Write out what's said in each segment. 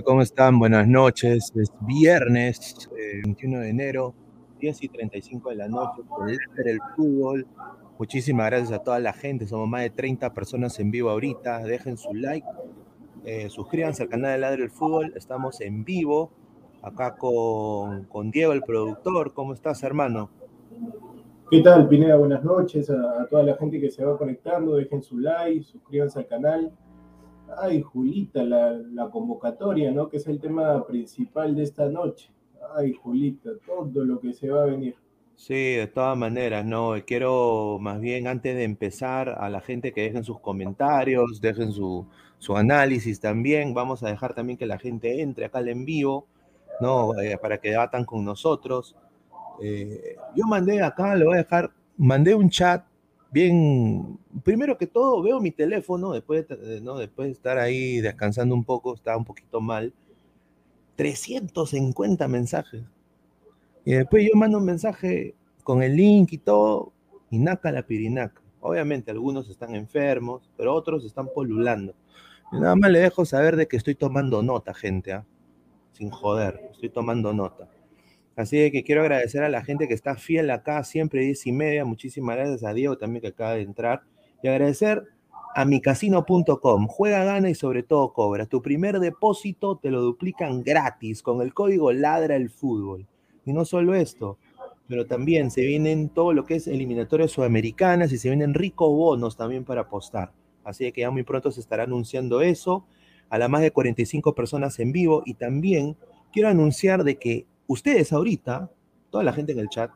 ¿Cómo están? Buenas noches. Es viernes eh, 21 de enero, 10 y 35 de la noche, por el, fútbol. Muchísimas gracias a toda la gente. Somos más de 30 personas en vivo ahorita. Dejen su like, eh, suscríbanse al canal de Ladre el Fútbol. Estamos en vivo acá con, con Diego, el productor. ¿Cómo estás, hermano? ¿Qué tal, Pineda? Buenas noches a toda la gente que se va conectando. Dejen su like, suscríbanse al canal. Ay, Julita, la, la convocatoria, ¿no? Que es el tema principal de esta noche. Ay, Julita, todo lo que se va a venir. Sí, de todas maneras, no, quiero más bien antes de empezar a la gente que dejen sus comentarios, dejen su, su análisis también, vamos a dejar también que la gente entre acá al en vivo, ¿no? Eh, para que debatan con nosotros. Eh, yo mandé acá, le voy a dejar, mandé un chat bien, primero que todo veo mi teléfono, después de, ¿no? después de estar ahí descansando un poco, estaba un poquito mal, 350 mensajes. Y después yo mando un mensaje con el link y todo, y naca la pirinaca. Obviamente algunos están enfermos, pero otros están polulando. Y nada más le dejo saber de que estoy tomando nota, gente, ¿ah? sin joder, estoy tomando nota. Así que quiero agradecer a la gente que está fiel acá, siempre 10 y media. Muchísimas gracias a Diego también que acaba de entrar. Y agradecer a micasino.com. Juega, gana y sobre todo cobra. Tu primer depósito te lo duplican gratis con el código Ladra el Fútbol. Y no solo esto, pero también se vienen todo lo que es eliminatorias sudamericanas y se vienen ricos bonos también para apostar. Así que ya muy pronto se estará anunciando eso a las más de 45 personas en vivo. Y también quiero anunciar de que ustedes ahorita, toda la gente en el chat,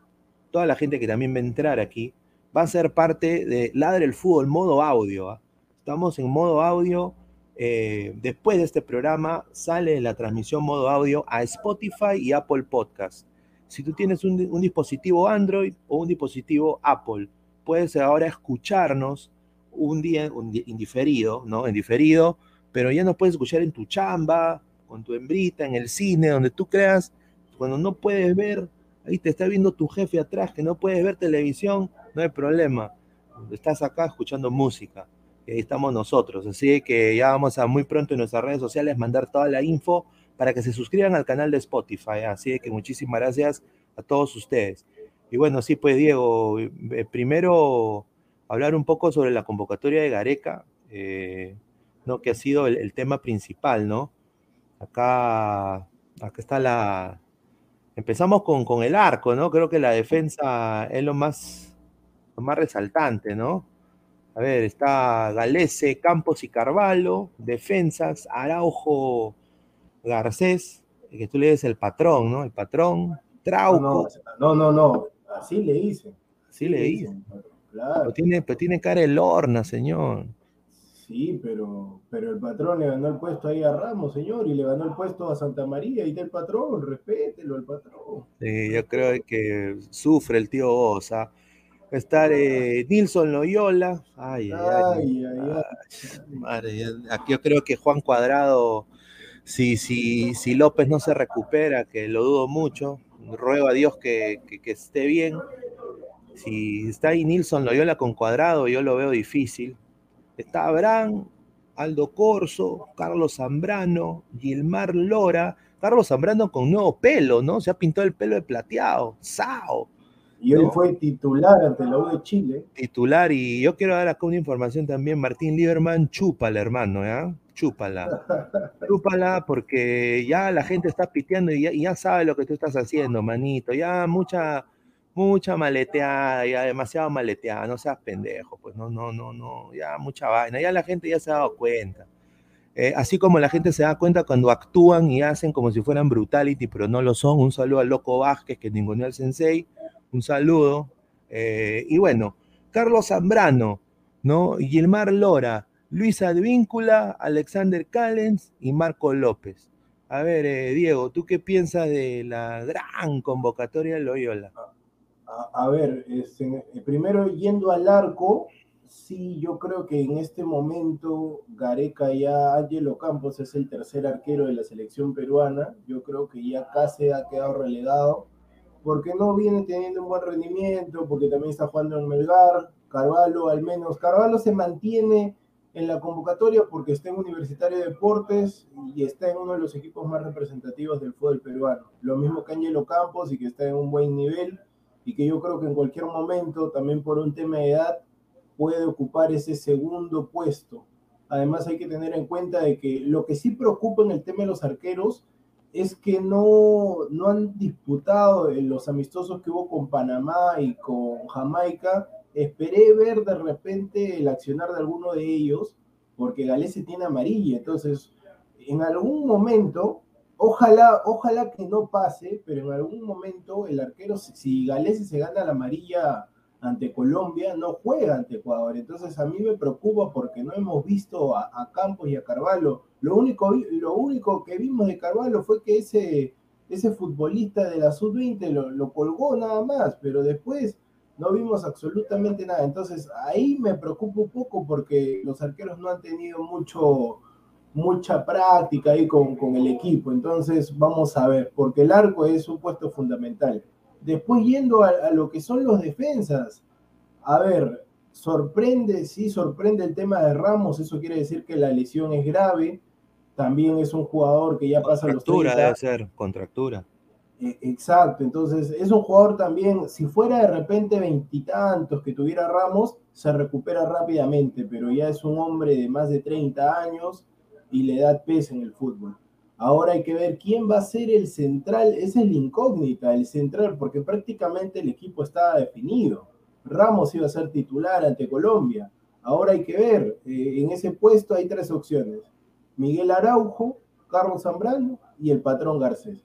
toda la gente que también va a entrar aquí, va a ser parte de Ladre el Fútbol modo audio. ¿ah? Estamos en modo audio. eh, después de este programa sale la transmisión modo audio a Spotify y Apple Podcast. Si tú tienes un, dispositivo Android o un dispositivo Apple, puedes ahora escucharnos un día indiferido, ¿no? En diferido, pero ya nos puedes escuchar en tu chamba, con tu hembrita, en el cine, donde tú creas cuando no puedes ver, ahí te está viendo tu jefe atrás, que no puedes ver televisión, no hay problema. Estás acá escuchando música. Y ahí estamos nosotros. Así que ya vamos a muy pronto en nuestras redes sociales mandar toda la info para que se suscriban al canal de Spotify. Así que muchísimas gracias a todos ustedes. Y bueno, sí, pues Diego, eh, primero hablar un poco sobre la convocatoria de Gareca, eh, ¿no? que ha sido el, el tema principal, ¿no? Acá, acá está la, Empezamos con, con el arco, ¿no? Creo que la defensa es lo más, lo más resaltante, ¿no? A ver, está Galese, Campos y Carvalho, defensas, Araujo, Garcés, que tú le dices el patrón, ¿no? El patrón, Trauco. No, no, no, así le dicen. Así le. Claro. Pero tiene, pero tiene cara de lorna, señor. Sí, pero, pero el patrón le ganó el puesto ahí a Ramos, señor, y le ganó el puesto a Santa María, y está el patrón, respételo al patrón. Sí, yo creo que sufre el tío Osa. Estar eh, Nilson Loyola. Ay, ay, ay. Aquí yo creo que Juan Cuadrado, si, si, si López no se recupera, que lo dudo mucho, ruego a Dios que, que esté bien. Si está ahí Nilson Loyola con Cuadrado, yo lo veo difícil Está Abraham, Aldo Corso, Carlos Zambrano, Gilmar Lora. Carlos Zambrano con nuevo pelo, ¿no? Se ha pintado el pelo de plateado. ¡Sao! Y hoy fue titular ante la U de Chile. Titular, y yo quiero dar acá una información también. Martín Lieberman, chúpala, hermano, ¿ya? Chúpala. chúpala, porque ya la gente está piteando y ya, y ya sabe lo que tú estás haciendo, manito. Ya mucha mucha maleteada, ya demasiado maleteada, no seas pendejo, pues no, no, no, no, ya mucha vaina, ya la gente ya se ha dado cuenta. Eh, así como la gente se da cuenta cuando actúan y hacen como si fueran brutality, pero no lo son. Un saludo al Loco Vázquez que ninguneó al Sensei, un saludo. Eh, y bueno, Carlos Zambrano, ¿no? Gilmar Lora, Luis Advíncula, Alexander Callens y Marco López. A ver, eh, Diego, ¿tú qué piensas de la gran convocatoria de Loyola? A, ver, este, primero yendo al arco, sí, yo creo que en este momento Gareca ya, Angelo Campos es el tercer arquero de la selección peruana, yo creo que ya casi ha quedado relegado, porque no viene teniendo un buen rendimiento, porque también está jugando en Melgar, Carvalho al menos, Carvalho se mantiene en la convocatoria porque está en Universitario de Deportes y está en uno de los equipos más representativos del fútbol peruano. Lo mismo que Angelo Campos y que está en un buen nivel y que yo creo que en cualquier momento, también por un tema de edad, puede ocupar ese segundo puesto. Además hay que tener en cuenta de que lo que sí preocupa en el tema de los arqueros es que no, no han disputado en los amistosos que hubo con Panamá y con Jamaica. Esperé ver de repente el accionar de alguno de ellos, porque Galese tiene amarilla. Entonces, en algún momento Ojalá, ojalá que no pase, pero en algún momento el arquero, si Galese se gana la amarilla ante Colombia, no juega ante Ecuador. Entonces a mí me preocupa porque no hemos visto a, Campos y a Carvalho. Lo único, lo único que vimos de Carvalho fue que ese, ese futbolista de la sub-20 lo, lo colgó nada más, pero después no vimos absolutamente nada. Entonces ahí me preocupa un poco porque los arqueros no han tenido mucho mucha práctica ahí con, con, el equipo. Entonces, vamos a ver, porque el arco es un puesto fundamental. Después, yendo a, lo que son los defensas, a ver, sorprende, sí, sorprende el tema de Ramos, eso quiere decir que la lesión es grave. También es un jugador que ya pasa los 30. debe ser, contractura. E, exacto, entonces es un jugador también, si fuera de repente veintitantos que tuviera Ramos, se recupera rápidamente, pero ya es un hombre de más de 30 años, y le da peso en el fútbol. Ahora hay que ver quién va a ser el central, esa es la incógnita, el central, porque prácticamente el equipo estaba definido. Ramos iba a ser titular ante Colombia. Ahora hay que ver, eh, en ese puesto hay tres opciones. Miguel Araujo, Carlos Zambrano y el patrón Garcés.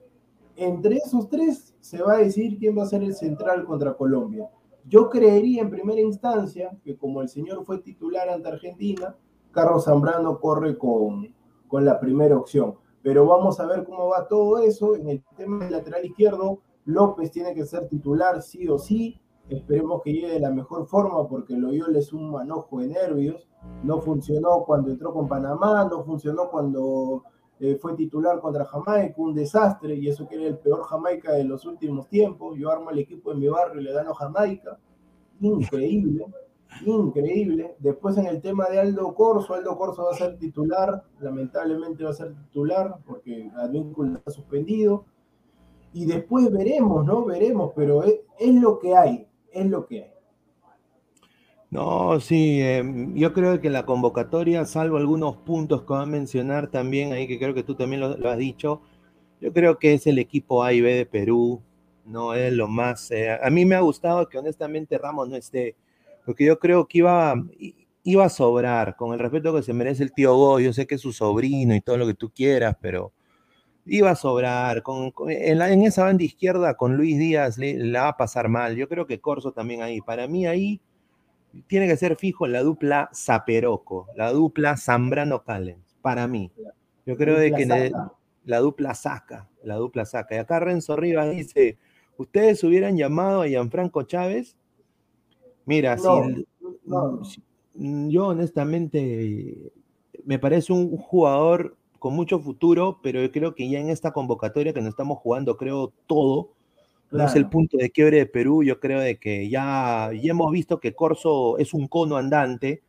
Entre esos tres se va a decidir quién va a ser el central contra Colombia. Yo creería en primera instancia que como el señor fue titular ante Argentina, Carlos Zambrano corre con, con la primera opción. Pero vamos a ver cómo va todo eso. En el tema del lateral izquierdo, López tiene que ser titular sí o sí. Esperemos que llegue de la mejor forma porque Loyola es un manojo de nervios. No funcionó cuando entró con Panamá, no funcionó cuando eh, fue titular contra Jamaica, un desastre, y eso que era el peor Jamaica de los últimos tiempos. Yo armo el equipo en mi barrio y le gano Jamaica. Increíble increíble. Después en el tema de Aldo Corso, Aldo Corso va a ser titular, lamentablemente va a ser titular porque Advíncula está suspendido. Y después veremos, ¿no? Veremos, pero es, lo que hay, es lo que hay. No, sí, em, yo creo que la convocatoria, salvo algunos puntos que va a mencionar también ahí, que creo que tú también lo, has dicho, Yo creo que es el equipo A y B de Perú, no es lo más. Eh, a mí me ha gustado que honestamente Ramos no esté, porque yo creo que iba, iba a sobrar, con el respeto que se merece el tío Go, yo sé que es su sobrino y todo lo que tú quieras, pero iba a sobrar. Con, en, esa banda izquierda con Luis Díaz le, va a pasar mal. Yo creo que Corso también ahí. Para mí ahí tiene que ser fijo la dupla Zaperoco, la dupla Zambrano Callens, para mí. Yo creo de que la dupla saca, la dupla saca. Y acá Renzo Rivas dice, ¿ustedes hubieran llamado a Gianfranco Chávez? Mira, si, yo honestamente me parece un jugador con mucho futuro, pero yo creo que ya en esta convocatoria que nos estamos jugando, creo todo, no es el punto de quiebre de Perú, yo creo de que ya, ya hemos visto que Corso es un cono andante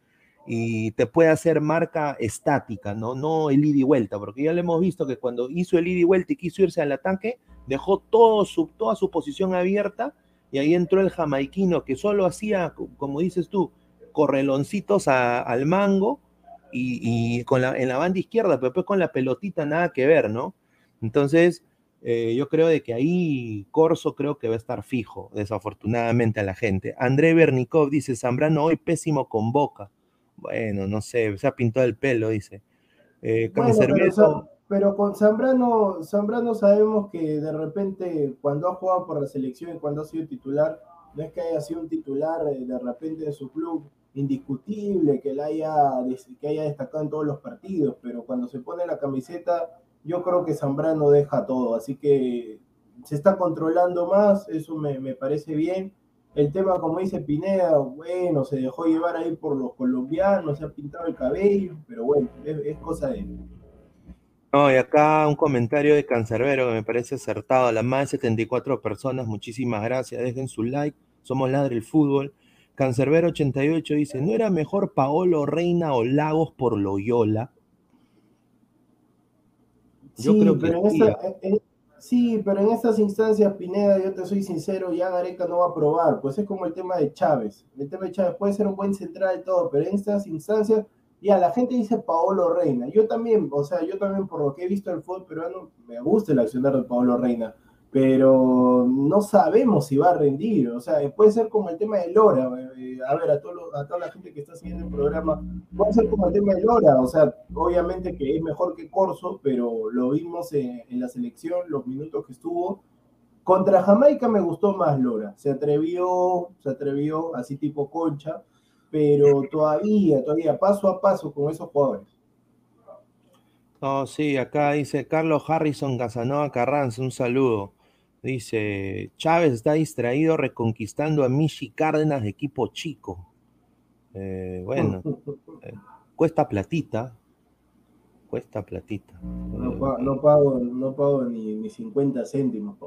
y te puede hacer marca estática, ¿no? No el ida y vuelta, porque ya le hemos visto que cuando hizo el ida y vuelta y quiso irse al ataque, dejó todo su, toda su posición abierta y ahí entró el jamaiquino que solo hacía, como dices tú, correloncitos al mango y, con la, en la banda izquierda, pero después con la pelotita nada que ver, ¿no? Entonces, eh, yo creo de que ahí Corso creo que va a estar fijo, desafortunadamente a la gente. André Bernikov dice, Zambrano hoy pésimo con Boca. Bueno, no sé, se ha pintado el pelo, dice. Eh, pero, pero, con Zambrano, Zambrano sabemos que de repente cuando ha jugado por la selección y cuando ha sido titular, no es que haya sido un titular eh, de repente de su club, indiscutible que, la haya, que haya destacado en todos los partidos, pero cuando se pone la camiseta, yo creo que Zambrano deja todo, así que se está controlando más, eso me, parece bien. El tema, como dice Pineda, bueno, se dejó llevar ahí por los colombianos, se ha pintado el cabello, pero bueno, es, cosa de No, y acá un comentario de Cancerbero que me parece acertado. A las más de 74 personas, muchísimas gracias. Dejen su like. Somos Ladre el Fútbol. Cancerbero 88 dice, ¿no era mejor Paolo Reina o Lagos por Loyola? Yo sí, creo que pero en sí, pero en estas instancias, Pineda, yo te soy sincero, ya Gareca no va a probar, pues es como el tema de Chávez. El tema de Chávez puede ser un buen central y todo, pero en estas instancias, ya la gente dice Paolo Reina. Yo también, o sea, yo también por lo que he visto el fútbol peruano, me gusta el accionar de Paolo Reina pero no sabemos si va a rendir. O sea, puede ser como el tema de Lora. Eh, a ver, a, a toda la gente que está siguiendo el programa, puede ser como el tema de Lora. O sea, obviamente que es mejor que Corso, pero lo vimos en, la selección, los minutos que estuvo. Contra Jamaica me gustó más Lora. Se atrevió, se atrevió, así tipo concha, pero todavía, todavía, paso a paso con esos jugadores. No, sí, acá dice Carlos Harrison Casanova Carranza, un saludo. Dice, Chávez está distraído reconquistando a Michi Cárdenas de equipo chico. Eh, bueno, eh, cuesta platita. Cuesta platita. No, pago, no pago, ni, 50 céntimos.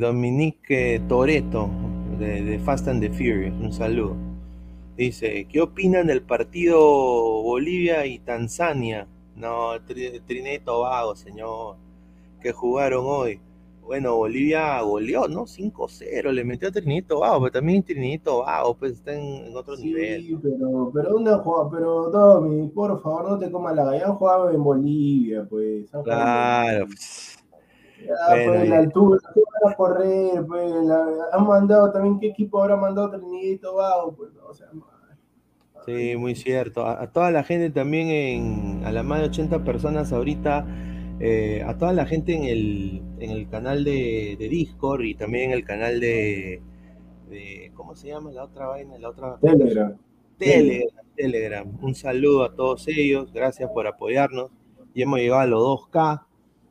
Dominique Toreto, de, Fast and the Furious, un saludo. Dice, ¿qué opinan del partido Bolivia y Tanzania? No, Trineto Vago, señor, que jugaron hoy. Bueno, Bolivia goleó, ¿no? 5-0, le metió a Trinito Vago, pero también Trinito Vago, pues está en, otro sí, nivel. pero, pero ¿dónde juega? Pero, Domi, por favor, no te comas la gallina, jugado en Bolivia, pues. Claro. Ya, pues, la altura, ¿qué van a correr? Pues, han mandado también, ¿qué equipo habrá mandado Trinito Vago? Pues, no, o sea, Sí, muy cierto. A, toda la gente también, en, a la más de 80 personas ahorita eh, a toda la gente en el, en el canal de, Discord y también en el canal de, ¿cómo se llama la otra vaina? La otra Telegram. Telegram, Telegram. Un saludo a todos ellos, gracias por apoyarnos. Y hemos llegado a los 2K.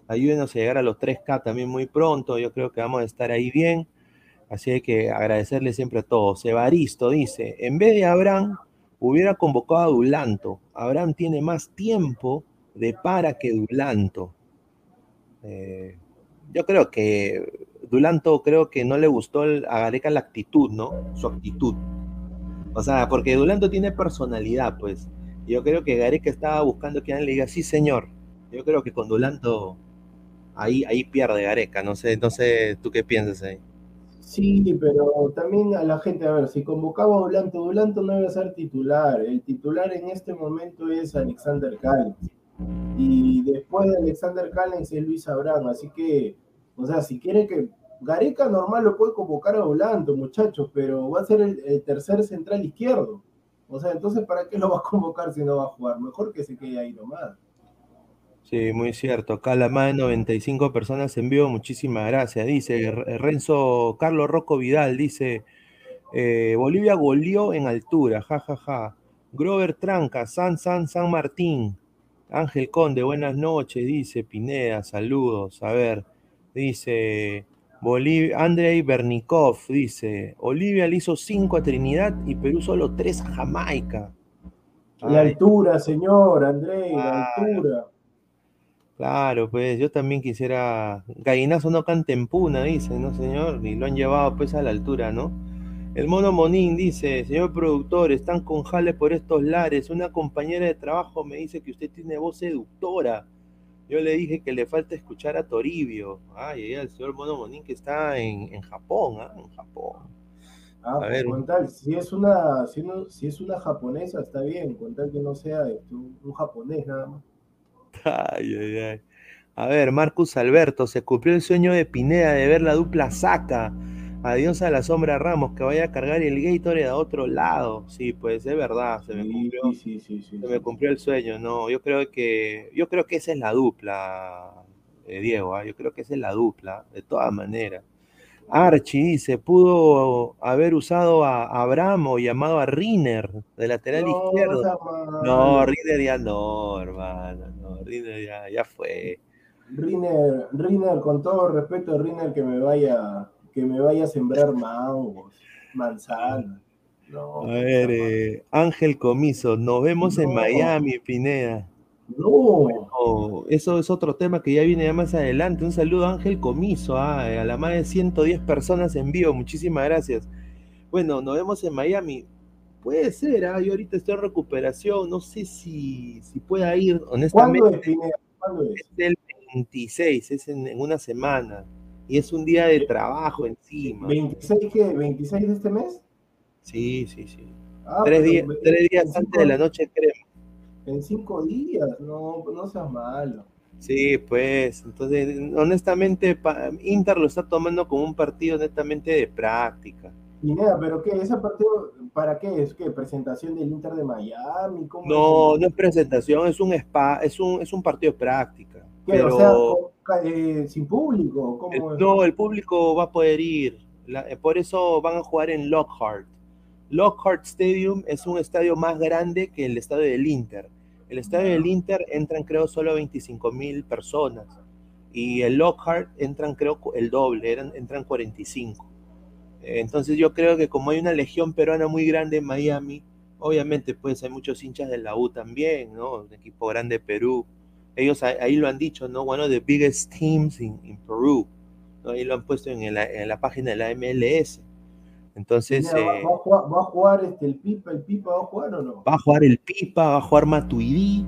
Ayúdenos a llegar a los 3K también muy pronto. Yo creo que vamos a estar ahí bien. Así que agradecerle siempre a todos. Evaristo dice, en vez de Abraham, hubiera convocado a Dulanto. Abraham tiene más tiempo de para que Dulanto. Eh, yo creo que Dulanto creo que no le gustó a Gareca la actitud, ¿no? Su actitud. O sea, porque Dulanto tiene personalidad, pues. Yo creo que Gareca estaba buscando que alguien le diga, sí, señor. Yo creo que con Dulanto ahí, ahí pierde Gareca. No sé, no sé, ¿tú qué piensas ahí? Sí, pero también a la gente, a ver, si convocaba a Dulanto, Dulanto no iba a ser titular. El titular en este momento es Alexander Cali. Y después de Alexander Callens es Luis Abraham, así que, o sea, si quiere que Gareca normal lo puede convocar a Volando, muchachos, pero va a ser el, tercer central izquierdo. O sea, entonces, ¿para qué lo va a convocar si no va a jugar? Mejor que se quede ahí nomás. Sí, muy cierto. Acá la más de 95 personas en vivo, muchísimas gracias. Dice Renzo Carlos Rocco Vidal, dice, eh, Bolivia goleó en altura, jajaja. Ja, ja. Grover Tranca, San San San Martín. Ángel Conde, buenas noches, dice Pineda, saludos. A ver, dice Bolivia, Andrei Bernikov dice, Olivia le hizo 5 a Trinidad y Perú solo 3 a Jamaica. La altura, señor, Andrei, la altura. Claro, pues yo también quisiera. Gallinazo no canta en puna, dice, ¿no, señor? Y lo han llevado pues a la altura, ¿no? El mono Monín dice, señor productor, están con jale por estos lares. Una compañera de trabajo me dice que usted tiene voz seductora. Yo le dije que le falta escuchar a Toribio. Ay, el señor Mono Monín que está en, Japón, ¿ah? En Japón. Ah, pues con tal, si es una, si, es una japonesa, está bien, con tal que no sea este, un, japonés nada más. Ay, ay, ay. A ver, Marcus Alberto, se cumplió el sueño de Pineda de ver la dupla Saca. Adiós a la sombra Ramos, que vaya a cargar el Gatorade a otro lado. Sí, pues es verdad, se me cumplió, se me cumplió el sueño. No, yo creo que, yo creo que esa es la dupla, eh, Diego. ¿ah? Yo creo que esa es la dupla, de todas maneras. Archie dice, pudo haber usado a Abraham o llamado a Riner de lateral izquierdo. No, Riner ya no, hermano. No, Riner ya, ya fue. Riner, Riner, con todo respeto, Riner que me vaya que me vaya a sembrar mangos, manzanas. a ver, eh, Ángel Comiso, nos vemos en Miami, Pineda. No. eso es otro tema que ya viene más adelante. Un saludo a Ángel Comiso, ah, a la más de 110 personas en vivo. Muchísimas gracias. Bueno, nos vemos en Miami. Puede ser, ¿ah? yo ahorita estoy en recuperación. No sé si, si pueda ir, honestamente. ¿Cuándo es, Pineda? ¿Cuándo es? es el 26, es en una semana. Y es un día de trabajo encima. ¿26 qué? ¿26 de este mes? Sí, sí, sí. Ah, tres, días, tres días antes de la noche crema. En cinco días, no, no seas malo. Sí, pues, entonces, honestamente, Inter lo está tomando como un partido netamente de práctica. Y nada, pero ¿qué? ¿Ese partido para qué? ¿Es que presentación del Inter de Miami? no, no es presentación, es un spa, es un, es un partido de práctica. Pero... Eh, sin público? no, el público va a poder ir. Eh, por eso van a jugar en Lockhart. Lockhart Stadium es un estadio más grande que el estadio del Inter. El estadio del Inter entran creo solo 25 mil personas y el Lockhart entran creo el doble, entran 45. Entonces yo creo que como hay una legión peruana muy grande en Miami, obviamente pues hay muchos hinchas de la U también, ¿no? Un equipo grande de Perú ellos ahí lo han dicho, ¿no? One of the biggest teams in, in Peru. ¿no? Ahí lo han puesto en la, en la página de la MLS. Entonces. ¿va, eh, va, a jugar, este, el Pipa? ¿El Pipa va a jugar o no? Va a jugar el Pipa, va a jugar Matuidi,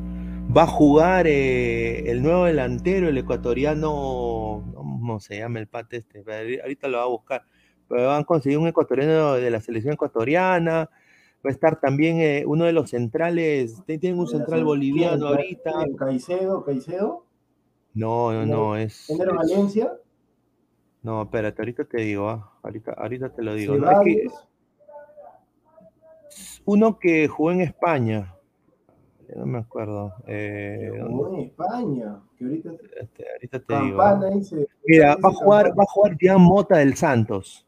va a jugar eh, el nuevo delantero, el ecuatoriano. ¿Cómo se llama el pate este? Ahorita lo va a buscar. Pero van a conseguir un ecuatoriano de la selección ecuatoriana va a estar también eh, uno de los centrales, tienen un central boliviano ahorita. Caicedo, Caicedo. No, no, no, es. ¿Tener Valencia? No, espérate, ahorita te digo, ah, ahorita, ahorita te lo digo. uno que jugó en España, no me acuerdo. Eh, jugó en España, que ahorita, este, ahorita te digo. Mira, va a jugar, va a jugar Jean Mota del Santos.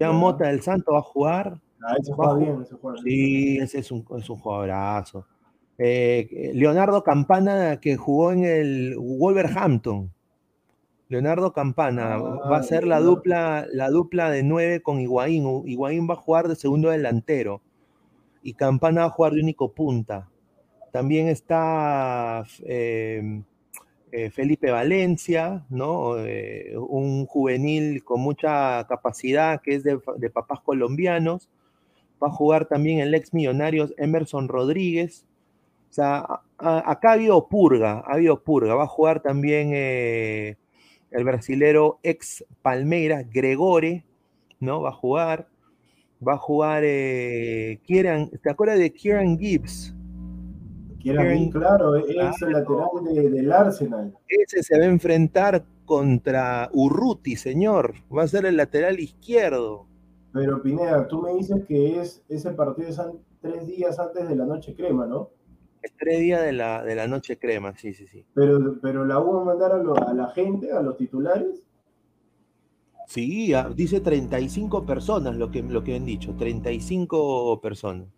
Jean Mota del Santos va a jugar. Ah, ese juega bien, ese juega Sí, ese es un, es un jugadorazo. Eh, Leonardo Campana, que jugó en el Wolverhampton. Leonardo Campana va a ah, ser la dupla, la dupla de nueve con Higuaín. Higuaín va a jugar de segundo delantero y Campana va a jugar de único punta. También está em, eh, Felipe Valencia, ¿no? Eh, un juvenil con mucha capacidad que es de, de papás colombianos va a jugar también el ex Millonarios Emerson Rodríguez. O sea, acá ha habido purga, ha habido purga. Va a jugar también eh, el brasilero ex Palmeiras, Gregore, ¿no? Va a jugar. Va a jugar, eh, Kieran, ¿te acuerdas de Kieran Gibbs? Kieran claro, es el lateral del Arsenal. Ese se va a enfrentar contra Urruti, señor. Va a ser el lateral izquierdo. Pero Pineda, tú me dices que es ese partido es tres días antes de la noche crema, ¿no? Es tres días de la, de la noche crema, sí, sí, sí. Pero, pero la U va a mandar a, la gente, a los titulares. Sí, dice 35 personas lo que, lo que han dicho, 35 personas.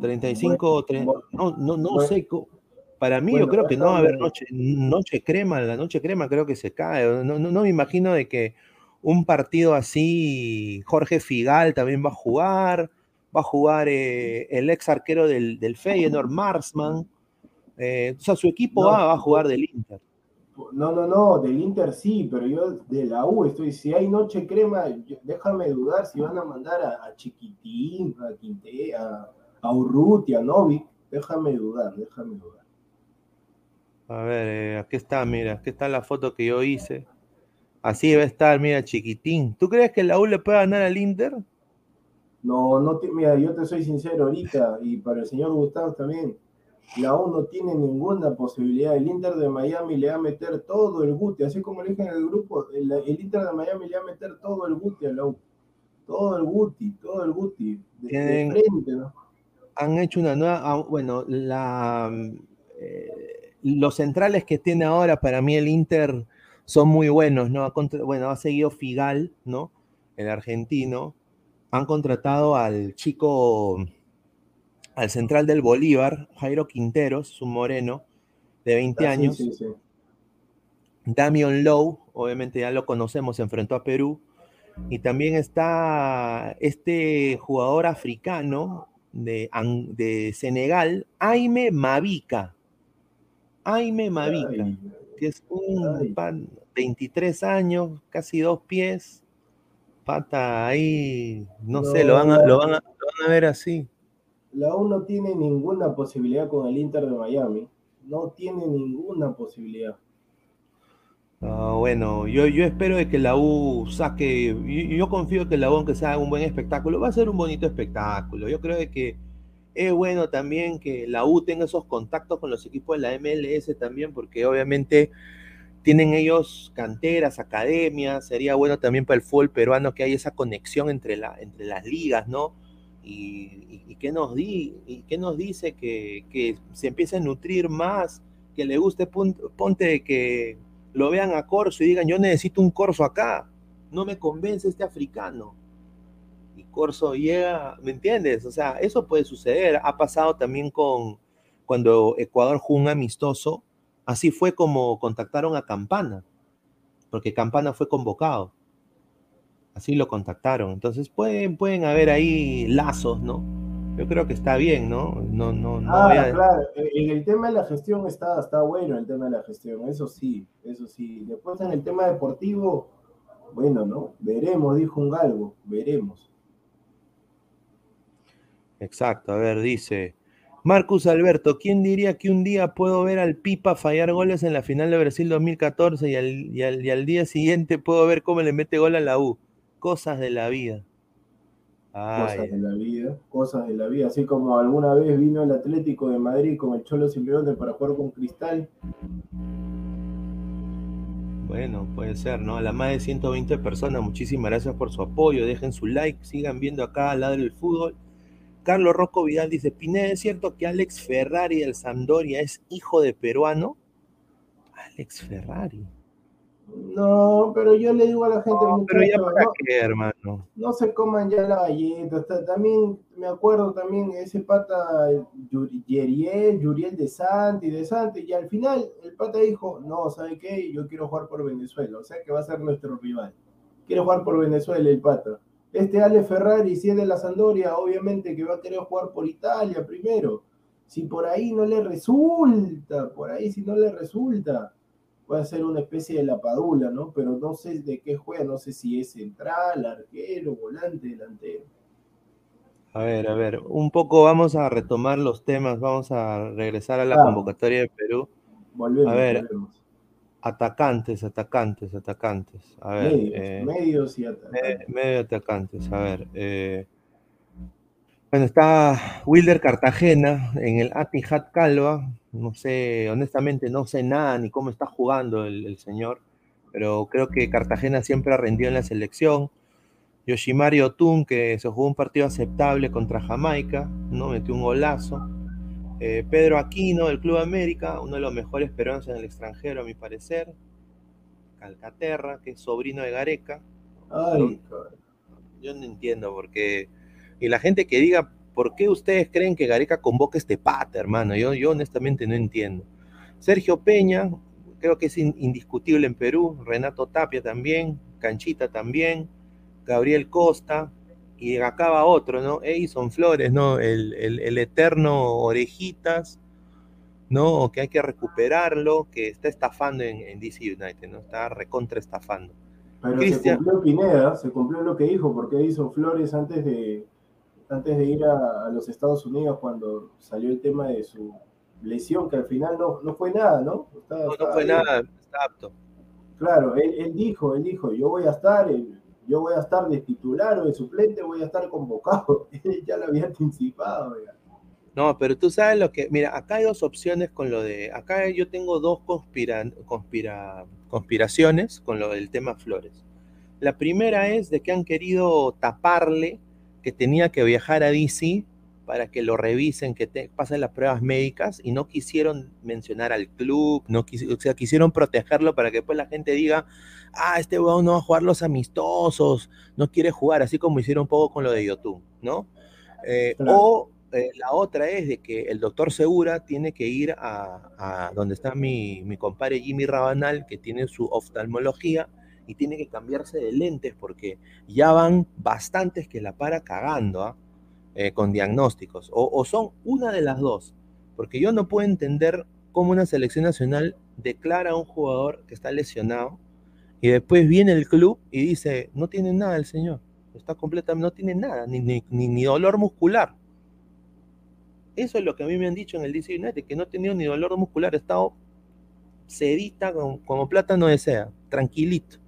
35, no, no, no sé. Para mí, yo creo que no va a haber noche, noche crema. La noche crema creo que se cae. No, no, me imagino de que un partido así, Jorge Figal también va a jugar. Va a jugar eh, el ex arquero del, del Feyenoord, Marsman. Eh, o sea, su equipo va, a jugar del Inter. No, no, no, del Inter sí, pero yo de la U estoy. Si hay noche crema, déjame dudar si van a mandar a, Chiquitín, a Quinte, a, a Urrutia, Novik, déjame dudar, déjame dudar. A ver, eh, aquí está, mira, aquí está la foto que yo hice. Así debe estar, mira, chiquitín. ¿Tú crees que la U le puede ganar al Inter? No, no, mira, yo te soy sincero ahorita, y para el señor Gustavo también, la U no tiene ninguna posibilidad. El Inter de Miami le va a meter todo el guti, así como le dije en el grupo, el, Inter de Miami le va a meter todo el guti a la U. Todo el guti, todo el guti, de, frente, ¿no? han hecho una nueva, ah, bueno, la, eh, los centrales que tiene ahora para mí el Inter son muy buenos, ¿no? bueno, ha seguido Figal, ¿no? El argentino. Han contratado al chico, al central del Bolívar, Jairo Quinteros, un moreno de 20 ah, años. Damian Lowe, obviamente ya lo conocemos, se enfrentó a Perú. Y también está este jugador africano, de, Senegal, Aime Mavica. Aime Mavica, que es un pan, 23 años, casi dos pies, pata ahí, no, sé, lo van, a, lo, van a, ver así. La U no tiene ninguna posibilidad con el Inter de Miami. No tiene ninguna posibilidad. Bueno, yo, yo espero de que la U saque, yo, confío que la U, aunque sea un buen espectáculo, va a ser un bonito espectáculo. Yo creo de que es bueno también que la U tenga esos contactos con los equipos de la MLS también, porque obviamente tienen ellos canteras, academias, sería bueno también para el fútbol peruano que haya esa conexión entre, la, entre las ligas, ¿no? Y, y, qué, nos di, y qué nos dice que, que se empiece a nutrir más, que le guste, ponte que lo vean a Corso y digan, yo necesito un Corso acá, no me convence este africano. Y Corso llega, ¿me entiendes? O sea, eso puede suceder. Ha pasado también con cuando Ecuador jugó un amistoso, así fue como contactaron a Campana, porque Campana fue convocado. Así lo contactaron. Entonces pueden, pueden haber ahí lazos, ¿no? yo creo que está bien, ¿no? No, no, no ah, claro, en el tema de la gestión está, está bueno el tema de la gestión, eso sí, eso sí. Después en el tema deportivo, bueno, ¿no? Veremos, dijo un galgo, veremos. Exacto, a ver, dice Marcus Alberto, ¿quién diría que un día puedo ver al Pipa fallar goles en la final de Brasil 2014 y al, y al, y al día siguiente puedo ver cómo le mete gol a la U? Cosas de la vida cosas de la vida, cosas de la vida, así como alguna vez vino el Atlético de Madrid con el Cholo Simeone para jugar con Cristal. Bueno, puede ser, ¿no? A las más de 120 personas, muchísimas gracias por su apoyo, dejen su like, sigan viendo acá al lado del fútbol. Carlos Rocco Vidal dice, Pineda, ¿es cierto que Alex Ferrari del Sampdoria es hijo de peruano? Alex Ferrari. No, pero yo le digo a la gente, no, pero ya para qué, hermano. No se coman ya la galleta. También me acuerdo también ese pata Yeriel, Yuriel de Santi, de Santi, y al final el pata dijo, no, ¿sabe qué? Yo quiero jugar por Venezuela, o sea que va a ser nuestro rival. Quiero jugar por Venezuela el pata. Este Ale Ferrari, si es de la Sandoria, obviamente que va a querer jugar por Italia primero. Si por ahí no le resulta, por ahí si no le resulta, puede ser una especie de lapadula, ¿no? Pero no sé de qué juega, no sé si es central, arquero, volante, delantero. A ver, a ver, un poco vamos a retomar los temas, vamos a regresar a la convocatoria de Perú. Volvemos, a ver, atacantes, atacantes, atacantes. A ver, medios, eh, medios y atacantes. medio atacantes, a ver. Eh, Bueno, está Wilder Cartagena en el Atihad Calva. No sé, honestamente no sé nada ni cómo está jugando el, el señor, pero creo que Cartagena siempre ha rendido en la selección. Yoshimari Otun, que se jugó un partido aceptable contra Jamaica, ¿no? Metió un golazo. Eh, Pedro Aquino, del Club América, uno de los mejores peruanos en el extranjero, a mi parecer. Calcaterra, que es sobrino de Gareca. Ay, Yo no entiendo por qué. Y la gente que diga, ¿por qué ustedes creen que Gareca convoca este pata, hermano? Yo, yo honestamente no entiendo. Sergio Peña, creo que es indiscutible en Perú. Renato Tapia también. Canchita también. Gabriel Costa, y acaba otro, ¿no? Edison Flores, ¿no? El, el, el, eterno Orejitas, ¿no? Que hay que recuperarlo, que está estafando en, en DC United, ¿no? Está recontra estafando. Pero Christian... se cumplió Pineda, se cumplió lo que dijo, porque Edison Flores antes de, antes de ir a, a, los Estados Unidos, cuando salió el tema de su lesión, que al final no, no fue nada, ¿no? Está, no, no fue bien. nada, está apto. Claro, él, él, dijo, él dijo, yo voy a estar, en, yo voy a estar de titular o de suplente, voy a estar convocado. ya lo había anticipado. No, pero tú sabes lo que, mira, acá hay dos opciones con lo de, acá yo tengo dos conspira, conspira, conspiraciones con lo del tema Flores. La primera es de que han querido taparle que tenía que viajar a DC para que lo revisen, que pasen las pruebas médicas y no quisieron mencionar al club, no o sea, quisieron protegerlo para que después la gente diga, ah, este weón no va a jugar los amistosos, no quiere jugar, así como hicieron un poco con lo de YouTube, ¿no? Eh, claro. O eh, la otra es de que el doctor Segura tiene que ir a, a donde está mi, mi compadre Jimmy Rabanal, que tiene su oftalmología, y tiene que cambiarse de lentes porque ya van bastantes que la para cagando, ¿ah? Eh, con diagnósticos, o, o, son una de las dos, porque yo no puedo entender cómo una selección nacional declara a un jugador que está lesionado y después viene el club y dice, no tiene nada el señor, está completamente, no tiene nada, ni, ni, ni, dolor muscular. Eso es lo que a mí me han dicho en el DC United, que no ha tenido ni dolor muscular, ha estado sedita como, como plátano de seda, tranquilito.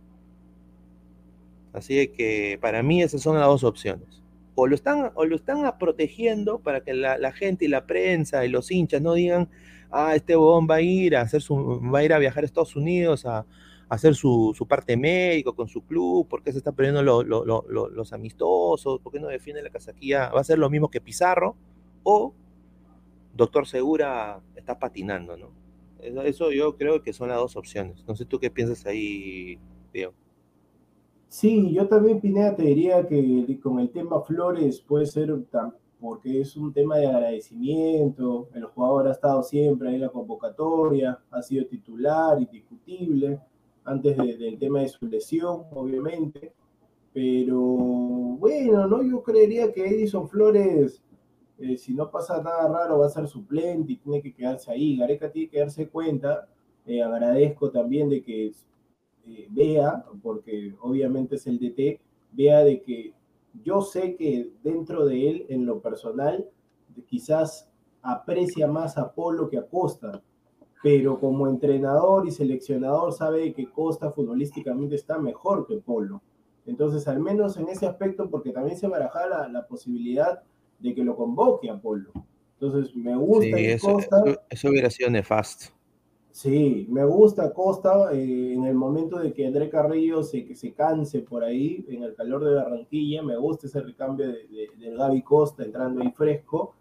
Así que para mí esas son las dos opciones o lo están, o lo están protegiendo para que la, la, gente y la prensa y los hinchas no digan, ah, este bobón va a ir a hacer su, va a ir a viajar a Estados Unidos a hacer su, su, parte médico con su club, por qué se están perdiendo lo, lo, lo, los amistosos, por qué no defiende la casaquilla, va a ser lo mismo que Pizarro, o Doctor Segura está patinando, ¿no? Eso, eso yo creo que son las dos opciones. No sé tú qué piensas ahí, Diego. Sí, yo también, Pineda, te diría que con el tema Flores puede ser porque es un tema de agradecimiento, el jugador ha estado siempre en la convocatoria, ha sido titular, indiscutible, antes de, del tema de su lesión, obviamente, pero bueno, ¿no? Yo creería que Edison Flores, eh, si no pasa nada raro, va a ser suplente y tiene que quedarse ahí. Gareca tiene que darse cuenta, eh, agradezco también de que eh, vea, porque obviamente es el DT, vea de que yo sé que dentro de él, en lo personal, quizás aprecia más a Polo que a Costa, pero como entrenador y seleccionador sabe que Costa futbolísticamente está mejor que Polo. Entonces, al menos en ese aspecto, porque también se baraja la, la posibilidad de que lo convoque a Polo. Entonces, me gusta sí, eso, Costa. Eso, hubiera sido nefasto. Sí, me gusta Costa eh, en el momento de que André Carrillo se, que se canse por ahí, en el calor de Barranquilla, me gusta ese recambio de, de, del Gaby Costa entrando ahí fresco.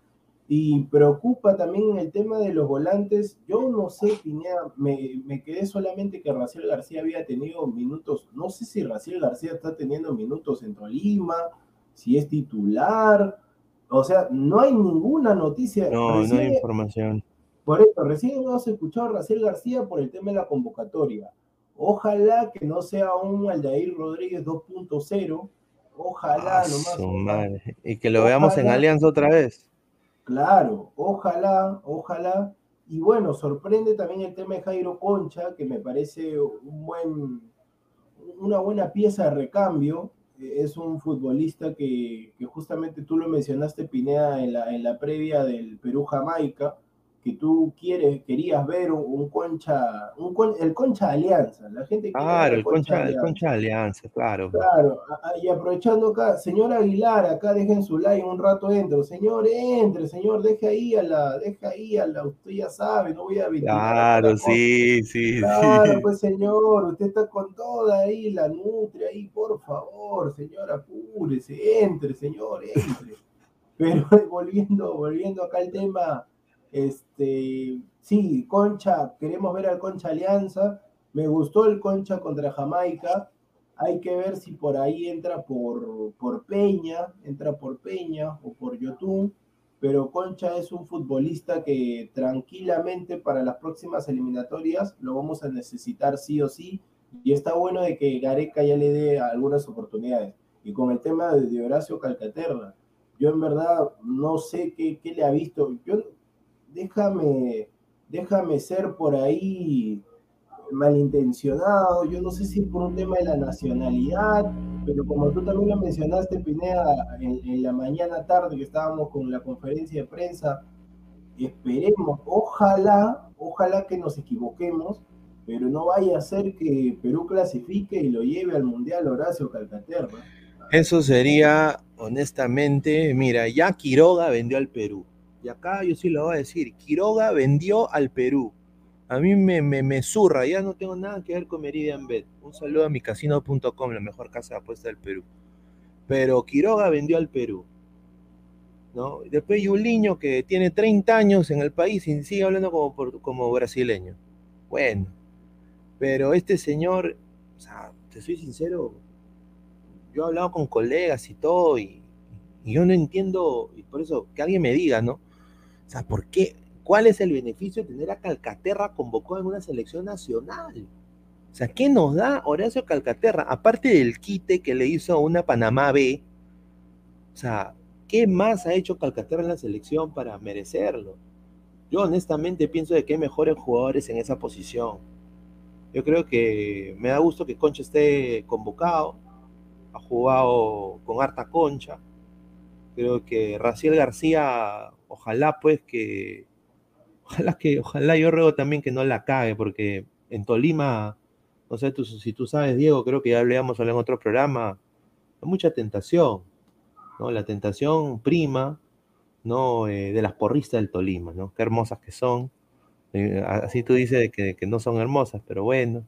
Y preocupa también el tema de los volantes. Yo no sé, Pineda, me, me quedé solamente que Raciel García había tenido minutos. No sé si Raciel García está teniendo minutos en Tolima, si es titular. O sea, no hay ninguna noticia. No, Recién, no hay información. Por eso, recién hemos escuchado a Raciel García por el tema de la convocatoria. Ojalá que no sea un Aldair Rodríguez 2.0. Ojalá ah, nomás. Madre. Y que lo ojalá, veamos en Alianza otra vez. Claro, ojalá, ojalá. Y bueno, sorprende también el tema de Jairo Concha, que me parece un buen, una buena pieza de recambio. Es un futbolista que, que justamente tú lo mencionaste, Pineda, en la, en la previa del Perú-Jamaica que tú quieres, querías ver un, concha, un el concha alianza, la gente Claro, el concha, el concha alianza, claro. Claro, y aprovechando acá, señor Aguilar, acá dejen su like un rato entro, señor, entre, señor, deje ahí a la, deja ahí a la, usted ya sabe, no voy a Claro, sí, sí, Claro, pues señor, usted está con toda ahí, la nutria ahí, por favor, señor, apúrese, entre, señor, entre. Pero volviendo, volviendo acá al tema este, sí, Concha, queremos ver al Concha Alianza. Me gustó el Concha contra Jamaica. Hay que ver si por ahí entra por, por Peña, entra por Peña o por Yotun. Pero Concha es un futbolista que tranquilamente para las próximas eliminatorias lo vamos a necesitar sí o sí. Y está bueno de que Gareca ya le dé algunas oportunidades. Y con el tema de Horacio Calcaterra, yo en verdad no sé qué, qué le ha visto. Yo déjame, déjame ser por ahí malintencionado, yo no sé si por un tema de la nacionalidad, pero como tú también lo mencionaste, Pineda, en, la mañana tarde que estábamos con la conferencia de prensa, esperemos, ojalá, ojalá que nos equivoquemos, pero no vaya a ser que Perú clasifique y lo lleve al Mundial Horacio Calcaterra. Eso sería, honestamente, mira, ya Quiroga vendió al Perú. Y acá yo sí lo voy a decir, Quiroga vendió al Perú. A mí me, me, zurra, ya no tengo nada que ver con Meridian Bet. Un saludo a mi casino.com, la mejor casa de apuesta del Perú. Pero Quiroga vendió al Perú. ¿no? Después Yuliño, que tiene 30 años en el país y sigue hablando como, como brasileño. Bueno, pero este señor, o sea, te soy sincero, yo he hablado con colegas y todo, y yo no entiendo, y por eso que alguien me diga, ¿no? O sea, ¿por qué? ¿Cuál es el beneficio de tener a Calcaterra convocado en una selección nacional? O sea, ¿qué nos da Horacio Calcaterra? Aparte del quite que le hizo a una Panamá B, o sea, ¿qué más ha hecho Calcaterra en la selección para merecerlo? Yo honestamente pienso de que hay mejores jugadores en esa posición. Yo creo que me da gusto que Concha esté convocado. Ha jugado con harta concha. Creo que Raciel García ojalá pues que, ojalá que, ojalá yo ruego también que no la cague, porque en Tolima, no sé tú, si tú sabes, Diego, creo que ya hablábamos en otro programa, hay mucha tentación, ¿no? La tentación prima, ¿no? Eh, de las porristas del Tolima, ¿no? Qué hermosas que son. Eh, así tú dices que, que, no son hermosas, pero bueno.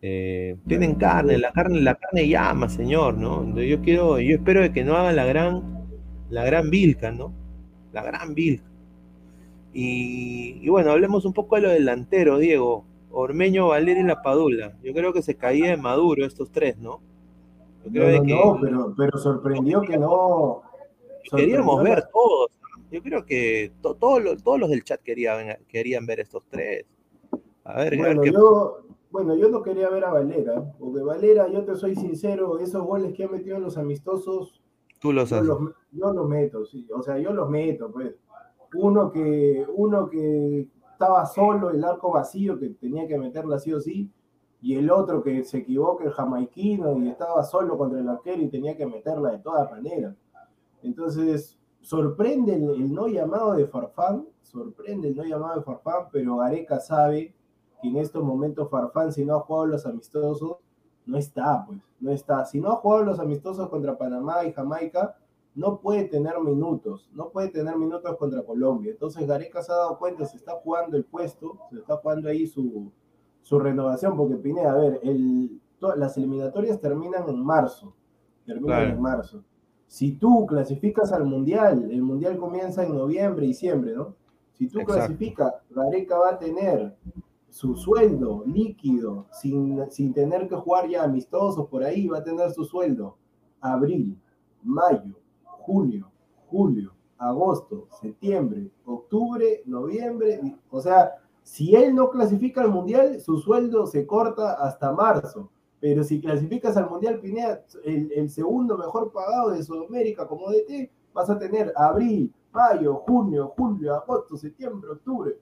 Eh, tienen carne, la carne, la carne llama, señor, ¿no? Yo quiero, yo espero que no hagan la gran, la gran Vilca, ¿no? La gran Bill. Y, bueno, hablemos un poco de lo delantero, Diego. Ormeño, Valer y La Padula. Yo creo que se caía de Maduro estos tres, ¿no? no, pero, pero sorprendió que no. Queríamos ver todos. Yo creo que todos los del chat querían, querían ver estos tres. A ver, bueno, yo, bueno, yo no quería ver a Valera, porque Valera, yo te soy sincero, esos goles que ha metido en los amistosos, Tú los haces. Yo los, meto, sí. O sea, yo los meto, pues. Uno que, uno que estaba solo, el arco vacío, que tenía que meterla así o sí, y el otro que se equivoca, el jamaiquino, y estaba solo contra el arquero y tenía que meterla de todas maneras. Entonces, sorprende el, no llamado de Farfán, sorprende el no llamado de Farfán, pero Gareca sabe que en estos momentos Farfán, si no ha jugado los amistosos, no está, pues, no está. Si no ha jugado los amistosos contra Panamá y Jamaica, no puede tener minutos, no puede tener minutos contra Colombia. Entonces Gareca se ha dado cuenta, se está jugando el puesto, se está jugando ahí su, su renovación, porque Pineda, a ver, el, las eliminatorias terminan en marzo, terminan en marzo. Si tú clasificas al Mundial, el Mundial comienza en noviembre, diciembre, ¿no? Si tú clasificas, Gareca va a tener su sueldo líquido, sin, sin tener que jugar ya amistosos por ahí, va a tener su sueldo abril, mayo, junio, julio, agosto, septiembre, octubre, noviembre, o sea, si él no clasifica al mundial, su sueldo se corta hasta marzo. Pero si clasificas al mundial, Pineda, el, el segundo mejor pagado de Sudamérica como DT, vas a tener abril, mayo, junio, julio, agosto, septiembre, octubre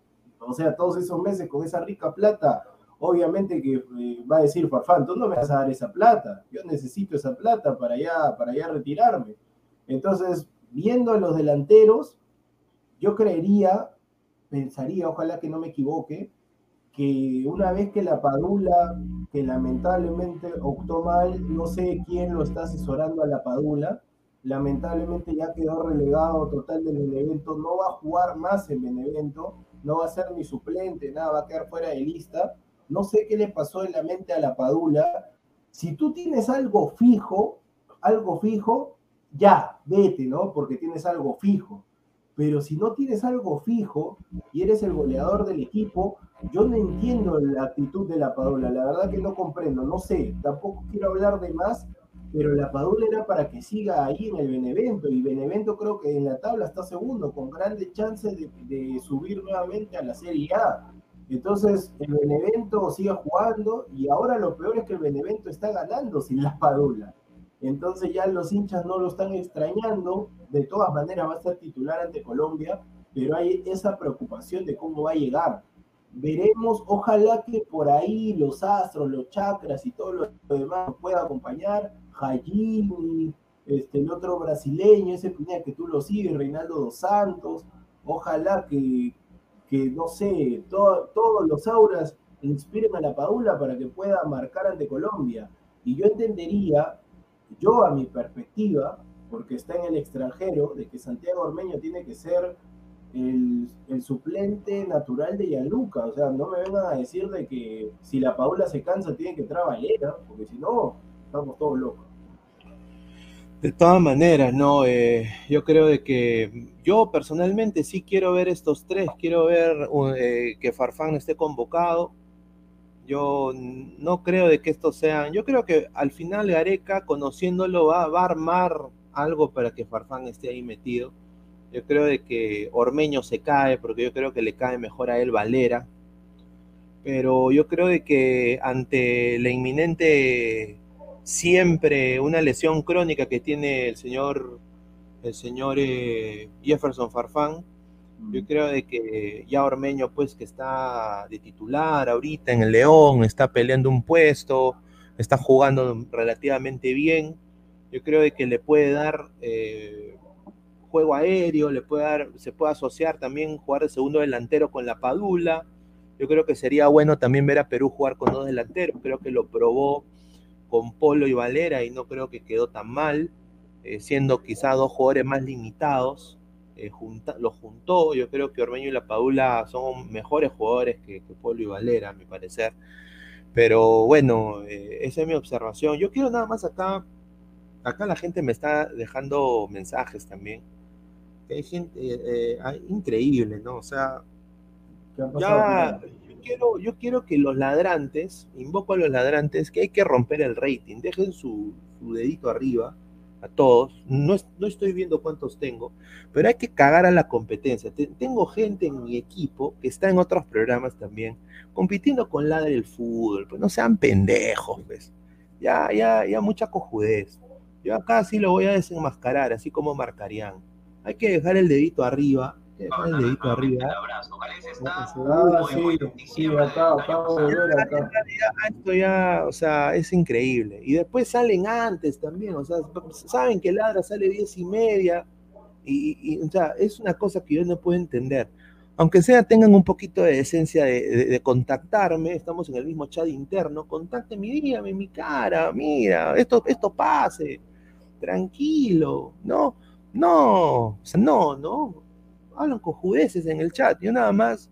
o sea, todos esos meses con esa rica plata, obviamente que eh, va a decir Farfán, tú no me vas a dar esa plata, yo necesito esa plata para ya, para ya retirarme. Entonces, viendo a los delanteros, yo creería pensaría, ojalá que no me equivoque, que una vez que la Padula, que lamentablemente optó mal, no sé quién lo está asesorando a la Padula, lamentablemente ya quedó relegado total del Benevento, no va a jugar más en Benevento, no va a ser ni suplente, nada, va a quedar fuera de lista. No sé qué le pasó en la mente a la Padula. Si tú tienes algo fijo, algo fijo, ya, vete, ¿no? Porque tienes algo fijo. Pero si no tienes algo fijo y eres el goleador del equipo, yo no entiendo la actitud de la Padula, la verdad que no comprendo, no sé, tampoco quiero hablar de más, pero la Padula era para que siga ahí en el Benevento, y Benevento creo que en la tabla está segundo, con grandes chances de, subir nuevamente a la Serie A. Entonces, el Benevento sigue jugando, y ahora lo peor es que el Benevento está ganando sin la Padula. Entonces ya los hinchas no lo están extrañando, de todas maneras va a ser titular ante Colombia, pero hay esa preocupación de cómo va a llegar veremos, ojalá que por ahí los astros, los chakras y todo lo demás nos pueda acompañar, Jaime, este, el otro brasileño, ese que tú lo sigues, Reinaldo dos Santos, ojalá que, que no sé, todos los auras inspiren a la Paula para que pueda marcar ante Colombia. Y yo entendería, yo a mi perspectiva, porque está en el extranjero, de que Santiago Ormeño tiene que ser el, suplente natural de Yaluca. O sea, no me vengan a decir de que si la Paula se cansa tiene que entrar Valera, porque si no, estamos todos locos. De todas maneras, no, eh, yo creo de que yo personalmente sí quiero ver estos tres, quiero ver eh, que Farfán esté convocado. Yo no creo de que estos sean, yo creo que al final Gareca, conociéndolo, va, va a armar algo para que Farfán esté ahí metido yo creo de que Ormeño se cae, porque yo creo que le cae mejor a él Valera. Pero yo creo de que ante la inminente siempre una lesión crónica que tiene el señor el señor eh, Jefferson Farfán, yo creo de que ya Ormeño pues que está de titular ahorita en el León, está peleando un puesto, está jugando relativamente bien, yo creo de que le puede dar eh, juego aéreo, le puede dar, se puede asociar también jugar de segundo delantero con la Padula. Yo creo que sería bueno también ver a Perú jugar con dos delanteros. Creo que lo probó con Polo y Valera y no creo que quedó tan mal, eh, siendo quizá dos jugadores más limitados. Eh, lo juntó, yo creo que Ormeño y la Padula son mejores jugadores que, Polo y Valera, a mi parecer. Pero bueno, eh, esa es mi observación. Yo quiero nada más acá, acá la gente me está dejando mensajes también hay gente eh, eh, increíble, ¿no? O sea, ya yo quiero, yo quiero que los ladrantes, invoco a los ladrantes, que hay que romper el rating, dejen su, dedito arriba a todos, no, no, estoy viendo cuántos tengo, pero hay que cagar a la competencia. tengo gente en mi equipo que está en otros programas también, compitiendo con Ladre el fútbol, pues no sean pendejos, pues. Ya, ya, ya mucha cojudez. Yo acá sí lo voy a desenmascarar, así como marcarían hay que dejar el dedito arriba. Hay que dejar el dedito arriba. Esto ya, o sea, es increíble. Y después salen antes también, o sea, saben que Ladra sale diez y media. Y, o sea, es una cosa que yo no puedo entender. Aunque sea, tengan un poquito de esencia de, contactarme, estamos en el mismo chat interno, contáctenme, dígame mi cara, mira, esto, esto pase, tranquilo, ¿no? No, o sea, no, no. Hablan con judeces en el chat. Yo nada más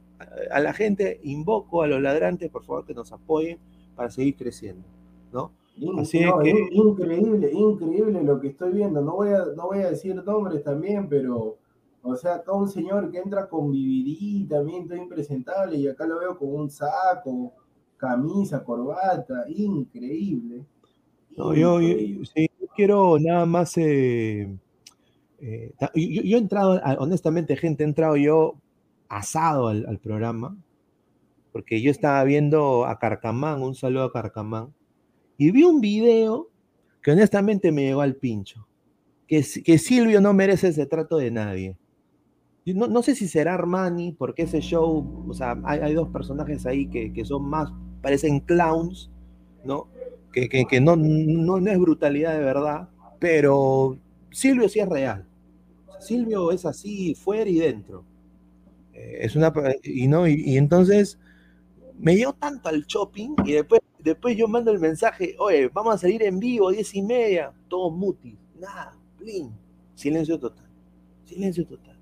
a, la gente invoco a los ladrantes, por favor, que nos apoyen para seguir creciendo, ¿no? Así es que... Increíble, increíble lo que estoy viendo. No voy, a, no voy a decir nombres también, pero, o sea, acá un señor que entra con BBD también, todo impresentable, y acá lo veo con un saco, camisa, corbata, increíble. No, yo, sí, quiero nada más eh, eh, yo, he entrado, honestamente, gente, he entrado yo asado al, programa, porque yo estaba viendo a Carcamán, un saludo a Carcamán, y vi un video que honestamente me llegó al pincho, que, que Silvio no merece ese trato de nadie. No, no, sé si será Armani, porque ese show, o sea, hay, dos personajes ahí que, que, son más, parecen clowns, ¿no? Que, que, que no, no, no, es brutalidad de verdad, pero Silvio sí es real. Silvio es así, fuera y dentro. Eh, es una, y, no, y, entonces me dio tanto al shopping y después, después yo mando el mensaje, oye, vamos a salir en vivo, diez y media, todos mutis, nada, plin, silencio total, silencio total.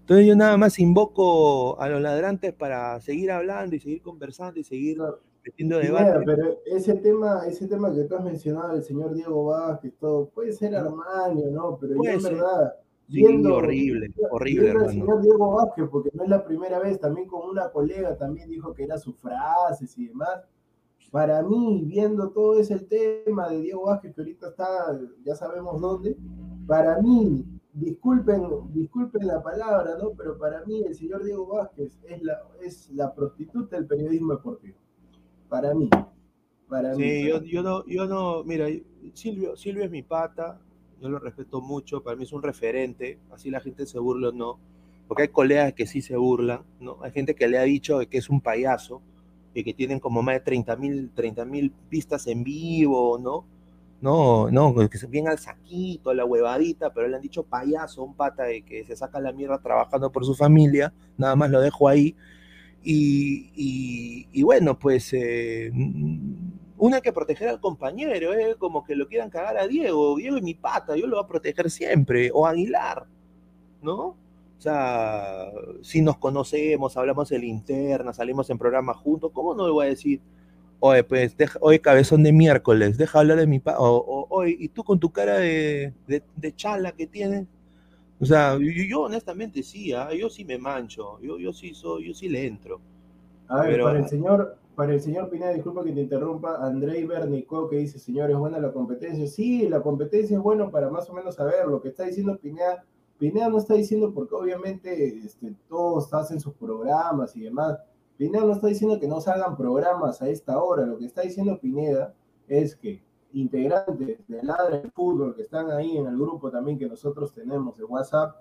Entonces yo nada más invoco a los ladrantes para seguir hablando y seguir conversando y seguir metiendo debate. pero ese tema, ese tema que tú has mencionado, el señor Diego Vázquez, todo, puede ser Armaño, ¿no? Pero yo en verdad, viendo, horrible, horrible, hermano. El señor Diego Vázquez, porque no es la primera vez, también con una colega también dijo que era sus frases y demás. Para mí, viendo todo ese tema de Diego Vázquez, que ahorita está, ya sabemos dónde, para mí, disculpen, disculpen la palabra, ¿no? Pero para mí el señor Diego Vázquez es la, es la prostituta del periodismo deportivo. Para mí. Para sí, Yo, yo, no, yo no, mira, Silvio, Silvio es mi pata, yo lo respeto mucho, para mí es un referente, así la gente se burla o no, porque hay colegas que sí se burlan, ¿no? Hay gente que le ha dicho que es un payaso, y que tienen como más de 30 mil 30 vistas en vivo, ¿no? No, no, que se bien al saquito, la huevadita, pero le han dicho payaso, un pata de que se saca la mierda trabajando por su familia, nada más lo dejo ahí. Y, bueno, pues eh, uno hay que proteger al compañero, ¿eh? como que lo quieran cagar a Diego, Diego es mi pata, yo lo voy a proteger siempre, o Aguilar, ¿no? O sea, si nos conocemos, hablamos en interna, salimos en programa juntos, ¿cómo no le voy a decir? oye, pues, oye, cabezón de miércoles, deja hablar de mi pa, o, oye, y tú con tu cara de, de, chala que tienes, o sea, yo, honestamente sí, ¿ah? yo sí me mancho, yo, yo sí soy, yo sí le entro. A ver, para el señor, para el señor Pineda, disculpa que te interrumpa, Andrei Bernico que dice, señor, ¿es buena la competencia? Sí, la competencia es bueno para más o menos saber lo que está diciendo Pineda. Pineda no está diciendo porque obviamente este, todos hacen sus programas y demás Pineda no está diciendo que no salgan programas a esta hora, lo que está diciendo Pineda es que integrantes de Ladra del Fútbol que están ahí en el grupo también que nosotros tenemos de WhatsApp,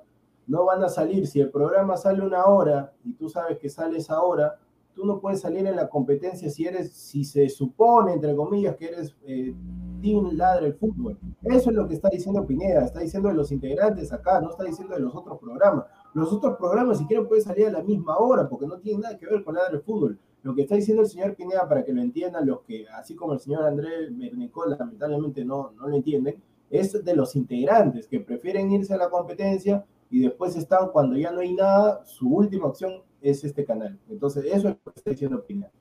no van a salir. Si el programa sale una hora y tú sabes que sale esa hora, tú no puedes salir en la competencia si eres, si se supone, entre comillas, que eres eh, Team Ladra el Fútbol. Eso es lo que está diciendo Pineda, está diciendo de los integrantes acá, no está diciendo de los otros programas. Los otros programas, si quieren, pueden salir a la misma hora, porque no tienen nada que ver con Ladra el Fútbol. Lo que está diciendo el señor Pineda, para que lo entiendan los que, así como el señor Andrés Bernicol, lamentablemente no, no lo entienden, es de los integrantes que prefieren irse a la competencia y después están, cuando ya no hay nada, su última opción es este canal. Entonces, eso es lo que está diciendo Pineda.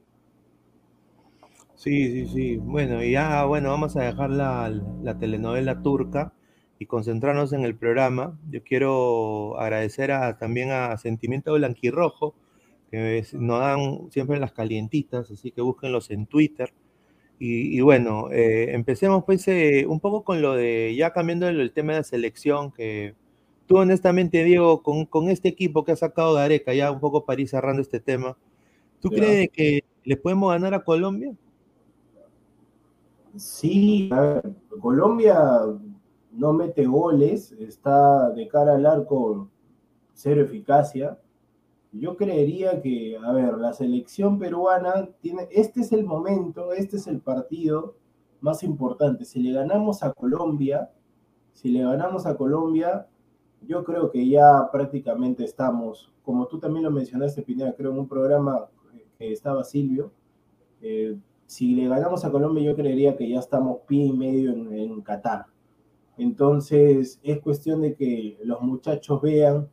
Sí, sí, sí. Bueno, y ya, bueno, vamos a dejar la, la, telenovela turca y concentrarnos en el programa. Yo quiero agradecer a, también a Sentimiento Blanquirrojo, que nos dan siempre las calientitas, así que búsquenlos en Twitter. Y, bueno, eh, empecemos pues eh, un poco con lo de, ya cambiando el, tema de la selección, que tú honestamente, Diego, con, con este equipo que ha sacado Gareca, ya un poco para ir cerrando este tema, ¿tú crees que le podemos ganar a Colombia? Sí, Colombia no mete goles, está de cara al arco cero eficacia. Yo creería que, a ver, la selección peruana tiene, este es el momento, este es el partido más importante. Si le ganamos a Colombia, si le ganamos a Colombia, yo creo que ya prácticamente estamos, como tú también lo mencionaste, Pineda, creo en un programa que estaba Silvio, eh, si le ganamos a Colombia, yo creería que ya estamos pie y medio en, Qatar. Entonces, es cuestión de que los muchachos vean,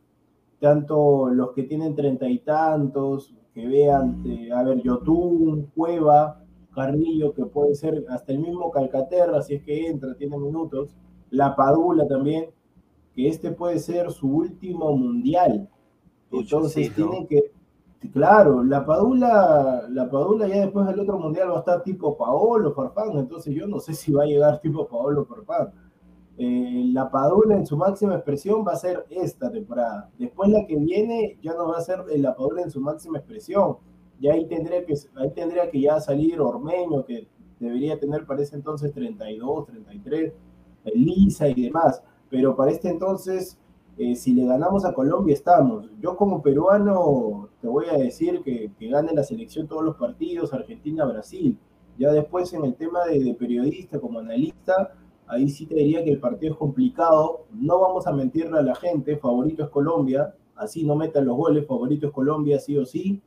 tanto los que tienen treinta y tantos, que vean, eh, a ver, Yotun, Cueva, Carrillo, que puede ser hasta el mismo Calcaterra, si es que entra, tiene minutos, La Padula también, que este puede ser su último mundial. Entonces, tienen que, Claro, la Padula, la Padula ya después del otro mundial va a estar tipo Paolo Farfán, entonces yo no sé si va a llegar tipo Paolo Farfán. Eh, la Padula en su máxima expresión va a ser esta temporada. Después la que viene ya no va a ser la Padula en su máxima expresión. Ya ahí tendría que, ahí tendría que ya salir Ormeño, que debería tener para ese entonces 32, 33, Elisa y demás. Pero para este entonces eh, si le ganamos a Colombia estamos. Yo como peruano te voy a decir que, que gane la selección todos los partidos, Argentina-Brasil. Ya después en el tema de, periodista como analista, ahí sí te diría que el partido es complicado. No vamos a mentirle a la gente, favorito es Colombia, así no metan los goles, favoritos Colombia sí o sí,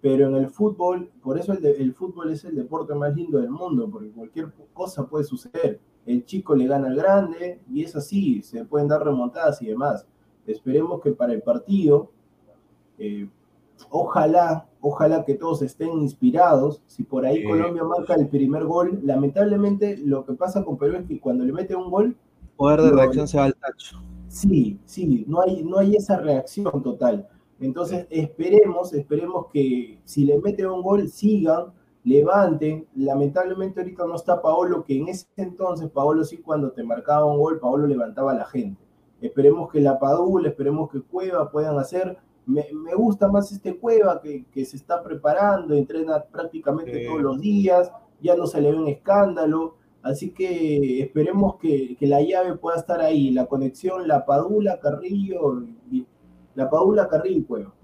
pero en el fútbol, por eso el, el, fútbol es el deporte más lindo del mundo, porque cualquier cosa puede suceder. El chico le gana al grande y es así, se pueden dar remontadas y demás. Esperemos que para el partido, eh, ojalá, ojalá que todos estén inspirados. Si por ahí Colombia marca el primer gol, lamentablemente lo que pasa con Perú es que cuando le mete un gol... Poder de reacción se va al tacho. Sí, sí, no hay, no hay esa reacción total. Entonces esperemos, esperemos que si le mete un gol sigan, levanten. Lamentablemente ahorita no está Paolo, que en ese entonces Paolo sí cuando te marcaba un gol, Paolo levantaba a la gente. Esperemos que la Padula, esperemos que Cueva puedan hacer. Me, me gusta más este Cueva que, que, se está preparando, entrena prácticamente sí. todos los días, ya no se le ve un escándalo. Así que esperemos que, que, la llave pueda estar ahí, la conexión, la Padula, Carrillo, y, la Padula, Carrillo y Cueva.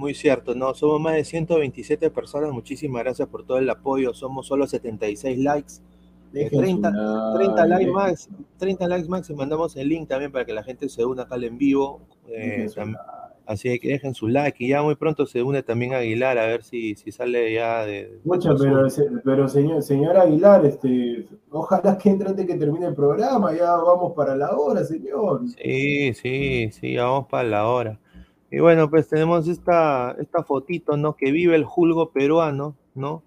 Muy cierto, no, somos más de 127 personas, muchísimas gracias por todo el apoyo, somos solo 76 likes. 30, 30, likes más, 30 likes más y mandamos el link también para que la gente se una acá al en vivo. Eh, así que dejen su like y ya muy pronto se une también Aguilar a ver si, si sale ya de. Pero, pero señor, señor Aguilar, este, ojalá que entre antes que termine el programa, ya vamos para la hora, señor. Sí, sí, sí, ya vamos para la hora. Y bueno, pues tenemos esta, esta fotito, ¿no? Que vive el julgo peruano, ¿no?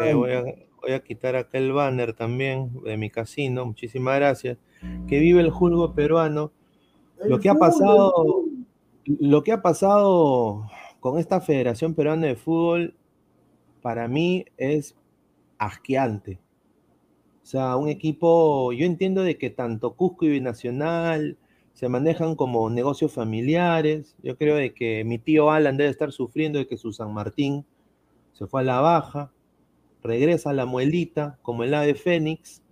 Eh, voy a, voy a quitar acá el banner también de mi casino, muchísimas gracias. Que vive el julgo peruano. Lo que ha pasado, lo que ha pasado con esta Federación Peruana de Fútbol, para mí es asqueante. O sea, un equipo, yo entiendo de que tanto Cusco y Binacional se manejan como negocios familiares. Yo creo de que mi tío Alan debe estar sufriendo de que su San Martín se fue a la baja regresa a la muelita como el ave Fénix,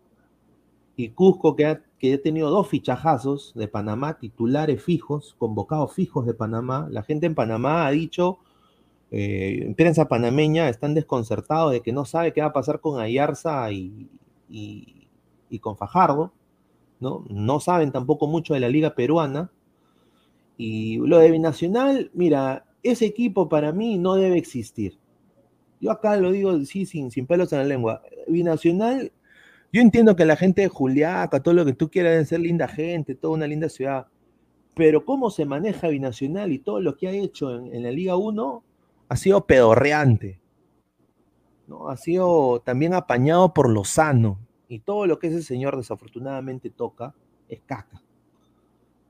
y Cusco que ha, que ha tenido dos fichajazos de Panamá, titulares fijos, convocados fijos de Panamá. La gente en Panamá ha dicho, eh, en prensa panameña, están desconcertados de que no sabe qué va a pasar con Ayarza y, y, y con Fajardo, ¿no? No saben tampoco mucho de la liga peruana. Y lo de Binacional, mira, ese equipo para mí no debe existir. Yo acá lo digo sí, sin, sin pelos en la lengua. Binacional, yo entiendo que la gente de Juliaca, todo lo que tú quieras, deben ser linda gente, toda una linda ciudad. Pero cómo se maneja Binacional y todo lo que ha hecho en, la Liga 1 ha sido pedorreante. ¿no? Ha sido también apañado por Lozano. Y todo lo que ese señor desafortunadamente toca es caca.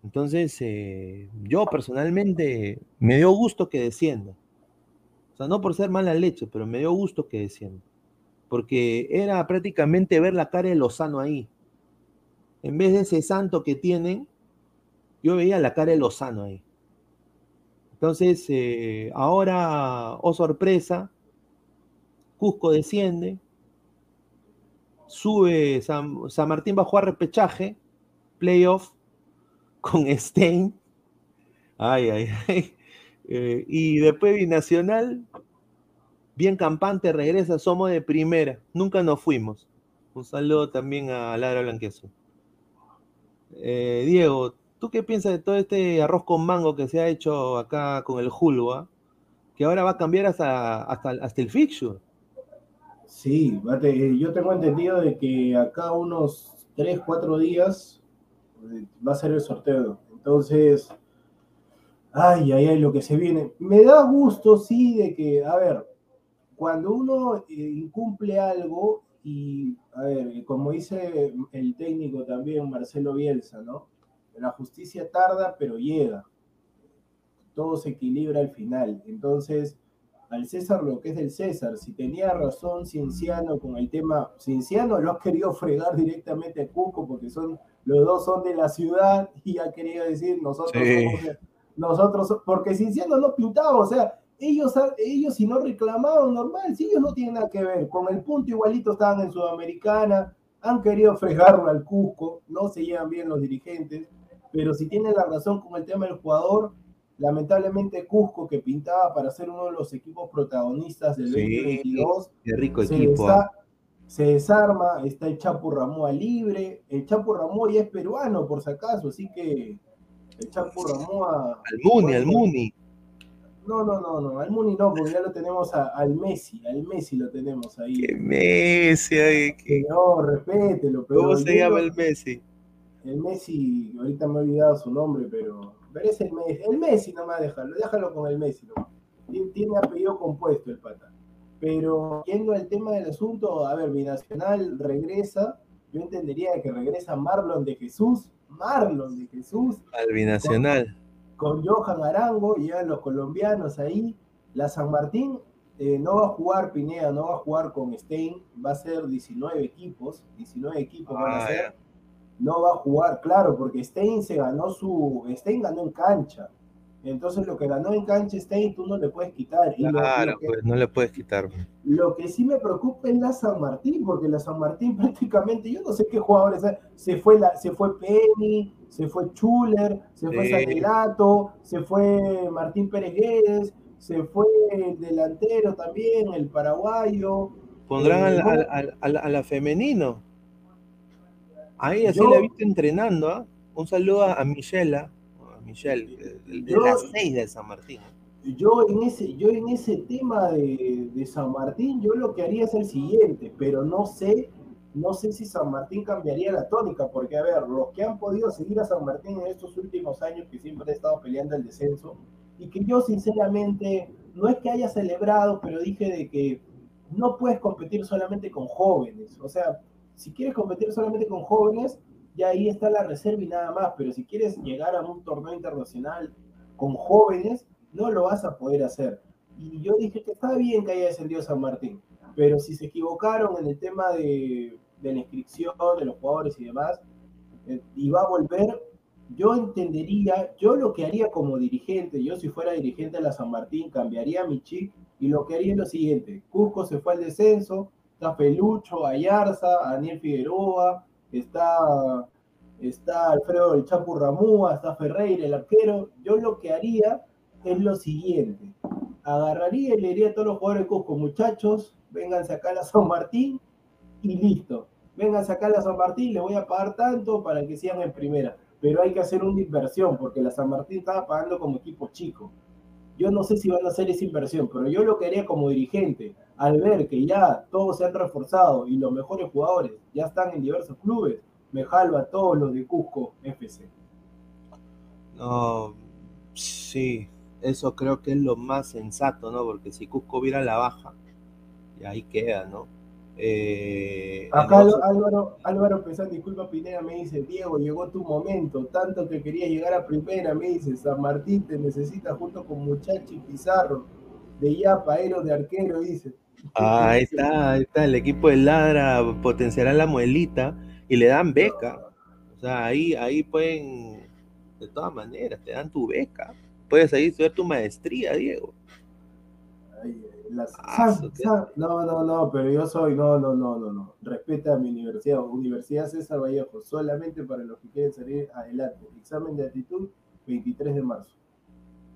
Entonces, eh, yo personalmente me dio gusto que descienda. O sea, no por ser mala leche, pero me dio gusto que descienda. Porque era prácticamente ver la cara de Lozano ahí. En vez de ese santo que tienen, yo veía la cara de Lozano ahí. Entonces, eh, ahora, oh sorpresa, Cusco desciende, sube, San, Martín va a jugar repechaje, playoff, con Stein. Ay, ay, ay. Eh, y después Binacional, bien campante, regresa, somos de primera. Nunca nos fuimos. Un saludo también a Ladra Blanqueso. Eh, Diego, ¿tú qué piensas de todo este arroz con mango que se ha hecho acá con el Julva? Que ahora va a cambiar hasta, hasta, hasta el fixture. Sí, yo tengo entendido de que acá unos 3, 4 días va a ser el sorteo. Entonces, ay, ay, ay, lo que se viene. Me da gusto, sí, de que, a ver, cuando uno eh, incumple algo, y, a ver, como dice el técnico también, Marcelo Bielsa, ¿no? La justicia tarda, pero llega. Todo se equilibra al final. Entonces, al César lo que es del César. Si tenía razón Cienciano con el tema, Cienciano lo ha querido fregar directamente a Cuco porque son los dos son de la ciudad y ha querido decir nosotros sí. somos, nosotros porque Cienciano no pintaba, o sea, ellos, ellos si no reclamaban normal, si ellos no tienen nada que ver, con el punto igualito estaban en Sudamericana, han querido fregarlo al Cusco, no se llevan bien los dirigentes, pero si tienen la razón con el tema del jugador, lamentablemente Cusco, que pintaba para ser uno de los equipos protagonistas del sí, 2022, qué rico se, equipo. Se desarma, está el Chapo Ramoa libre, el Chapo Ramoa ya es peruano por si acaso, así que El Chapu Ramoa. Al Muni, al Muni. No, no, no, no, al Muni no, porque ya lo tenemos a- al Messi, al Messi lo tenemos ahí. Qué Messi, ay, qué- No, respételo, pero ¿Cómo se llama el Messi? El Messi, ahorita me he olvidado su nombre, pero, pero es el Messi. El Messi nomás déjalo, déjalo con el Messi. nomás. Tien- Tiene apellido compuesto el pata. Pero yendo al tema del asunto, a ver, Binacional regresa, yo entendería que regresa Marlon de Jesús, Marlon de Jesús, Al binacional. con Johan Arango, llegan los colombianos ahí. La San Martín eh, no va a jugar Pineda, no va a jugar con Stein, va a ser 19 equipos, 19 equipos van a Ah, ser ya. No va a jugar, claro, porque Stein se ganó su. Stein ganó en cancha. Entonces lo que ganó en cancha Stein tú no le puedes quitar. Y Claro, lo, que, pues no le puedes quitar. lo que sí me preocupa es la San Martín, porque la San Martín prácticamente, yo no sé qué jugadores. Se fue la, se fue Penny, se fue Chuler, se fue Sí. Sanelato, se fue Martín Pérez Guedes, se fue el delantero también, el paraguayo. Pondrán al, Eh, al- al- al- a la femenino. Ahí así Yo- la he visto entrenando. ¿ah? Un saludo a, a Michela. A Michelle, de, de- Yo- las seis de San Martín. Yo en ese, yo en ese tema de, de San Martín, yo lo que haría es el siguiente, pero no sé, no sé si San Martín cambiaría la tónica, porque a ver, los que han podido seguir a San Martín en estos últimos años que siempre he estado peleando el descenso, y que yo sinceramente, no es que haya celebrado, pero dije de que no puedes competir solamente con jóvenes, o sea, si quieres competir solamente con jóvenes, ya ahí está la reserva y nada más, pero si quieres llegar a un torneo internacional con jóvenes, no lo vas a poder hacer. Y yo dije que está bien que haya descendido San Martín, pero si se equivocaron en el tema de, de la inscripción de los jugadores y demás, eh, y va a volver, yo entendería, yo lo que haría como dirigente, yo si fuera dirigente de la San Martín, cambiaría mi chip y lo que haría es lo siguiente, Cusco se fue al descenso, está Pelucho, Ayarza, Daniel Figueroa, está, está Alfredo del Chapu Ramúa, está Ferreira, el arquero, yo lo que haría es lo siguiente. Agarraría y le a todos los jugadores de Cusco, muchachos, vénganse acá a la San Martín y listo. Vénganse acá a la San Martín, les voy a pagar tanto para que sigan en primera. Pero hay que hacer una inversión, porque la San Martín estaba pagando como equipo chico. Yo no sé si van a hacer esa inversión, pero yo lo que haría como dirigente, al ver que ya todos se han reforzado y los mejores jugadores ya están en diversos clubes, me jalo a todos los de Cusco FC. No, sí, eso creo que es lo más sensato, ¿no? Porque si Cusco viera la baja, y ahí queda, ¿no? Eh, Acá Álvaro, Álvaro Pesán, disculpa Pineda, me dice, Diego, llegó tu momento, tanto que quería llegar a primera, me dice, San Martín te necesita junto con Muchachi Pizarro, de Yapa, Eros de arquero, dice. Ah, ahí está, ahí está, el equipo de Ladra potenciará la muelita y le dan beca. O sea, ahí, ahí pueden, de todas maneras, te dan tu beca. Puedes ahí estudiar tu maestría, Diego. Ay, las- Ah, no, no, no, pero yo soy, no, no, no, no, no. Respeta a mi universidad, Universidad César Vallejo, solamente para los que quieren salir adelante. Examen de actitud, 23 de marzo.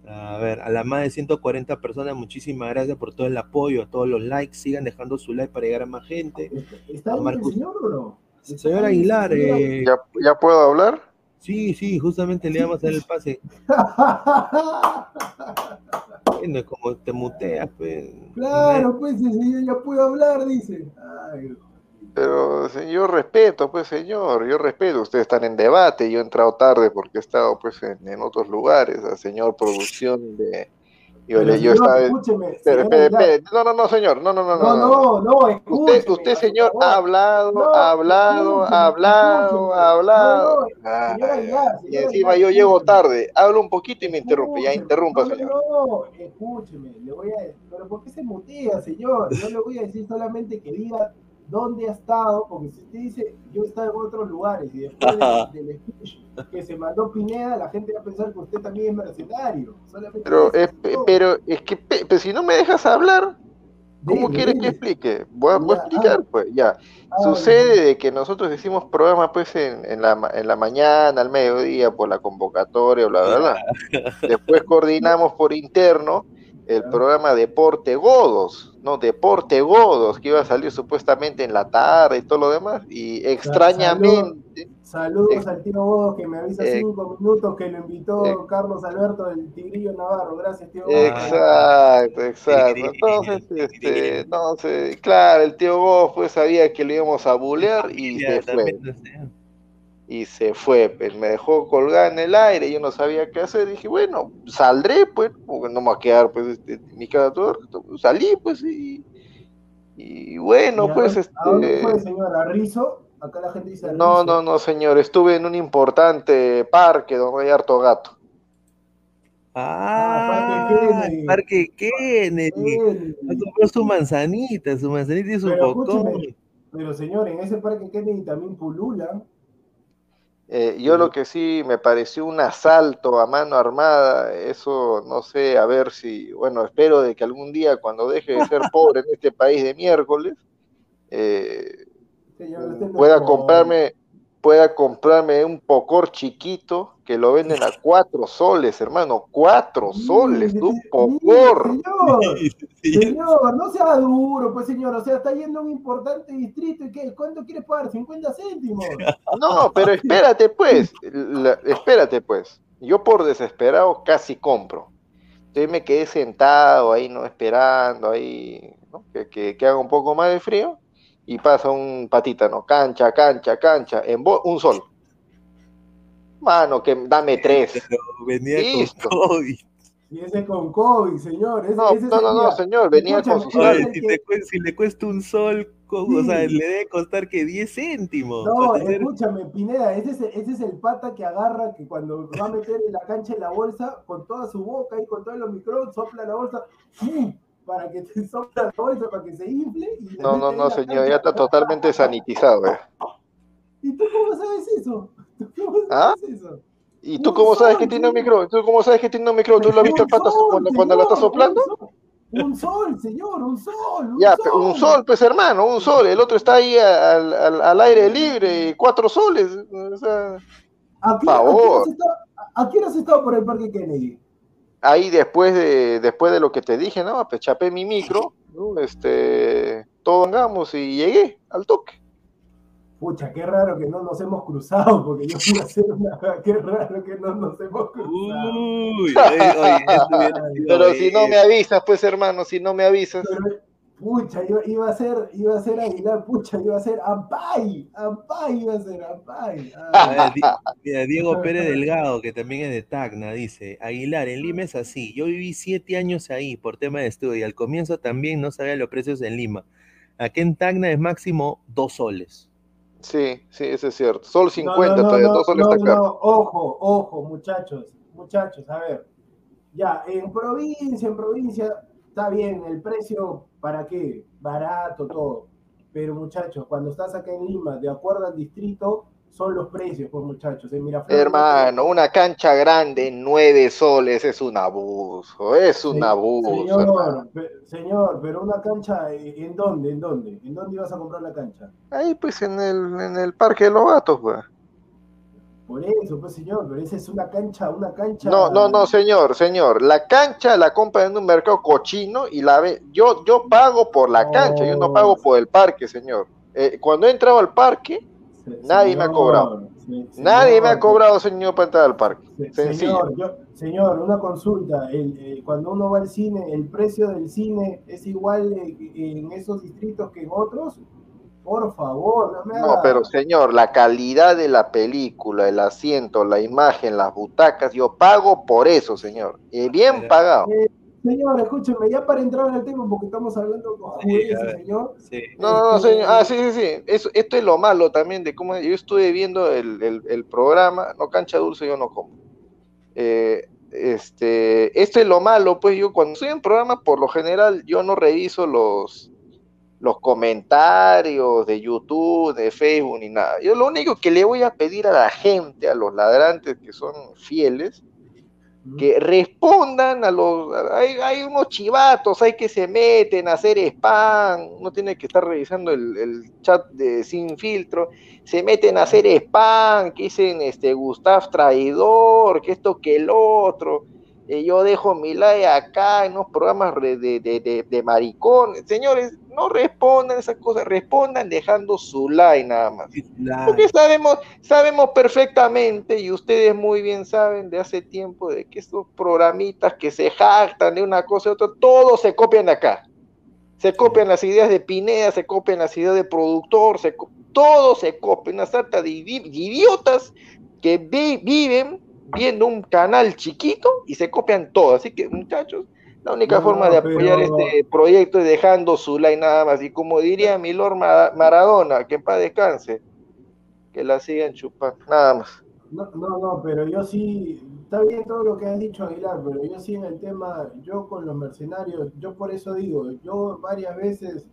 A ver, a las más de 140 personas, muchísimas gracias por todo el apoyo, a todos los likes. Sigan dejando su like para llegar a más gente. ¿Está, está Marcus- el señor o no? ¿Está Señor Aguilar, señor? eh, ¿Ya, ¿Ya puedo hablar? sí, sí, justamente le vamos a dar el pase. Bueno, como te muteas, pues. claro, pues el señor ya puede hablar, dice. Ay, Pero señor, respeto, pues señor, yo respeto. Ustedes están en debate, yo he entrado tarde porque he estado pues en, en otros lugares. A señor producción de... Yo, le- yo señor, estaba... escúcheme. No, no, no, señor, no, no, no, No, no, no, escúcheme. Usted, usted señor, ha hablado, No, ha hablado, ha hablado, ha hablado. No, no, Aguilar, y encima yo llego tarde. Hablo un poquito y me interrumpe. Ya interrumpa, no, señor. No, no, escúcheme, le voy a pero ¿por qué se mutea, señor? Yo le voy a decir solamente que diga dónde ha estado, porque si usted dice, yo he estado en otros lugares y después de- del speech que se mandó Pineda, la gente va a pensar que usted también es mercenario. Solamente Pero, es, no. pero es que, pero si no me dejas hablar, ¿cómo Dele, quieres que explique? Voy a, voy a Ya, explicar, ah. pues, ya. Ah, Sucede de que nosotros hicimos programas pues en, en la, ma- en la mañana, al mediodía, por la convocatoria, bla, bla, bla. Después coordinamos por interno el Ya. programa Deporte Godos, ¿no? Deporte Godos, que iba a salir supuestamente en la tarde y todo lo demás. Y extrañamente, Saludos al tío Bodo que me avisa Eh, cinco minutos que lo invitó eh. Carlos Alberto del Tigrillo Navarro. Gracias, tío Bodo. Exacto, exacto. Entonces, este, tigrillo. entonces, claro, el tío Goff pues sabía que lo íbamos a bulear y se fue. Y se fue, pues, me dejó colgada en el aire, yo no sabía qué hacer, dije, bueno, saldré, pues, porque no me va a quedar, pues, este, en mi casa todo el salí, pues, y, y bueno, ¿Y a pues, dónde- ¿A dónde fue, este, señor? ¿A Rizo? Acá la gente dice no, Rizo. no, no, señor, estuve en un importante parque donde hay harto gato. Ah, Parque Kennedy. Parque Kennedy. Eh, Ha comprado su manzanita, su manzanita y su Pero. Pero señor, en ese parque Kennedy también pulula. Eh, yo lo que sí me pareció un asalto a mano armada, eso no sé, a ver si, bueno, espero de que algún día cuando deje de ser pobre en este país de miércoles, eh, pueda comprarme, pueda comprarme un pocor chiquito que lo venden a cuatro soles, hermano, cuatro soles, un pocor. Señor, señor, no sea duro, pues señor. O sea, está yendo a un importante distrito y ¿qué? ¿Cuánto quieres pagar? ¿50 céntimos? No, pero espérate pues, la- espérate pues. Yo por desesperado casi compro. Entonces me quedé sentado ahí, ¿no? Esperando ahí, ¿no? Que, que, que haga un poco más de frío. Y pasa un patita, ¿no? Cancha, cancha, cancha, en un sol. Mano, que dame tres. Pero venía Listo. con COVID. Y ese con COVID, señor. Ese, No, ese no, no, no, señor, venía con sus oye, si, que- te cue- si le cuesta un sol, o sea, le debe costar que 10 céntimos. No, escúchame, Pineda, ese es, el, ese es el pata que agarra, que cuando va a meter en la cancha en la bolsa, con toda su boca y con todos los micrófonos, sopla la bolsa, ¡fum! Para que te sopla la bolsa, para que se infle. Y No, no, no, señor, ya está totalmente sanitizado. eh. ¿Y tú cómo sabes eso? ¿Tú cómo ¿Ah? sabes eso? ¿Y tú cómo sabes sol, que tiene un micro? ¿Tú cómo sabes que tiene un micro? ¿Tú lo has visto el pata cuando, cuando la está soplando? Un sol, señor, un sol. Un Ya, sol. un sol, pues hermano, un sol. El otro está ahí al, al- al aire libre, cuatro soles. O sea, ¿A qué, favor. ¿a qué hora has estado- a- a qué hora has estado por el Parque Kennedy? Ahí después de, después de lo que te dije, ¿no? Pues chapé mi micro, ¿no? este, todo hagamos y llegué al toque. Pucha, qué raro que no nos hemos cruzado, porque yo fui a hacer una. Qué raro que no nos hemos cruzado. Uy, oye, oye, Pero si no me avisas, pues hermano, si no me avisas. Pero, pucha, iba, iba a ser, iba a ser Aguilar, pucha, iba a ser Ampay, Ampay iba a ser Ampay. A Ah, mira, Diego Pérez Delgado, que también es de Tacna, dice, Aguilar, en Lima es así, yo viví siete años ahí por tema de estudio y al comienzo también no sabía los precios en Lima. Aquí en Tacna es máximo dos soles. Sí, sí, eso es cierto. Sol no, 50 no, no, todavía, no, dos soles no, está caro. ojo, ojo, muchachos, muchachos, a ver. Ya, en provincia, en provincia, está bien, el precio, ¿para qué? Barato, todo. Pero muchachos, cuando estás acá en Lima, de acuerdo al distrito, son los precios, pues muchachos. En Miraflores, Hermano, una cancha grande, nueve soles, es un abuso, es un abuso. Señor, señor, pero una cancha, eh, ¿en dónde? ¿En dónde? ¿En dónde ibas a comprar la cancha? Ahí pues en el, en el Parque de los Gatos, pues. Por eso, pues señor, pero esa es una cancha, una cancha. No, no, no, señor, señor. La cancha la compran en un mercado cochino y la ve. Yo, yo pago por la cancha, yo no pago por el parque, señor. Eh, cuando he entrado al parque, Se- nadie me ha cobrado. se- nadie me ha cobrado, señor, para entrar al parque. se-. Señor, yo- señor, una consulta. El, eh, cuando uno va al cine, ¿el precio del cine es igual eh, en esos distritos que en otros? Por favor, no me No, pero señor, la calidad de la película, el asiento, la imagen, las butacas, yo pago por eso, señor. Y bien Pero- pagado. Señor, escúcheme, ya para entrar en el tema, porque estamos hablando con Sí, señor. Sí. No, no, no, señor. Ah, sí, sí, sí. Eso, esto es lo malo también de cómo yo estuve viendo el, el- el programa. No, cancha dulce yo no como. Eh, este, esto es lo malo, pues yo cuando estoy en programa, por lo general, yo no reviso los, los comentarios de YouTube, de Facebook, ni nada. Yo lo único que le voy a pedir a la gente, a los ladrantes que son fieles, que respondan a los... Hay, hay unos chivatos, hay que se meten a hacer spam, no tiene que estar revisando el, el chat de sin filtro, se meten a hacer spam, que dicen este Gustav traidor, que esto que el otro, eh, yo dejo mi like acá en unos programas de, de, de, de maricón. Señores, no respondan esas cosas, respondan dejando su like nada más. Porque sabemos, sabemos perfectamente, y ustedes muy bien saben de hace tiempo, de que estos programitas que se jactan de una cosa y otra, todos se copian acá. Se copian las ideas de Pineda, se copian las ideas de productor, se, todo se copia, una sarta de idiotas que viven viendo un canal chiquito y se copian todo. Así que, muchachos, la única forma de apoyar este proyecto es dejando su like nada más. Y como diría Milor Maradona, que en paz descanse, que la sigan chupando, nada más. No, no, no, pero yo sí, está bien todo lo que has dicho Aguilar, pero yo sí en el tema, yo con los mercenarios, yo por eso digo, yo varias veces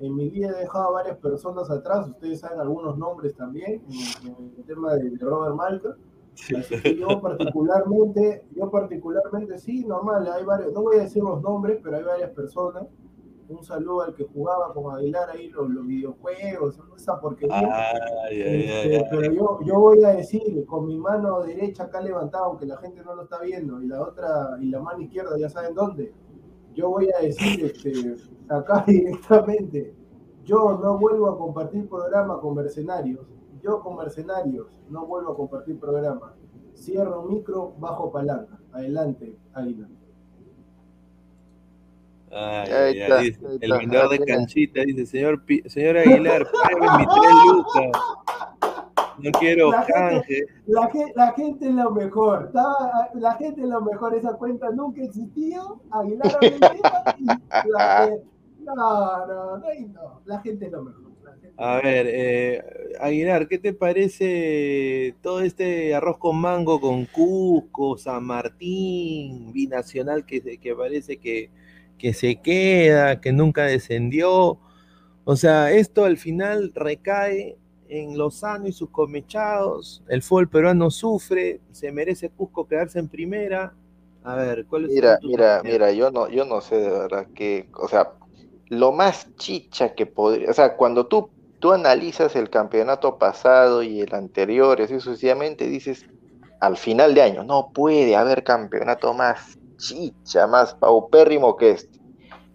en mi vida he dejado a varias personas atrás, ustedes saben algunos nombres también, en, el tema de Robert Malcolm yo particularmente, yo particularmente sí, normal, hay varios, no voy a decir los nombres, pero hay varias personas. Un saludo al que jugaba con Aguilar ahí los, videojuegos, esa porquería. Este, pero yo, yo voy a decir, con mi mano derecha acá levantada, aunque la gente no lo está viendo, y la otra, y la mano izquierda, ya saben dónde. Yo voy a decir este, acá directamente, yo no vuelvo a compartir programa con mercenarios yo con mercenarios no vuelvo a compartir programa. Cierro micro, bajo palanca. Adelante, Águila. el vendedor de canchita dice, señor, señor Aguilar, págame mis tres lucas. No quiero la canje. Gente, la, la, gente es lo mejor. la gente es lo mejor. Esa cuenta nunca existió. Aguilar y la, no, no, no, no. La gente es lo mejor. A ver, eh, Aguilar, ¿qué te parece todo este arroz con mango con Cusco, San Martín, binacional que, que parece que, que se queda, que nunca descendió? O sea, esto al final recae en Lozano y sus comechados, el fútbol peruano sufre, se merece Cusco quedarse en primera. A ver, ¿cuál es Mira, mira, mira, yo no, yo no sé de verdad que, o sea, lo más chicha que podría, o sea, cuando tú tú analizas el campeonato pasado y el anterior, así sucesivamente, dices, al final de año, no puede haber campeonato más chicha, más paupérrimo que este.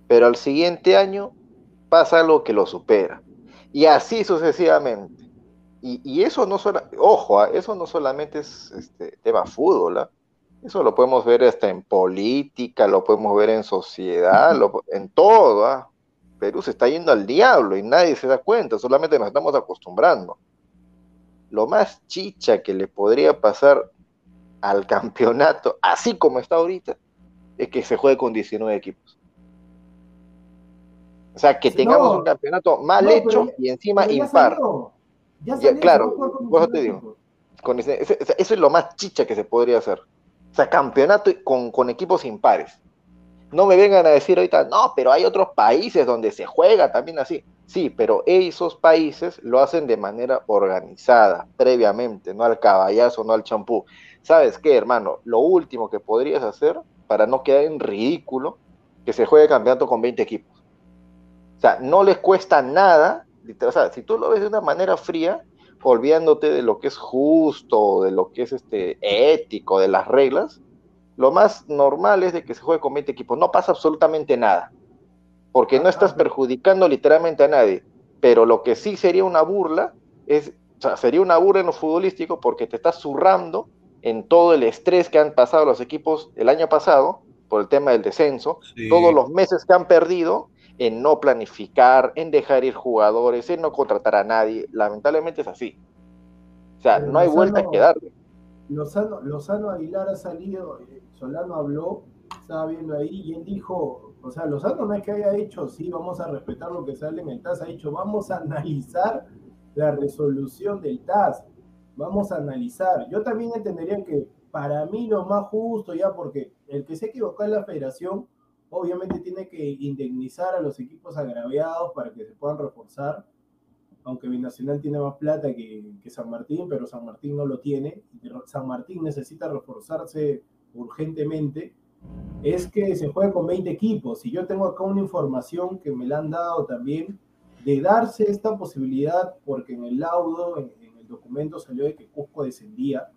Pero al siguiente año pasa algo que lo supera. Y así sucesivamente. Y, eso no solo, ojo, ¿ah? eso no solamente es este, tema fútbol, ¿ah? eso lo podemos ver hasta en política, lo podemos ver en sociedad, en todo, ¿ah? Perú se está yendo al diablo y nadie se da cuenta, solamente nos estamos acostumbrando. Lo más chicha que le podría pasar al campeonato, así como está ahorita, es que se juegue con 19 equipos. O sea, que tengamos un campeonato mal hecho y encima impar. claro, vos te digo. eso es lo más chicha que se podría hacer. O sea, campeonato con, con equipos impares. No me vengan a decir ahorita, no, pero hay otros países donde se juega también así. Sí, pero esos países lo hacen de manera organizada, previamente, no al caballazo, no al champú. ¿Sabes qué, hermano? Lo último que podrías hacer para no quedar en ridículo, que se juegue campeonato con 20 equipos. O sea, no les cuesta nada. O sea, si tú lo ves de una manera fría, olvidándote de lo que es justo, de lo que es este ético, de las reglas, lo más normal es de que se juegue con 20 equipos. No pasa absolutamente nada, porque no estás perjudicando literalmente a nadie. Pero lo que sí sería una burla es, o sea, sería una burla en lo futbolístico porque te estás zurrando en todo el estrés que han pasado los equipos el año pasado por el tema del descenso, todos los meses que han perdido en no planificar, en dejar ir jugadores, en no contratar a nadie. Lamentablemente es así. O sea, no hay vuelta que darle. Lozano, Lozano Aguilar ha salido, eh, Solano habló, estaba viendo ahí, y él dijo, o sea, Lozano no es que haya dicho, sí, vamos a respetar lo que sale en el TAS, ha dicho, vamos a analizar la resolución del TAS, vamos a analizar. Yo también entendería que para mí lo más justo, ya porque el que se equivocó en la federación, obviamente tiene que indemnizar a los equipos agraviados para que se puedan reforzar aunque Binacional tiene más plata que, San Martín, pero San Martín no lo tiene, San Martín necesita reforzarse urgentemente, es que se juegue con 20 equipos. Y yo tengo acá una información que me la han dado también de darse esta posibilidad, porque en el laudo, en, en el documento salió de que Cusco descendía.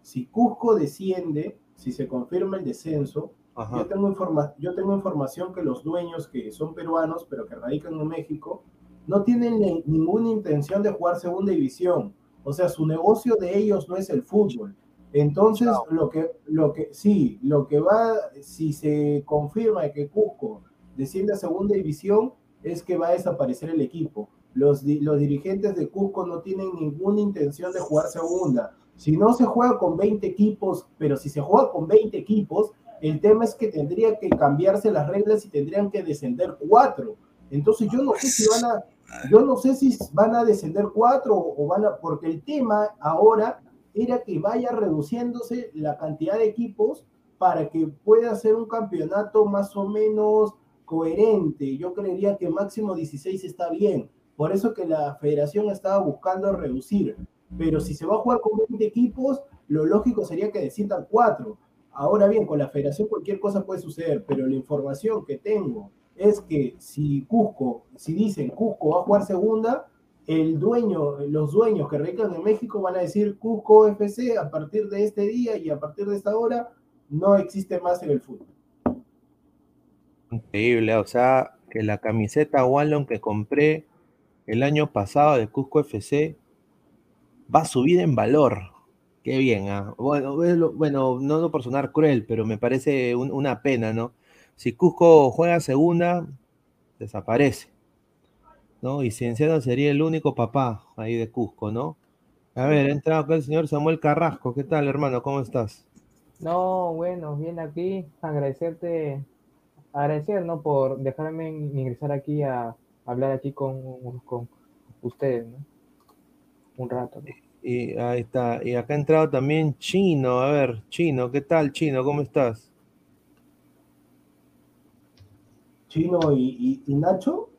Si Cusco desciende, si se confirma el descenso, yo tengo, informa yo tengo información que los dueños que son peruanos, pero que radican en México, no tienen ninguna intención de jugar segunda división. O sea, su negocio de ellos no es el fútbol. Entonces, lo que, lo que, sí, lo que va, si se confirma que Cusco desciende a segunda división, es que va a desaparecer el equipo. Los, los dirigentes de Cusco no tienen ninguna intención de jugar segunda. Si no se juega con 20 equipos, pero si se juega con 20 equipos, el tema es que tendría que cambiarse las reglas y tendrían que descender cuatro. Entonces yo no sé si van a, yo no sé si van a descender cuatro o van a, porque el tema ahora era que vaya reduciéndose la cantidad de equipos para que pueda ser un campeonato más o menos coherente. Yo creería que máximo 16 está bien. Por eso que la federación estaba buscando reducir. Pero si se va a jugar con 20 equipos, lo lógico sería que desciendan cuatro. Ahora bien, con la federación cualquier cosa puede suceder, pero la información que tengo es que si Cusco, si dicen Cusco va a jugar segunda, el dueño, los dueños que radican en México van a decir Cusco FC a partir de este día y a partir de esta hora no existe más en el fútbol. Increíble, o sea, que la camiseta Wallon que compré el año pasado de Cusco FC va a subir en valor. Qué bien, ¿ah? bueno, bueno, no por sonar cruel, pero me parece una pena, ¿no? Si Cusco juega segunda, desaparece. ¿no? Y Cienciano sería el único papá ahí de Cusco, ¿no? A ver, ha entrado acá el señor Samuel Carrasco. ¿Qué tal, hermano? ¿Cómo estás? No, bueno, bien aquí. Agradecerte, agradecer, ¿no? Por dejarme ingresar aquí a hablar aquí con, con ustedes, ¿no? Un rato. Y ahí está. Y acá ha entrado también Chino. A ver, Chino, ¿qué tal, Chino? ¿Cómo estás? Chino y, Nacho.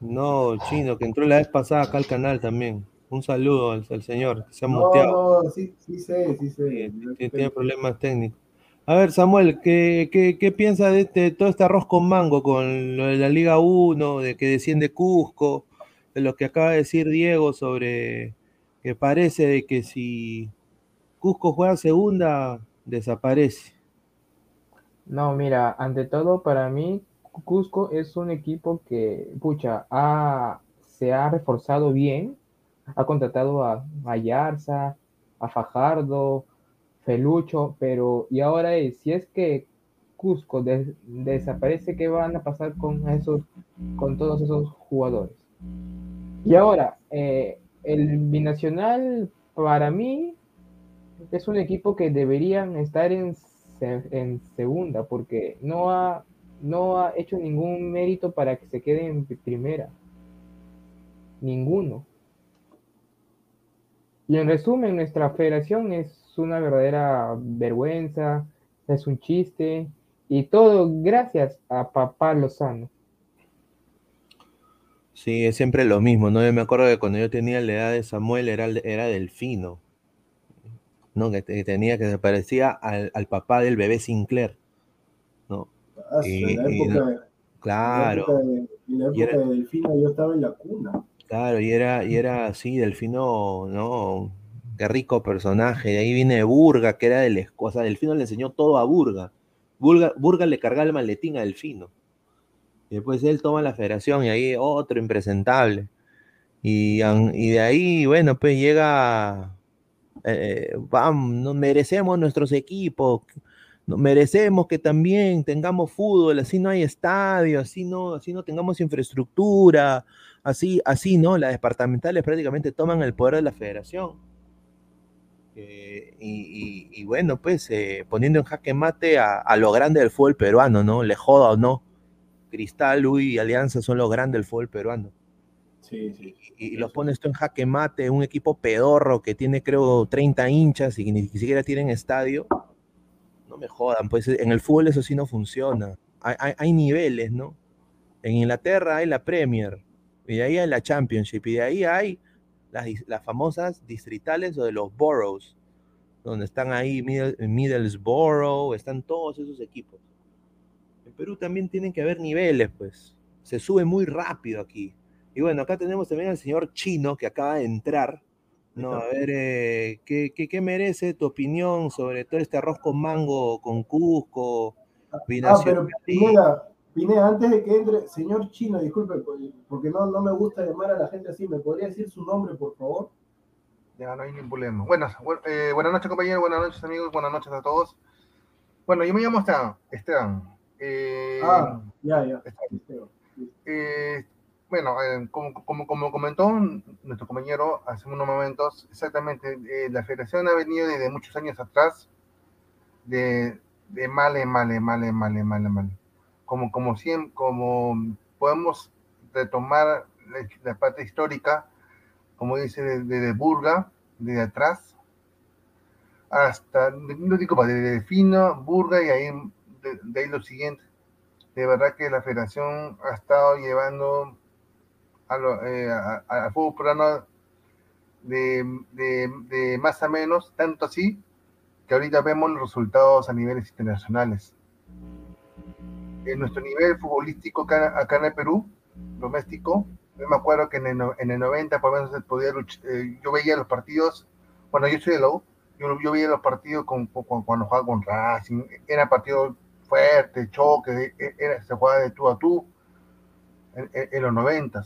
No, Chino, que entró la vez pasada acá al canal también. Un saludo al, señor, se ha muteado. No, sí, sí sé, sí sé. Tiene, problemas técnicos. A ver, Samuel, ¿qué, qué, qué piensas de este, todo este arroz con mango con lo de la Liga 1, de que desciende Cusco, de lo que acaba de decir Diego sobre que parece de que si Cusco juega segunda, desaparece? No, mira, ante todo, para mí, Cusco es un equipo que, pucha, ha, se ha reforzado bien, ha contratado a, a a Fajardo, Felucho, pero y ahora es, si es que Cusco desaparece, ¿qué van a pasar con esos, con todos esos jugadores? Y ahora, eh, el binacional para mí es un equipo que deberían estar en en segunda, porque no ha, no ha hecho ningún mérito para que se quede en primera. Ninguno. Y en resumen, nuestra federación es una verdadera vergüenza, es un chiste, y todo gracias a papá Lozano. Sí, es siempre lo mismo, ¿no? Yo me acuerdo que cuando yo tenía la edad de Samuel era, era Delfino. ¿No? Que, tenía que se parecía al, papá del bebé Sinclair, ¿no? Ah, y, claro. En la época, de, Delfino yo estaba en la cuna. Claro, y era, y era así, Delfino, ¿no? Qué rico personaje. De ahí viene Burga, que era del o sea, Delfino le enseñó todo a Burga. Burga, Burga le cargaba el maletín a Delfino. Y después él toma la federación y ahí otro impresentable. Y, y de ahí, bueno, pues llega eh, nos merecemos nuestros equipos, nos merecemos que también tengamos fútbol, así no hay estadio, así no, así no tengamos infraestructura, así, así no, las departamentales prácticamente toman el poder de la federación. Eh, y, bueno, pues eh, poniendo en jaque mate a, a, lo grande del fútbol peruano, ¿no? Le joda o no. Cristal, y Alianza son lo grande del fútbol peruano. Y, los pones tú en jaque mate, un equipo pedorro que tiene creo 30 hinchas y ni siquiera tienen estadio. No me jodan, pues en el fútbol eso sí no funciona. Hay, niveles, ¿no? En Inglaterra hay la Premier, y de ahí hay la Championship, y de ahí hay las, famosas distritales o de los boroughs, donde están ahí Middlesbrough, están todos esos equipos. En Perú también tienen que haber niveles, pues. Se sube muy rápido aquí. Y bueno, acá tenemos también al señor Chino que acaba de entrar, No, a ver, eh, ¿qué, qué, qué merece tu opinión sobre todo este arroz con mango, con Cusco, Ah, binacional? pero Pineda, Pineda, antes de que entre, señor Chino, disculpe, porque no, no me gusta llamar a la gente así, ¿me podría decir su nombre, por favor? Ya no hay ningún problema. Buenas, bu- eh, buenas noches, compañeros. Buenas noches, amigos. Buenas noches a todos. Bueno, yo me llamo Esteban. Esteban. Eh, Ah, ya, ya. Esteban. Bueno, eh, como, como, comentó nuestro compañero hace unos momentos, exactamente, eh, la federación ha venido desde muchos años atrás de, de mal en mal, en mal, en mal, en mal, en mal. Como, como, siempre, como podemos retomar la, parte histórica, como dice, desde de, de Burga, desde atrás, hasta, no digo, desde Fino, Burga y ahí, de, de ahí lo siguiente. De verdad que la federación ha estado llevando al eh, a, a fútbol peruano de, de, de, más a menos, tanto así que ahorita vemos los resultados a niveles internacionales. En nuestro nivel futbolístico acá, en el Perú, doméstico, yo me acuerdo que en el, en el 90 por lo menos podía luchar, eh, yo veía los partidos, bueno, yo soy de la U, yo, yo veía los partidos con, cuando jugaba con Racing, era partido fuerte, choque, era, se jugaba de tú a tú en, los 90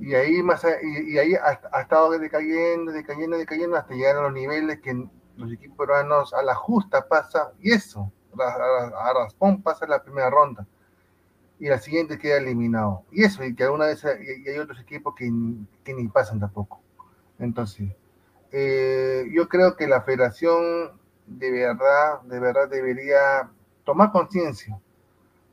y ahí más y, y ahí ha, ha, estado decayendo, decayendo, decayendo hasta llegar a los niveles que los equipos peruanos a la justa pasa y eso, a, a, a raspón pasa la primera ronda y la siguiente queda eliminado. Y eso y que alguna vez y, hay otros equipos que, que, ni pasan tampoco. Entonces eh, yo creo que la federación de verdad de verdad debería tomar conciencia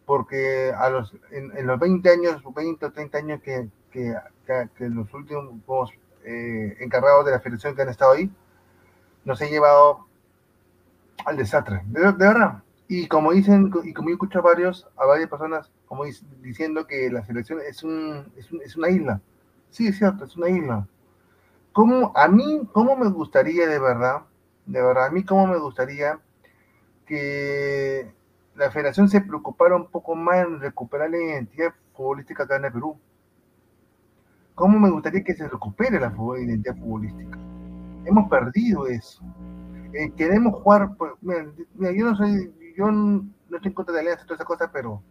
porque a los en, en, los 20 años 20 o 30 años que, que, que, que los últimos eh, encargados de la federación que han estado ahí nos han llevado al desastre, de, de, verdad. Y como dicen, y como yo escucho a varios, a varias personas, como dic diciendo que la selección es, un, es, un, es una isla. Sí, es cierto, es una isla. ¿Cómo, a mí, cómo me gustaría de verdad, de verdad, a mí cómo me gustaría que la federación se preocupara un poco más en recuperar la identidad futbolística acá en el Perú. ¿Cómo me gustaría que se recupere la identidad futbolística? Hemos perdido eso. Eh, queremos jugar, pues, mira, mira, yo no soy, yo no estoy en contra de Alianza, todas esas cosas, pero,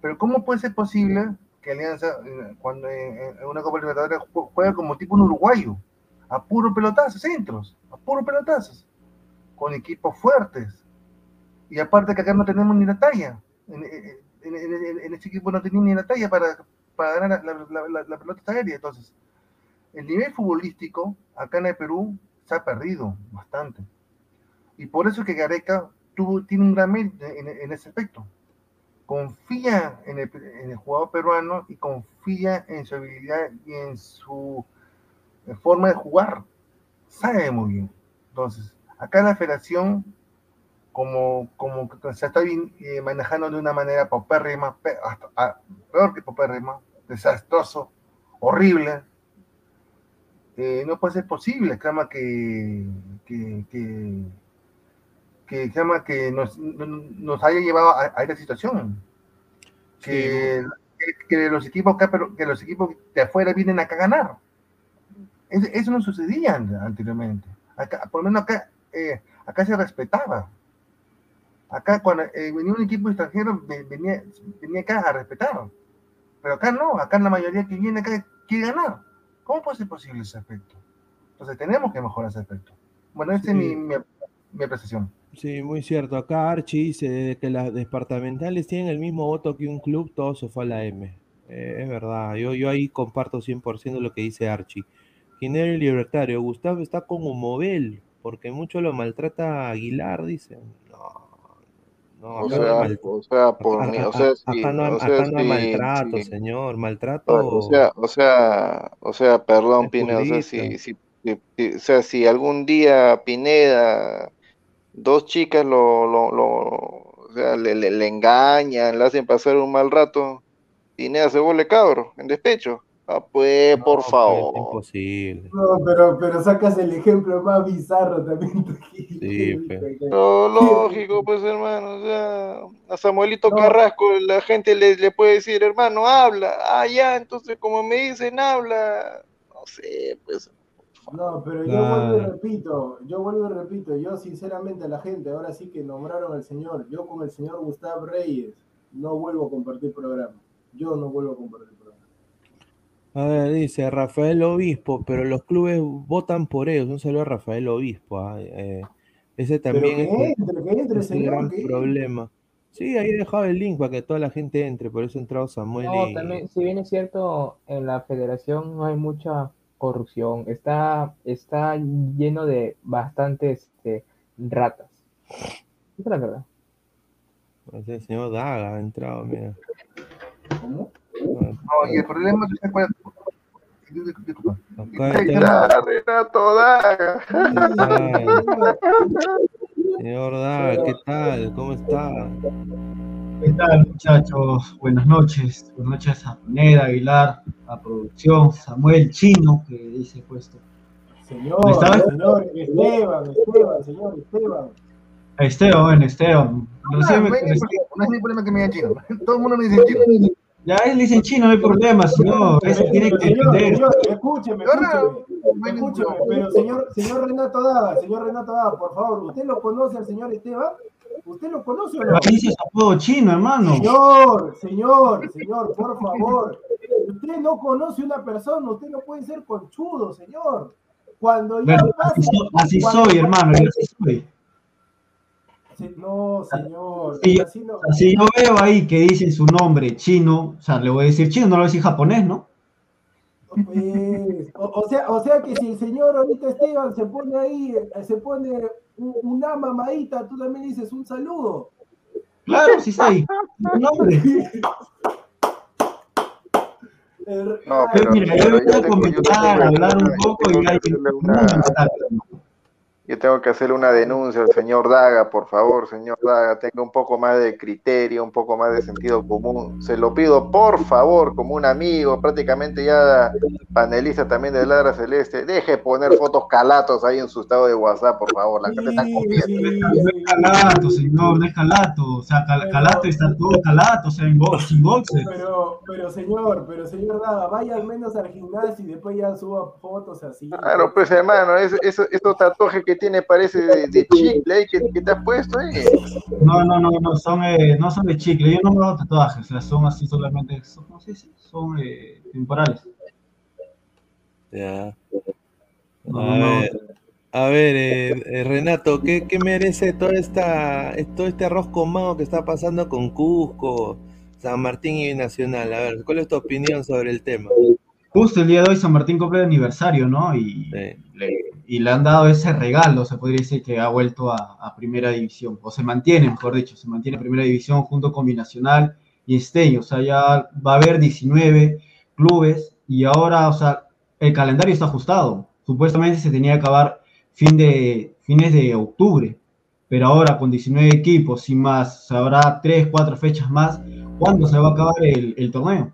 pero ¿cómo puede ser posible que Alianza, cuando en, en una Copa Libertadores juega como tipo un uruguayo, a puro pelotazo, centros, a puro pelotazos, con equipos fuertes? Y aparte que acá no tenemos ni la talla, en, en, en, en ese equipo no tenía ni la talla para, para ganar la, la, la, la, pelota aérea. Entonces, el nivel futbolístico acá en el Perú se ha perdido bastante. Y por eso es que Gareca tuvo, tiene un gran mérito en, en, ese aspecto. Confía en el, en el, jugador peruano y confía en su habilidad y en su forma de jugar. Sabe muy bien. Entonces, acá la federación, como, como se está bien, eh, manejando de una manera paupérrima, hasta, a, peor que paupérrima, desastroso, horrible, eh, no puede ser posible, clama que, que, que, que, clama que nos, nos haya llevado a, a esta situación. Que, sí. que, que, los equipos acá, pero que los equipos de afuera vienen acá a ganar. Es, eso no sucedía anteriormente. Acá, por lo menos acá, eh, acá se respetaba. Acá cuando eh, venía un equipo extranjero venía, venía acá a respetar. Pero acá no, acá la mayoría que viene acá quiere ganar. ¿Cómo puede ser posible ese aspecto? Entonces tenemos que mejorar ese aspecto. Bueno, esta sí. es mi, mi, mi, apreciación. Sí, muy cierto. Acá Archie dice que las departamentales tienen el mismo voto que un club, todo se fue a la M. Eh, es verdad, yo, yo ahí comparto 100% lo que dice Archie. Ginero y Libertario, Gustavo está como Mobel, porque mucho lo maltrata Aguilar, dicen. No, o, sea, o sea, por acá, mí, o sea, acá no, o sea, acá no sí, maltrato, señor, maltrato. O sea, o sea, o sea, perdón, Pineda, o sea, si, si, si, o sea, si algún día Pineda, dos chicas lo, lo, lo o sea, le, le, le engañan, le hacen pasar un mal rato, Pineda se vuelve cabro, en despecho. Ah, pues, No, por pues, favor. imposible. No, pero, pero sacas el ejemplo más bizarro también. Sí, pe. Lo lógico, pues, hermano. O sea, a Samuelito No. Carrasco la gente le, le puede decir, hermano, habla. Ah, ya, entonces, como me dicen, habla. No sé, pues, No, pero yo vuelvo y repito, yo vuelvo y repito, yo sinceramente a la gente, ahora sí que nombraron al señor, yo con el señor Gustavo Reyes no vuelvo a compartir programa. Yo no vuelvo a compartir programa. A ver, dice Rafael Obispo, pero los clubes votan por ellos. Un saludo a Rafael Obispo. ah, eh, ese también es, entre, que entre, es un señor, gran que problema. Sí, ahí he dejado el link para que toda la gente entre, por eso ha entrado Samuel No, y- también, si bien es cierto, en la federación no hay mucha corrupción, está, está lleno de bastantes este, ratas. Esa es la verdad. Pues el señor Daga ha entrado, mira. ¿Cómo? No, y el problema es Renato Daga. señor Daga, ¿qué tal? ¿Cómo está? ¿Qué tal, muchachos? Buenas noches. Buenas noches a Pineda, Aguilar, a producción, Samuel Chino, que dice puesto. Señor, ¿Me estaba- señor, Esteban, Esteban, señor Esteban. Esteban, bueno, Esteban. No, Recién no no hay ningún problema que me digan chino. Todo el mundo me dice chino. Ya él le dicen chino, no hay problema, señor. Ese tiene que entender. señor, escúcheme, no- escúcheme. no Escúcheme, pero señor, señor Renato Daga, señor Renato Daga, por favor, ¿usted lo conoce al señor Esteban? ¿Usted lo conoce o no? Dice su apodo chino, hermano. Señor, señor, señor, por favor. Usted no conoce una persona, usted no puede ser conchudo, señor. Cuando ya Bueno, pase. así, so- así cuando- soy, hermano, así soy. No, señor. Sí, así no- Si yo veo ahí que dice su nombre chino, o sea, le voy a decir chino, no le voy a decir japonés, ¿no? Pues, o, o sea, o sea que si el señor ahorita Esteban se pone ahí, eh, se pone un- una mamadita, tú también dices un saludo. Claro, sí está ahí. Su nombre. No, Ay, pero, Mira, yo voy a yo comentar, hablar un poco y que hay Yo tengo que hacerle una denuncia al señor Daga, por favor, señor Daga, tenga un poco más de criterio, un poco más de sentido común. Se lo pido, por favor, como un amigo, prácticamente ya panelista también de Ladra Celeste, deje poner fotos calatos ahí en su estado de WhatsApp, por favor, la gente está sí, comiendo. sí, No es calato, señor, no es calato. O sea, cal- calato está todo calato, o sea, en box, sin boxes. Pero, pero señor, pero señor Daga, vaya al menos al gimnasio y después ya suba fotos así. Claro, pues hermano, es- eso- esos tatuajes que tiene parece de, de chicle que, que te has puesto ahí. No, no, no, no, son, eh, no son de chicle. Yo no me hago tatuajes, o sea, son así solamente, son, ¿cómo se dice? Son eh, temporales. Ya. No, A no, ver, a ver eh, eh, Renato, ¿qué, qué merece toda esta, todo este arroz con mango que está pasando con Cusco, San Martín y Nacional? A ver, ¿cuál es tu opinión sobre el tema? Justo el día de hoy San Martín cumple el aniversario, ¿no? Y, Sí. le, y le han dado ese regalo, se podría decir que ha vuelto a, a primera división, o se mantiene, mejor dicho, se mantiene en primera división junto con Binacional y Esteño, o sea, ya va a haber 19 clubes y ahora, o sea, el calendario está ajustado. Supuestamente se tenía que acabar fin de, fines de octubre, pero ahora con 19 equipos y más, habrá 3, 4 fechas más, ¿cuándo se va a acabar el, el torneo?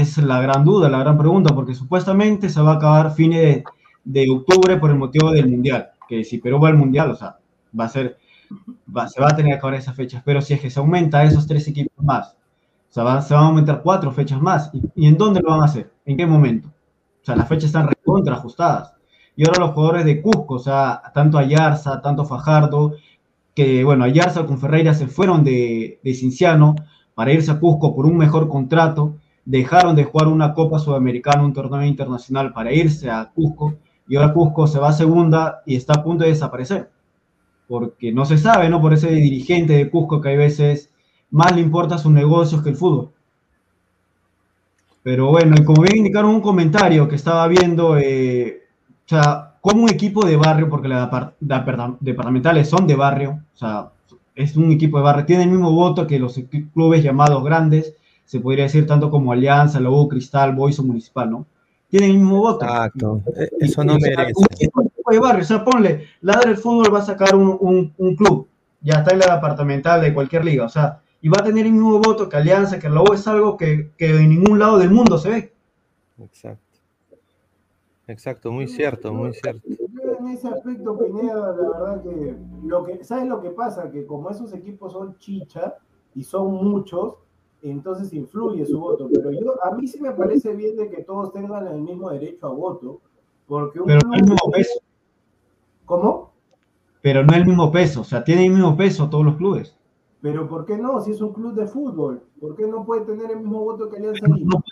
Es la gran duda, la gran pregunta, porque supuestamente se va a acabar fines de, octubre por el motivo del Mundial, que si Perú va al Mundial, o sea, va a ser, va- se va a tener que acabar esas fechas, pero si es que se aumenta esos tres equipos más, o sea, va- se van a aumentar cuatro fechas más, ¿y, y en dónde lo van a hacer? ¿En qué momento? O sea, las fechas están recontra ajustadas. Y ahora los jugadores de Cusco, o sea, tanto Ayarza, tanto Fajardo, que bueno, Ayarza con Ferreira se fueron de, de Cinciano para irse a Cusco por un mejor contrato, dejaron de jugar una Copa Sudamericana, un torneo internacional para irse a Cusco, y ahora Cusco se va a segunda y está a punto de desaparecer, porque no se sabe, ¿no? Por ese dirigente de Cusco que hay veces más le importa sus negocios que el fútbol. Pero bueno, y como bien indicaron un comentario que estaba viendo, eh, o sea, como un equipo de barrio, porque las depart- depart- departamentales son de barrio, o sea, es un equipo de barrio, tiene el mismo voto que los clubes llamados grandes, se podría decir tanto como Alianza, la U, Cristal, Boys o Municipal, ¿no? Tienen el mismo voto. Exacto, e- eso no merece. un equipo de barrio, o sea, ponle, Ladra el Fútbol va a sacar un, un- un club, ya está en la departamental de cualquier liga, o sea, y va a tener el mismo voto que Alianza, que la U, es algo que, que en ningún lado del mundo se ve. Exacto. Exacto, muy cierto, muy cierto. Yo en ese aspecto, Pineda, la verdad que, lo que, ¿sabes lo que pasa? Que como esos equipos son chicha y son muchos, entonces influye su voto. Pero yo, a mí sí me parece bien de que todos tengan el mismo derecho a voto, Porque un Pero no el mismo peso. ¿Cómo? Pero no el mismo peso. O sea, tienen el mismo peso todos los clubes. Pero ¿por qué no? Si es un club de fútbol, ¿por qué no puede tener el mismo voto que Alianza Lima?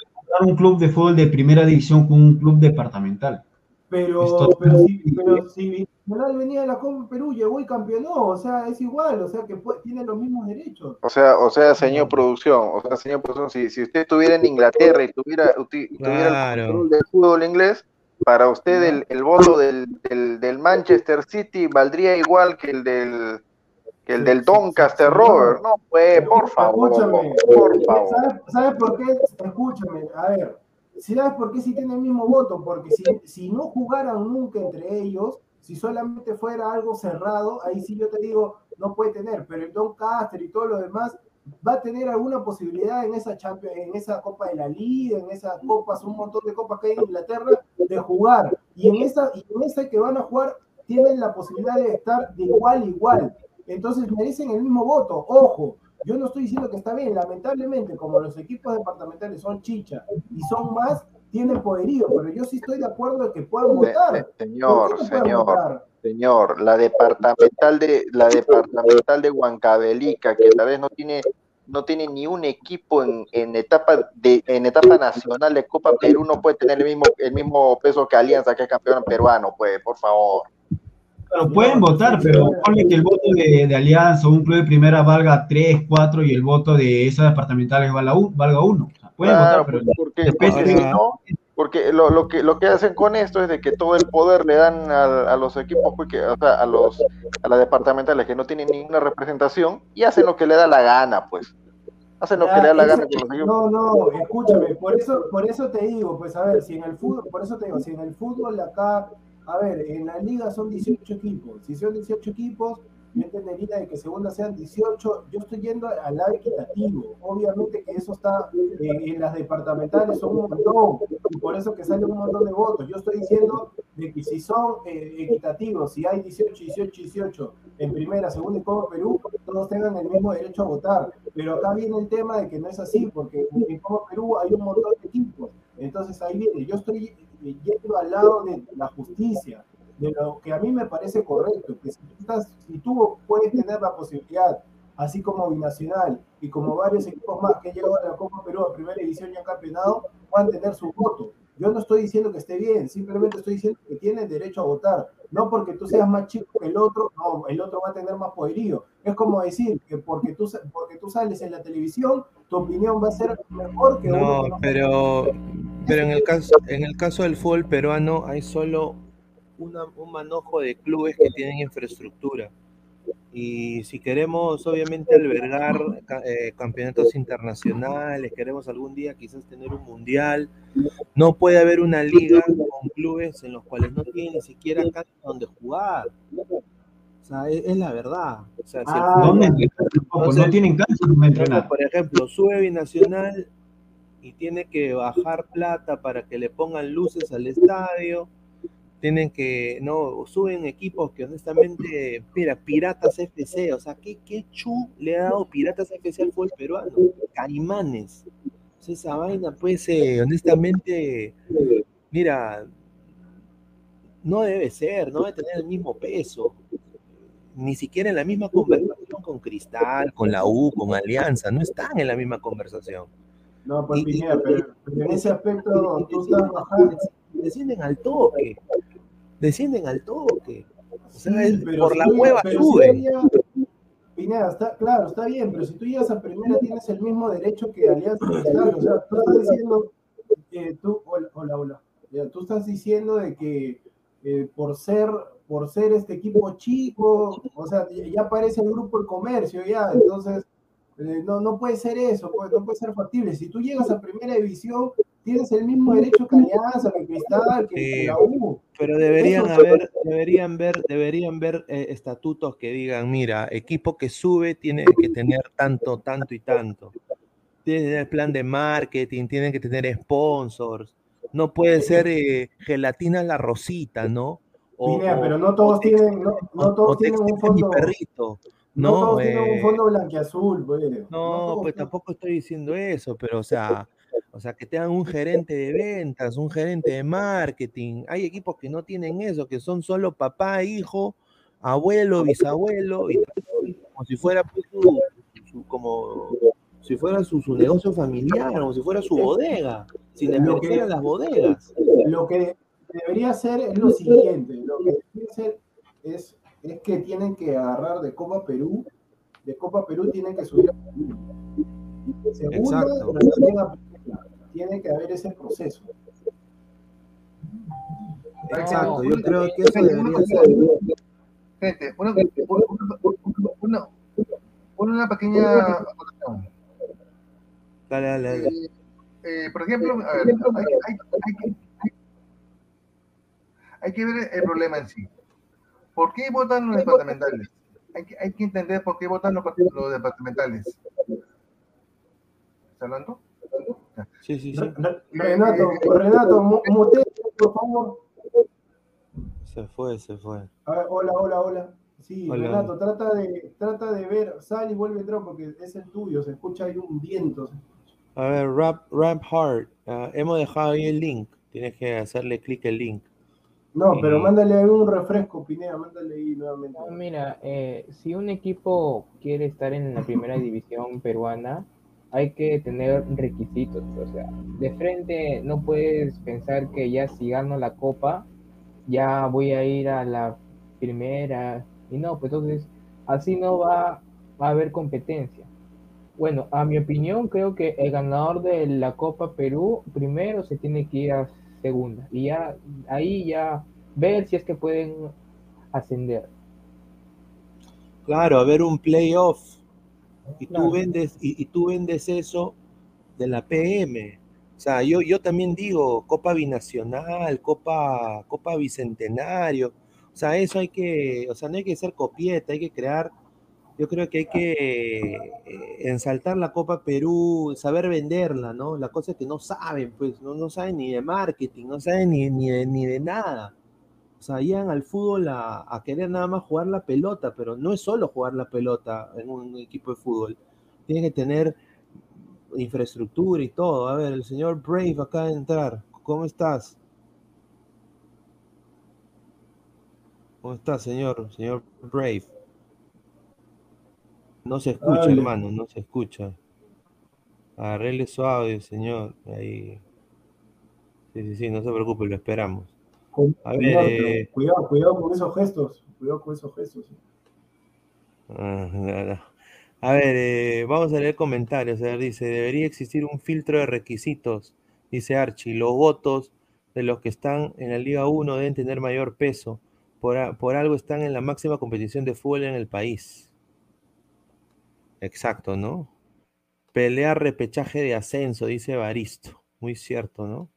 un club de fútbol de primera división con un club departamental. Pero, pero, si, pero si Binacional venía de la Copa Perú, llegó y campeonó, o sea, es igual, o sea, que puede- tiene los mismos derechos. O sea, o sea, señor producción, o sea, señor producción, si, si usted estuviera en Inglaterra y tuviera, tuviera Claro. el control del fútbol inglés, para usted el, el voto del, del, del Manchester City valdría igual que el del que el Sí, del sí, Doncaster sí, sí, Rover, no. no, pues, por favor, Escúchame, por favor. ¿sabes, sabes por qué? Escúchame, a ver, ¿sabes por qué si tiene el mismo voto? Porque si, si no jugaran nunca entre ellos, si solamente fuera algo cerrado, ahí sí yo te digo, no puede tener, pero el Doncaster y todo lo demás va a tener alguna posibilidad en esa Champions, en esa Copa de la Liga, en esas copas, un montón de copas que hay en Inglaterra, de jugar. Y en esa, y en esa que van a jugar, tienen la posibilidad de estar de igual a igual. Entonces merecen el mismo voto. Ojo, yo no estoy diciendo que está bien. Lamentablemente, como los equipos departamentales son chicha y son más, tienen poderío. Pero yo sí estoy de acuerdo de que puedan Se- votar. se- ¿Por señor, no señor, votar? señor, la departamental de la departamental de Huancavelica, que tal vez no tiene no tiene ni un equipo en, en etapa de en etapa nacional de Copa Perú no puede tener el mismo el mismo peso que Alianza que es campeón peruano, pues, por favor. Pero pueden votar, pero ponle que el voto de, de Alianza o un club de primera valga 3, 4 y el voto de esa departamental valga 1. Valga uno. O sea, pueden Claro, votar, pero pues, porque, depende porque de- si no, porque lo, lo que lo que hacen con esto es de que todo el poder le dan a, a los equipos, pues, que, o sea, a los a las departamentales que no tienen ninguna representación y hacen lo que le da la gana, pues. Hacen lo que le da la gana ese- con los equipos. No, no, escúchame, por eso, por eso te digo, pues a ver, si en el fútbol, por eso te digo, si en el fútbol acá, a ver, en la liga son 18 equipos, si son 18 equipos, yo entendería de que segunda sean 18, yo estoy yendo al lado equitativo, obviamente que eso está eh, en las departamentales son un montón, y por eso que sale un montón de votos, yo estoy diciendo de que si son eh, equitativos, si hay 18, 18, 18 en primera, segunda y Copa Perú, todos tengan el mismo derecho a votar, pero acá viene el tema de que no es así, porque en Copa Perú hay un montón de equipos. Entonces ahí viene, yo estoy yendo al lado de la justicia, de lo que a mí me parece correcto, que si estás, si tú puedes tener la posibilidad, así como Binacional y como varios equipos más que llegado a la Copa Perú a primera división y han campeonado, puedan tener su voto. Yo no estoy diciendo que esté bien, simplemente estoy diciendo que tienen derecho a votar. No porque tú seas más chico que el otro, no, el otro va a tener más poderío. Es como decir que porque tú, porque tú sales en la televisión, tu opinión va a ser mejor que uno No, que no pero, pero en el caso, en el caso del fútbol peruano hay solo una- un manojo de clubes que tienen infraestructura. Y si queremos, obviamente, albergar eh, campeonatos internacionales, queremos algún día quizás tener un mundial, no puede haber una liga con clubes en los cuales no tienen ni siquiera cancha donde jugar. O sea, es, es la verdad. O sea, si Ah, fútbol- ¿Dónde entrenar? Tampoco, Entonces- no tienen cancha por ejemplo, sube Binacional y tiene que bajar plata para que le pongan luces al estadio. Tienen que, no, suben equipos que honestamente, mira, Piratas FC, o sea, ¿qué, qué chu le ha dado Piratas FC al fútbol peruano? Caimanes. O sea, esa vaina, pues, eh, honestamente, mira, no debe ser, no debe tener el mismo peso. Ni siquiera en la misma conversación con Cristal, con la U, con Alianza, no están en la misma conversación. No, pues Y- Pineda, pero, pero en ese aspecto tú estás bajando. Descienden al toque, descienden al toque. O sea, Sí, es- por si la hueva pero si Pineda, está, claro, está bien, pero si tú llegas a primera tienes el mismo derecho que Alianza. O sea, tú estás diciendo, eh, tú, hola, hola, hola. Ya, tú estás diciendo de que eh, por ser por ser este equipo chico, o sea, ya ya aparece el grupo El Comercio, ya, entonces eh, no, no puede ser eso, pues, no puede ser factible. Si tú llegas a primera división, tienes el mismo derecho que Alianza, que Cristal, que, la U. Pero deberían Eso- haber, deberían ver, deberían ver eh, estatutos que digan, mira, equipo que sube tiene que tener tanto, tanto y tanto. Tiene que tener plan de marketing, tienen que tener sponsors. No puede ser eh, gelatina la rosita, ¿no? O, pero no todos tienen, no, no todos tienen un mi fondo. perrito. No, No, todos tienen eh, un fondo blanquiazul, pues. no, todos pues tampoco estoy diciendo eso, pero o sea, O sea, que tengan un gerente de ventas, un gerente de marketing. Hay equipos que no tienen eso, que son solo papá, hijo, abuelo, bisabuelo, y como si fuera pues, su, su- como si fuera su, su negocio familiar, como si fuera su bodega, sin desmerecer a las bodegas. Lo que debería hacer es lo siguiente, lo que debería hacer es, es que tienen que agarrar de Copa Perú, de Copa Perú tienen que subir a segunda Exacto. Tiene que haber ese proceso. Exacto, yo creo que eso debería ser. Gente, una, una, pequeña acotación. Dale, dale, dale. Eh, eh, por ejemplo, a ver, hay, hay- hay que, hay que ver el problema en sí. ¿Por qué votan los departamentales? Hay que, hay que entender por qué votan los, los departamentales. ¿Está hablando? Sí, sí, sí. Re- Renato, Renato, mu- mutee, por favor. Se fue, se fue. A ver, hola, hola, hola. Sí, Hola. Renato, trata de, trata de ver, sal y vuelve a entrar porque es el tuyo, se escucha ahí un viento. A ver, Rap, Rap Hard. ah, hemos dejado ahí el link. Tienes que hacerle clic el link. No, pero mándale ahí un refresco, Pineda, mándale ahí nuevamente. No, mira, eh, si un equipo quiere estar en la primera división peruana, hay que tener requisitos. O sea, de frente no puedes pensar que ya si gano la copa, ya voy a ir a la primera. Y no, pues entonces así no va, a haber competencia. Bueno, a mi opinión, creo que el ganador de la Copa Perú primero se tiene que ir a segunda. Y ya ahí ya ver si es que pueden ascender. Claro, a ver un playoff. Y Claro. tú vendes, y, y tú vendes eso de la PM. O sea, yo, yo también digo Copa Binacional, Copa, Copa Bicentenario. O sea, eso hay que, o sea, no hay que ser copieta, hay que crear. Yo creo que hay que eh, ensaltar la Copa Perú, saber venderla, ¿no? La cosa es que no saben, pues, no, no saben ni de marketing, no saben ni, ni, de, ni de nada. O sea, llegan al fútbol a, a querer nada más jugar la pelota, pero no es solo jugar la pelota en un equipo de fútbol. Tiene que tener infraestructura y todo. A ver, el señor Brave acaba de entrar. ¿Cómo estás? ¿Cómo estás, señor? Señor Brave. No se escucha, hermano, no se escucha. Arregle su audio, señor. Ahí. Sí, sí, sí, no se preocupe, lo esperamos. Con- A ver, cuidado, eh, cuidado, cuidado con esos gestos, cuidado con esos gestos. Ah, no, no. A ver, eh, vamos a leer comentarios. A ver, dice, debería existir un filtro de requisitos, dice Archie. Los votos de los que están en la Liga 1 deben tener mayor peso. Por, por algo están en la máxima competición de fútbol en el país. Exacto, ¿no? Pelear repechaje de ascenso, dice Baristo. Muy cierto, ¿no?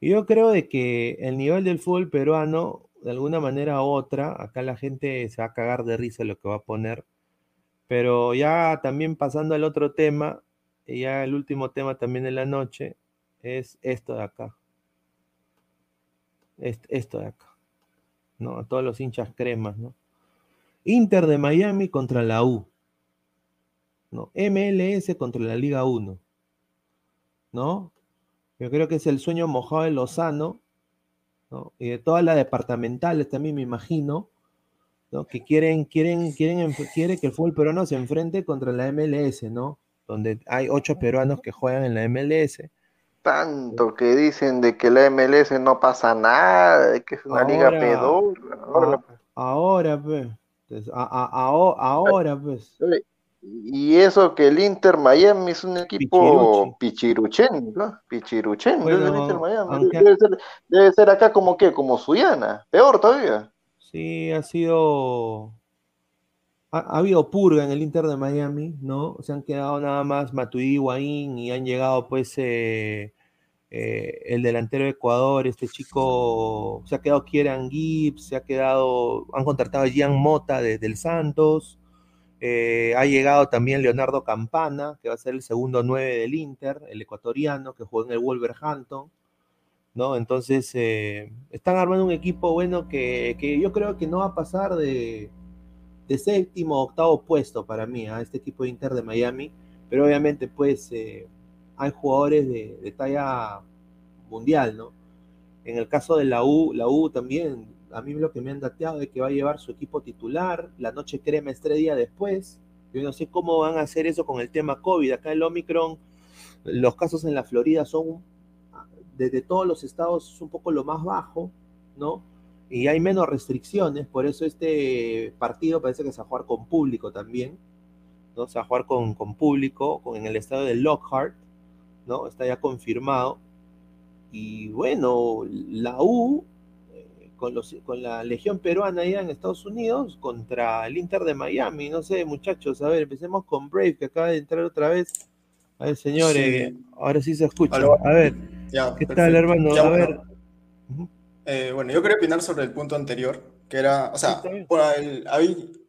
Yo creo de que el nivel del fútbol peruano, de alguna manera u otra, acá la gente se va a cagar de risa lo que va a poner. Pero ya también pasando al otro tema, y ya el último tema también de la noche, es esto de acá. Es- esto de acá. ¿No? A todos los hinchas cremas, ¿no? Inter de Miami contra la U. ¿No? MLS contra la Liga 1. ¿No? Yo creo que es el sueño mojado de Lozano, ¿no? Y de todas las departamentales también me imagino, ¿no? Que quieren, quieren, quieren, quiere que el fútbol peruano se enfrente contra la MLS, ¿no? Donde hay ocho peruanos que juegan en la MLS. Tanto que dicen de que la MLS no pasa nada, de que es una liga pedorra. Ahora, A- ahora, pues. Entonces, a- a- a- ahora, pues. Y eso que el Inter Miami es un equipo pichiruchen, ¿no? Pichiruchen, Bueno, el Inter Miami. aunque- Debe ser, debe ser acá como que, como Suyana, peor todavía. Sí, ha sido. Ha, ha habido purga en el Inter de Miami, ¿no? Se han quedado nada más Matuidi y Higuaín y han llegado, pues, eh, eh, el delantero de Ecuador, este chico, se ha quedado Kieran Gibbs, se ha quedado, han contratado a Gian Mota de- del Santos, eh, ha llegado también Leonardo Campana, que va a ser el segundo 9 del Inter, el ecuatoriano, que jugó en el Wolverhampton. ¿no? Entonces, eh, están armando un equipo bueno que, que yo creo que no va a pasar de, de séptimo o octavo puesto para mí, a este equipo de Inter de Miami, pero obviamente, pues, eh, hay jugadores de, de talla mundial, ¿no? En el caso de la U, la U también, a mí lo que me han dateado es que va a llevar su equipo titular, la noche crema es tres días después. Yo no sé cómo van a hacer eso con el tema COVID. Acá el Omicron, los casos en la Florida son, desde todos los estados, es un poco lo más bajo, ¿no? Y hay menos restricciones, por eso este partido parece que se va a jugar con público también, ¿no? Se va a jugar con, con público, con, en el estado de Lockhart, ¿no? Está ya confirmado. Y bueno, la U, con, los, con la Legión Peruana allá en Estados Unidos, contra el Inter de Miami. No sé, muchachos, a ver, empecemos con Brave, que acaba de entrar otra vez. A ver, señores, Sí. ahora sí se escucha. A ver, Ya, ¿qué tal, perfecto. hermano? Ya, a bueno. ver. Eh, bueno, yo quería opinar sobre el punto anterior, que era, o sea, por el-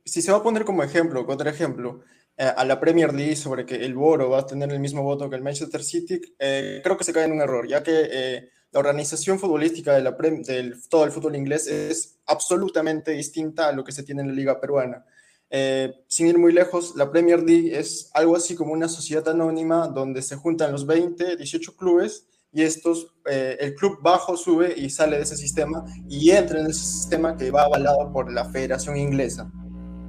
si se va a poner como ejemplo, otro ejemplo, eh, a la Premier League sobre que el Boro va a tener el mismo voto que el Manchester City, eh, creo que se cae en un error, ya que eh, la organización futbolística de la todo el fútbol inglés es absolutamente distinta a lo que se tiene en la liga peruana. Eh, sin ir muy lejos, la Premier League es algo así como una sociedad anónima donde se juntan los 20, 18 clubes y estos, eh, el club bajo sube y sale de ese sistema y entra en ese sistema que va avalado por la Federación Inglesa.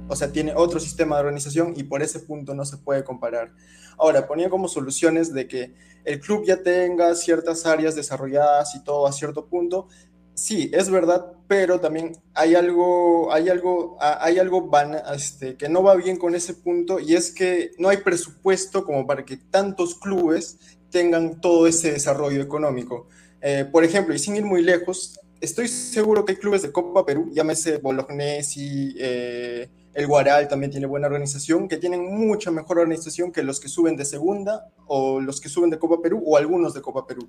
O sea, tiene otro sistema de organización y por ese punto no se puede comparar. Ahora, ponía como soluciones de que el club ya tenga ciertas áreas desarrolladas y todo a cierto punto. Sí, es verdad, pero también hay algo, hay algo, hay algo van- este, que no va bien con ese punto y es que no hay presupuesto como para que tantos clubes tengan todo ese desarrollo económico. Eh, por ejemplo, y sin ir muy lejos, estoy seguro que hay clubes de Copa Perú, llámese Bolognesi, eh, el Guaral también tiene buena organización, que tienen mucha mejor organización que los que suben de segunda o los que suben de Copa Perú o algunos de Copa Perú.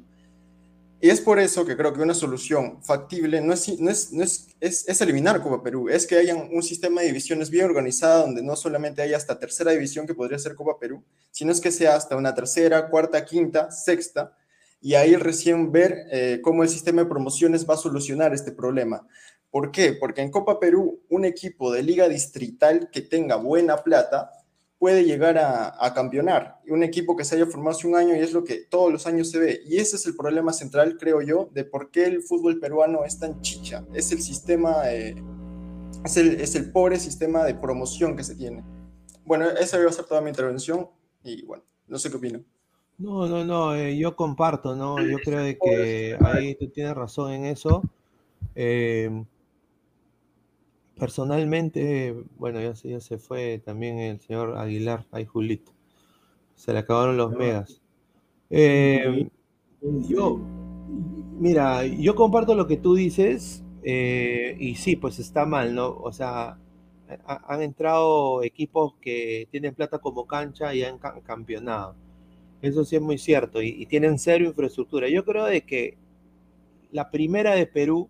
Y es por eso que creo que una solución factible no es, no es, no es, es, es eliminar Copa Perú, es que haya un sistema de divisiones bien organizado donde no solamente haya hasta tercera división que podría ser Copa Perú, sino es que sea hasta una tercera, cuarta, quinta, sexta, y ahí recién ver eh, cómo el sistema de promociones va a solucionar este problema. ¿Por qué? Porque en Copa Perú un equipo de liga distrital que tenga buena plata puede llegar a, a campeonar. Y un equipo que se haya formado hace un año y es lo que todos los años se ve. Y ese es el problema central, creo yo, de por qué el fútbol peruano es tan chicha. Es el sistema, eh, es, el, es el pobre sistema de promoción que se tiene. Bueno, esa iba a ser toda mi intervención y bueno, no sé qué opino. No, no, no, eh, yo comparto, ¿no? Yo creo de que ahí tú tienes razón en eso. Eh, personalmente, bueno, ya se, ya se fue también el señor Aguilar, ahí Julito. Se le acabaron los megas. Eh, yo, mira, yo comparto lo que tú dices eh, y sí, pues está mal, ¿no? O sea, ha- han entrado equipos que tienen plata como cancha y han ca- campeonado. Eso sí es muy cierto. Y, y tienen cero infraestructura. Yo creo de que la primera de Perú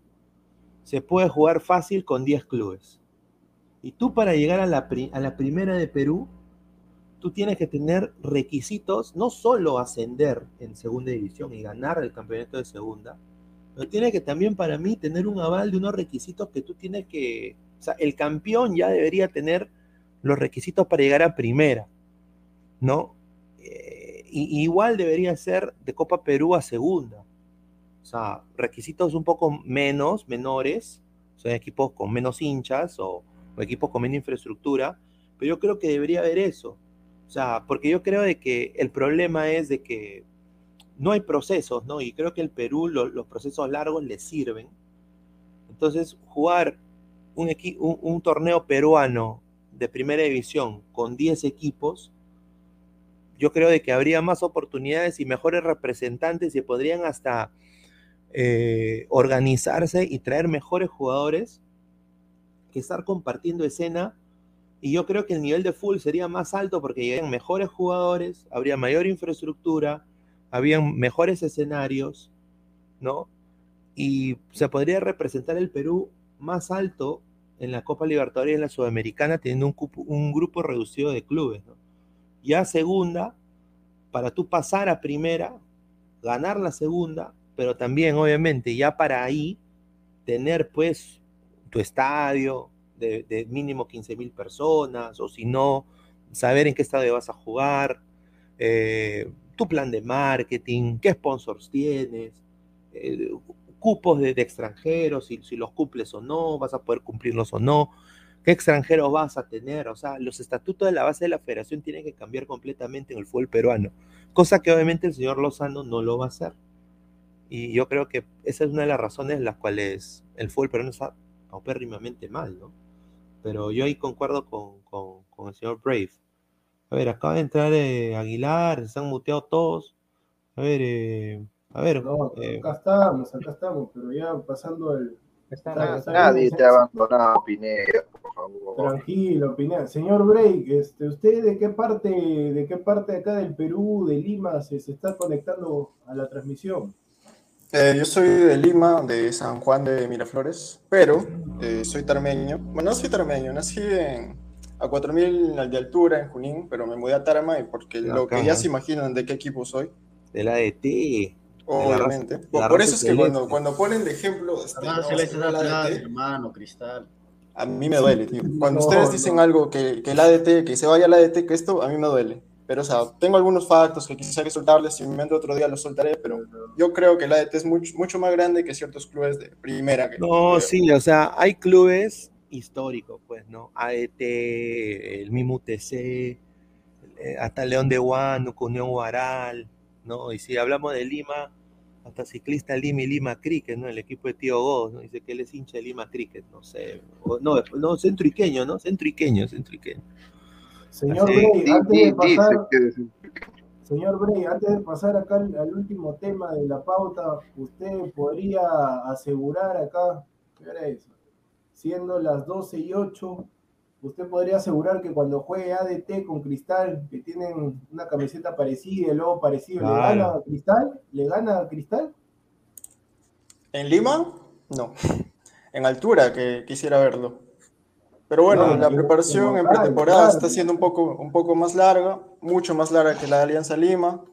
se puede jugar fácil con 10 clubes. Y tú para llegar a la, primera de Perú, tú tienes que tener requisitos, no solo ascender en segunda división y ganar el campeonato de segunda, pero tiene que también para mí tener un aval de unos requisitos que tú tienes que, o sea, el campeón ya debería tener los requisitos para llegar a primera, ¿no? Eh, y, igual debería ser de Copa Perú a segunda. O sea, requisitos un poco menos, menores, sea, equipos con menos hinchas o, equipos con menos infraestructura, pero yo creo que debería haber eso. O sea, porque yo creo de que el problema es de que no hay procesos, ¿no? Y creo que el Perú lo- los procesos largos le sirven. Entonces, jugar un, un torneo peruano de primera división con 10 equipos, yo creo de que habría más oportunidades y mejores representantes y podrían hasta eh, organizarse y traer mejores jugadores que estar compartiendo escena. Y yo creo que el nivel de full sería más alto porque llegarían mejores jugadores, habría mayor infraestructura, habían mejores escenarios, ¿no? Y se podría representar el Perú más alto en la Copa Libertadores y la Sudamericana teniendo un, cupo- un grupo reducido de clubes, ¿no? Ya segunda, para tú pasar a primera, ganar la segunda, pero también obviamente ya para ahí tener pues tu estadio de, mínimo 15 mil personas, o si no, saber en qué estadio vas a jugar, eh, tu plan de marketing, qué sponsors tienes, eh, cupos de, de extranjeros, si, si los cumples o no, vas a poder cumplirlos o no, qué extranjeros vas a tener, o sea, los estatutos de la base de la federación tienen que cambiar completamente en el fútbol peruano, cosa que obviamente el señor Lozano no lo va a hacer. Y yo creo que esa es una de las razones en las cuales el fútbol peruano está paupérrimamente mal, ¿no? Pero yo ahí concuerdo con, con, con el señor Brave. A ver, acaba de entrar eh, Aguilar, se han muteado todos. A ver, eh, a ver. No, eh, acá estamos, acá estamos, pero ya pasando el. Está está- nada. está Nadie te ha abandonado, Pineda, por favor. Tranquilo, Pineda. Señor Break, este, ¿usted de qué parte, de qué parte acá del Perú, de Lima, se, se está conectando a la transmisión? Eh, yo soy de Lima, de San Juan de Miraflores, pero eh, soy tarmeño. Bueno, no soy tarmeño, nací en, a 4.000 de altura en Junín, pero me mudé a Tarma y porque lo que Bacán, ya se imaginan de qué equipo soy, del ADT. obviamente. raza- Por, la por eso es que cuando, cuando ponen de ejemplo, este, Ah, no, Celeste el Atlas, ADT, hermano, Cristal. a mí me duele, tío. Cuando No, ustedes no. dicen algo que, que el ADT, que se vaya el ADT, que esto, a mí me duele. Pero, o sea, tengo algunos factos que quisiera soltarles, si me invento otro día los soltaré, pero yo creo que el ADT es mucho, mucho más grande que ciertos clubes de primera. No, sí, o sea, hay clubes históricos, pues, ¿no? AET, el mismo UTC, eh, hasta León de Huánuco, Unión Guaral, ¿no? Y si hablamos de Lima, hasta ciclista Lima y Lima Cricket, ¿no? El equipo de Tío Goz, ¿no? Dice que él es hincha de Lima Cricket, no sé. No, no, centroiqueño, ¿no? Centroiqueño, centroiqueño. Señor Di- antes de pasar, señor Break, antes de pasar acá al, al último tema de la pauta, ¿usted podría asegurar acá, ¿qué hora es? Siendo las 12 y 8, ¿usted podría asegurar que cuando juegue ADT con Cristal, que tienen una camiseta parecida, el logo parecido, ¿le gana a Cristal? ¿Le gana a Cristal? ¿En Lima? No. En altura, que quisiera verlo. Pero bueno, Claro, la preparación en pretemporada claro. está siendo un poco, un poco más larga, mucho más larga que la de Alianza Lima.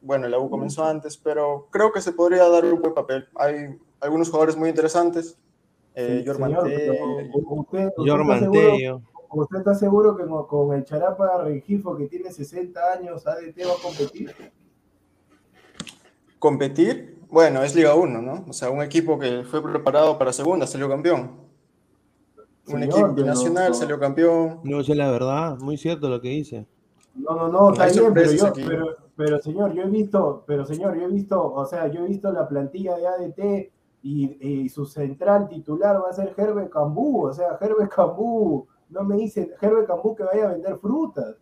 Bueno, la U comenzó antes, pero creo que se podría dar un buen papel. Hay algunos jugadores muy interesantes. Eh, Sí, Jorman usted, está seguro, Mantello. ¿usted está seguro que con, con el Charapa Rengifo, que tiene 60 años, ADT va a competir? competir, bueno, es Liga 1, ¿no? O sea, un equipo que fue preparado para segunda, salió campeón. Un Señor, equipo pero- nacional salió campeón. No, es la verdad, muy cierto lo que dice. No, no, no, está bien, pero yo, pero, pero señor, yo he visto, pero señor, yo he visto, o sea, yo he visto la plantilla de ADT y, y su central titular va a ser Herbe Cambú, o sea, Herbe Cambú, no me dicen Herbe Cambú que vaya a vender frutas.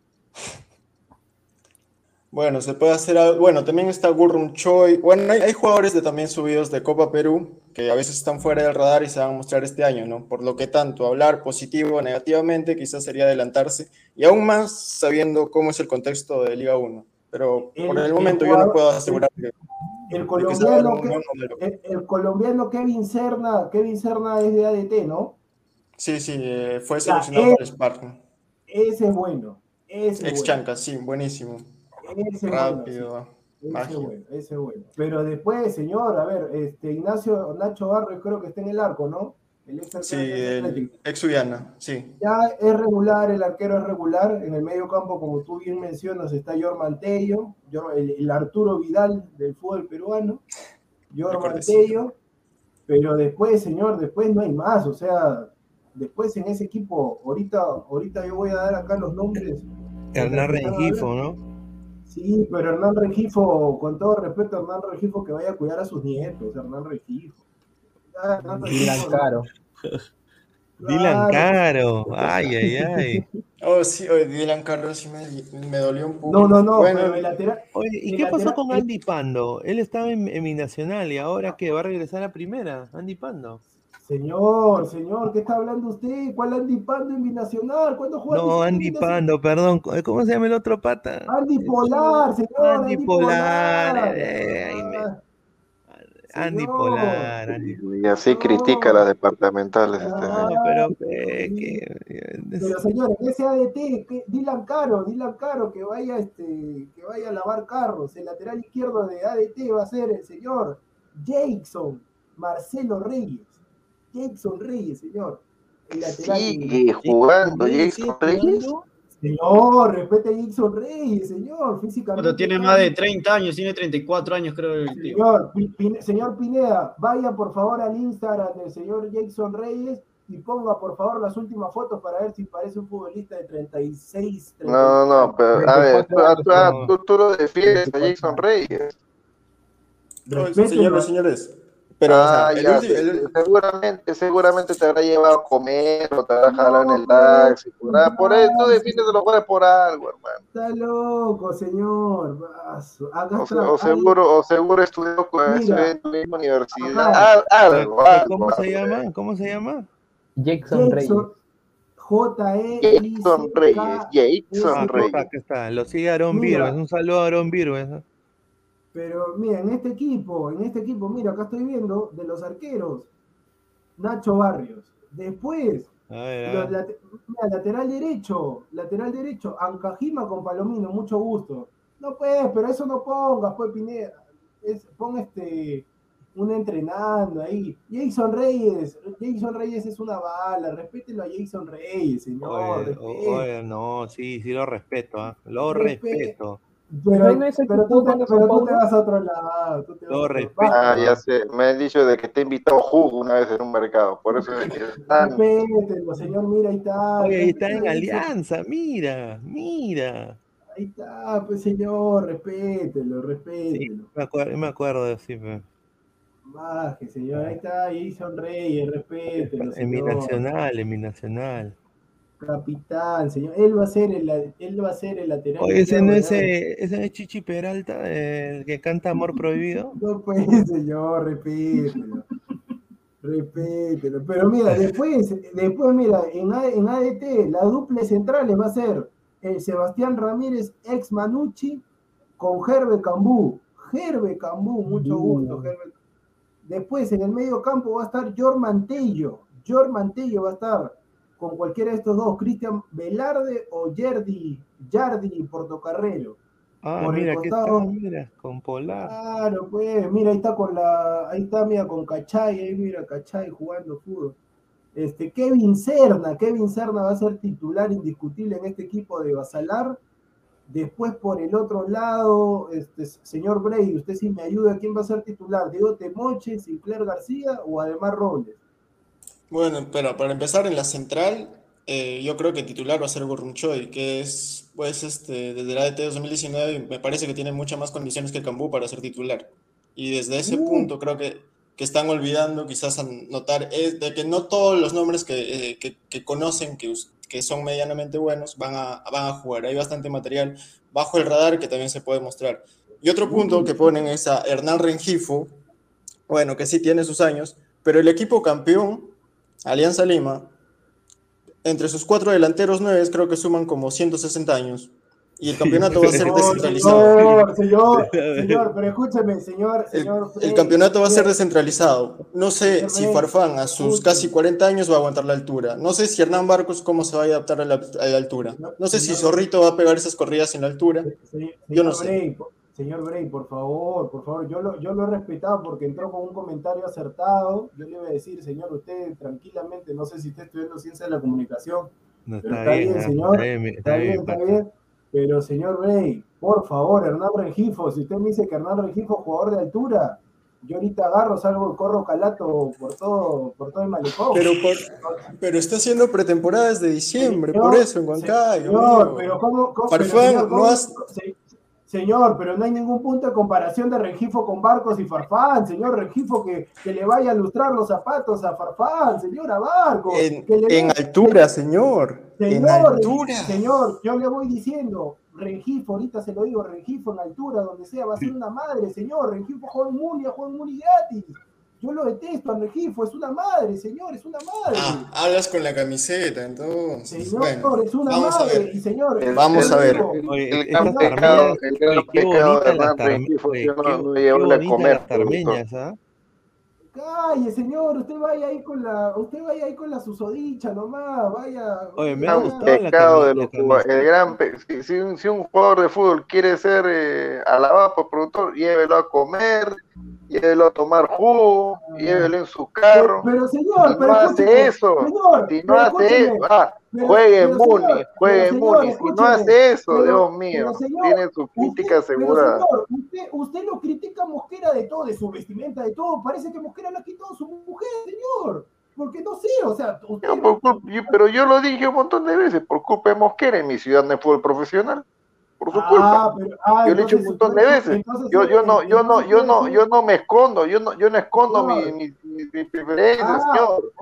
Bueno, se puede hacer algo. Bueno, también está Gurrum Choi. Bueno, hay, hay jugadores de, también subidos de Copa Perú que a veces están fuera del radar y se van a mostrar este año, ¿no? Por lo que tanto hablar positivo o negativamente quizás sería adelantarse y aún más sabiendo cómo es el contexto de Liga 1. Pero El- por el el momento yo no puedo asegurar que, El que colombiano, que- el, colombiano Kevin Serna, Kevin Serna es de ADT, ¿no? Sí, sí, eh, fue seleccionado eh, por Spartan. Ese es bueno, ese Ex bueno. Chanca, sí, buenísimo. Ese es bueno, sí. Ese bueno, ese bueno. Pero después, señor, a ver, este Ignacio Nacho Barrios creo que está en el arco, ¿no? El ex Sí, el ex Uyana, sí. Ya es regular, el arquero es regular. En el medio campo, como tú bien mencionas, está Jorman Tello, el, el Arturo Vidal del fútbol peruano. Jorman. Tello. Pero después, señor, después no hay más. O sea, después en ese equipo, ahorita, ahorita yo voy a dar acá los nombres. Hernán Rengifo, ¿no? Sí, pero Hernán Regifo, con todo respeto a Hernán Regifo, que vaya a cuidar a sus nietos, Hernán Regifo. Hernán Dylan Caro. Dylan. Caro, ay, ay, ay. Oh, sí, oye, Dylan Carlos sí me, me dolió un poco. No, no, no, Bueno, pero lateral, Oye, ¿y qué pasó con Andy Pando? Él estaba en, en mi nacional y ahora que va a regresar a primera, Andy Pando. Señor, señor, ¿qué está hablando usted? ¿Cuál Andy Pando en Binacional? ¿Cuándo juega No, Andy? Pando, perdón, ¿cómo se llama el otro pata? Andy Polar, señor, Andy Andy, Polar, Polar. eh, me- Andy. Polar, Andy Y así critica a las departamentales. este No, señor. pero eh, que- Pero señor, en ese ADT, que- Dylan Caro, Dylan Caro, que vaya, este, que vaya a lavar carros. El lateral izquierdo de ADT va a ser el señor Jackson Marcelo Reyes. Jackson Reyes, señor. El lateral Sigue jugando Reyes sigue Reyes. Señor, respete a Jackson Reyes, señor, físicamente. Cuando tiene más de 30 años, tiene 34 años, creo. El tío. Señor, señor Pineda, vaya por favor al Instagram del señor Jackson Reyes y ponga por favor las últimas fotos para ver si parece un futbolista de 36. No, no, pero a ver, tú, 34 tú- años. tú- tú lo defiendes a Jason Reyes. No, Respétenlo. señores, Pero, o sea, ah, el el- seguramente, seguramente te habrá llevado a comer o te habrá jalado en el taxi. Por, por eso tú defiendes a los jugadores por algo, hermano. Está loco, señor. O, se- tra- o seguro, o seguro estudió con en tu misma universidad. Ajá. Algo, ¿Y algo, ¿Cómo se llama? ¿Cómo se llama? Jackson Reyes. Jackson, J-E. Jason Reyes, Jason Ah, Reyes. acá está. Lo sigue Aaron Mira. Virmes. Un saludo a Aaron Virmes. Pero mira, en este equipo, en este equipo, mira, acá estoy viendo de los arqueros, Nacho Barrios. Después, A ver, a los ver. late- mira, lateral derecho, lateral derecho, Ancajima con Palomino, mucho gusto. No pues, pero eso no pongas, pues Pineda. Es, pon este un entrenando ahí. Jason Reyes, Jason Reyes es una bala, respételo a Jason Reyes, señor. Oye, oye, no, sí, sí lo respeto, ¿ah? Lo Respe- respeto. Pero, ¿Dónde es el pero tú te, pero tú vas a otro lado. Tú te vas Lo a otro- Ah, ya sé, me han dicho de que te he invitado jugo una vez en un mercado, por eso es que están- Respételo, señor, mira, ahí está. Oye, ahí está en alianza, mira, mira. Ahí está, pues señor, respételo, respételo. Me acuerdo, me acuerdo de sí, pe. Baje, señor, ahí está, ahí sonríe, respételo, en mi señor. nacional, en mi nacional. Capitán, señor, él va a ser el, él va a ser el lateral. Oye, ese no es, eh, ese no es Chichi Peralta, el que canta Amor Prohibido. No pues, señor, repítelo. Repítelo. Pero mira, después, después mira, en, en ADT, la duple centrales va a ser el Sebastián Ramírez ex Manucci con Gerbe Cambú. Gerbe Cambú, mucho gusto, Gerbe. Después en el medio campo va a estar Jor Mantello. Jor Mantello va a estar con cualquiera de estos dos, Cristian Velarde o Yardi, Yardi Portocarrero. Ah, Por el mira, aquí está, costado- mira, con Polar. Claro, pues, mira, ahí está con la, ahí está, mira, con Cachay, ahí mira, Cachay jugando fútbol. Este, Kevin Serna, Kevin Serna va a ser titular indiscutible en este equipo de Basalar. Después, por el otro lado, este, señor Brady, usted sí me ayuda, ¿quién va a ser titular? ¿Diego Temoche, Sinclair García o además Robles? Bueno, pero para empezar en la central, eh, yo creo que titular va a ser Gorrunchoy, que es, pues, este, desde la ADT 2019 me parece que tiene muchas más condiciones que Cambú para ser titular. Y desde ese Uh. punto creo que, que están olvidando quizás an- notar es de que no todos los nombres que, eh, que, que conocen, que, que son medianamente buenos, van a, van a jugar. Hay bastante material bajo el radar que también se puede mostrar. Y otro punto que ponen es a Hernán Rengifo, bueno, que sí tiene sus años, pero el equipo campeón, Alianza Lima, entre sus cuatro delanteros nueve creo que suman como 160 años. Y el campeonato va a ser descentralizado. Señor, señor, señor, pero escúcheme, señor, El, señor. el Freddy, campeonato va a ser descentralizado. No sé si Farfán a sus casi 40 años va a aguantar la altura. No sé si Hernán Barcos cómo se va a adaptar a la, a la altura. No sé si Zorrito va a pegar esas corridas en la altura. Yo no sé. Señor Bray, por favor, por favor, yo lo, yo lo he respetado porque entró con un comentario acertado. Yo le iba a decir, señor, usted tranquilamente, no sé si está estudiando ciencia de la comunicación, No, pero está, bien, ah, señor, está bien, está bien, está. Pero señor Bray, por favor, Hernán Rengifo, si usted me dice que Hernán Rengifo es jugador de altura, yo ahorita agarro, salgo, corro calato por todo, por todo el malecón. Pero, por- pero está haciendo pretemporada desde diciembre, Señor, por eso en Huancayo. Señor, amigo. pero ¿cómo? cómo- pero, no ¿cómo- has- se- señor, pero no hay ningún punto de comparación de Rengifo con Barcos y Farfán. Señor Rengifo, que, que le vaya a lustrar los zapatos a Farfán. Señor, a Barcos. En, que le en vaya- altura, señor. En Señor, altura. señor, yo le voy diciendo, Rengifo, ahorita se lo digo, Rengifo en altura, donde sea, va a ser una madre, señor. Rengifo juega en Muni, juega en Muni gratis. Yo lo detesto a Rengifo, es una madre, señor, es una madre. Ah, hablas con la camiseta, entonces. Señor, Bueno, es una madre, y señor, El- Vamos el- a ver. El, Oye, el estas gran pecado, el gran pecado de Hernán Rengifo oye, es que no, llevarle a comer. las ¿ah? Calle, señor, usted vaya ahí con la, usted vaya ahí con la susodicha nomás, vaya. Oye, me ha la pecado de los. El gran pe- si, si un, si un jugador de fútbol quiere ser eh, alabado por productor, llévelo a comer, llévelo a tomar jugo, llévelo en su carro. Pero, señor, si pero no hace escúcheme, eso, señor, si no pero hace eso, ah, pero- juegue en pero, Muni, juegue pero, en Muni. Si no hace eso, pero- Dios mío, pero, señor, tiene su crítica asegurada. Pero señor, usted, usted lo critica a Mosquera de todo, de su vestimenta, de todo. Parece que Mosquera le ha quitado a su mujer, señor. Porque no sé, o sea, usted... Yo por culpa- yo- pero yo lo dije un montón de veces, por culpa de Mosquera en mi ciudad no hay fútbol profesional. Por su culpa. Ah, pero, ah, yo le he dicho un montón de veces. entonces- Yo, yo no, yo no, yo no, yo no me escondo, yo no, yo no escondo No. mi, mi, mi, mi preferencia, Ah, señor.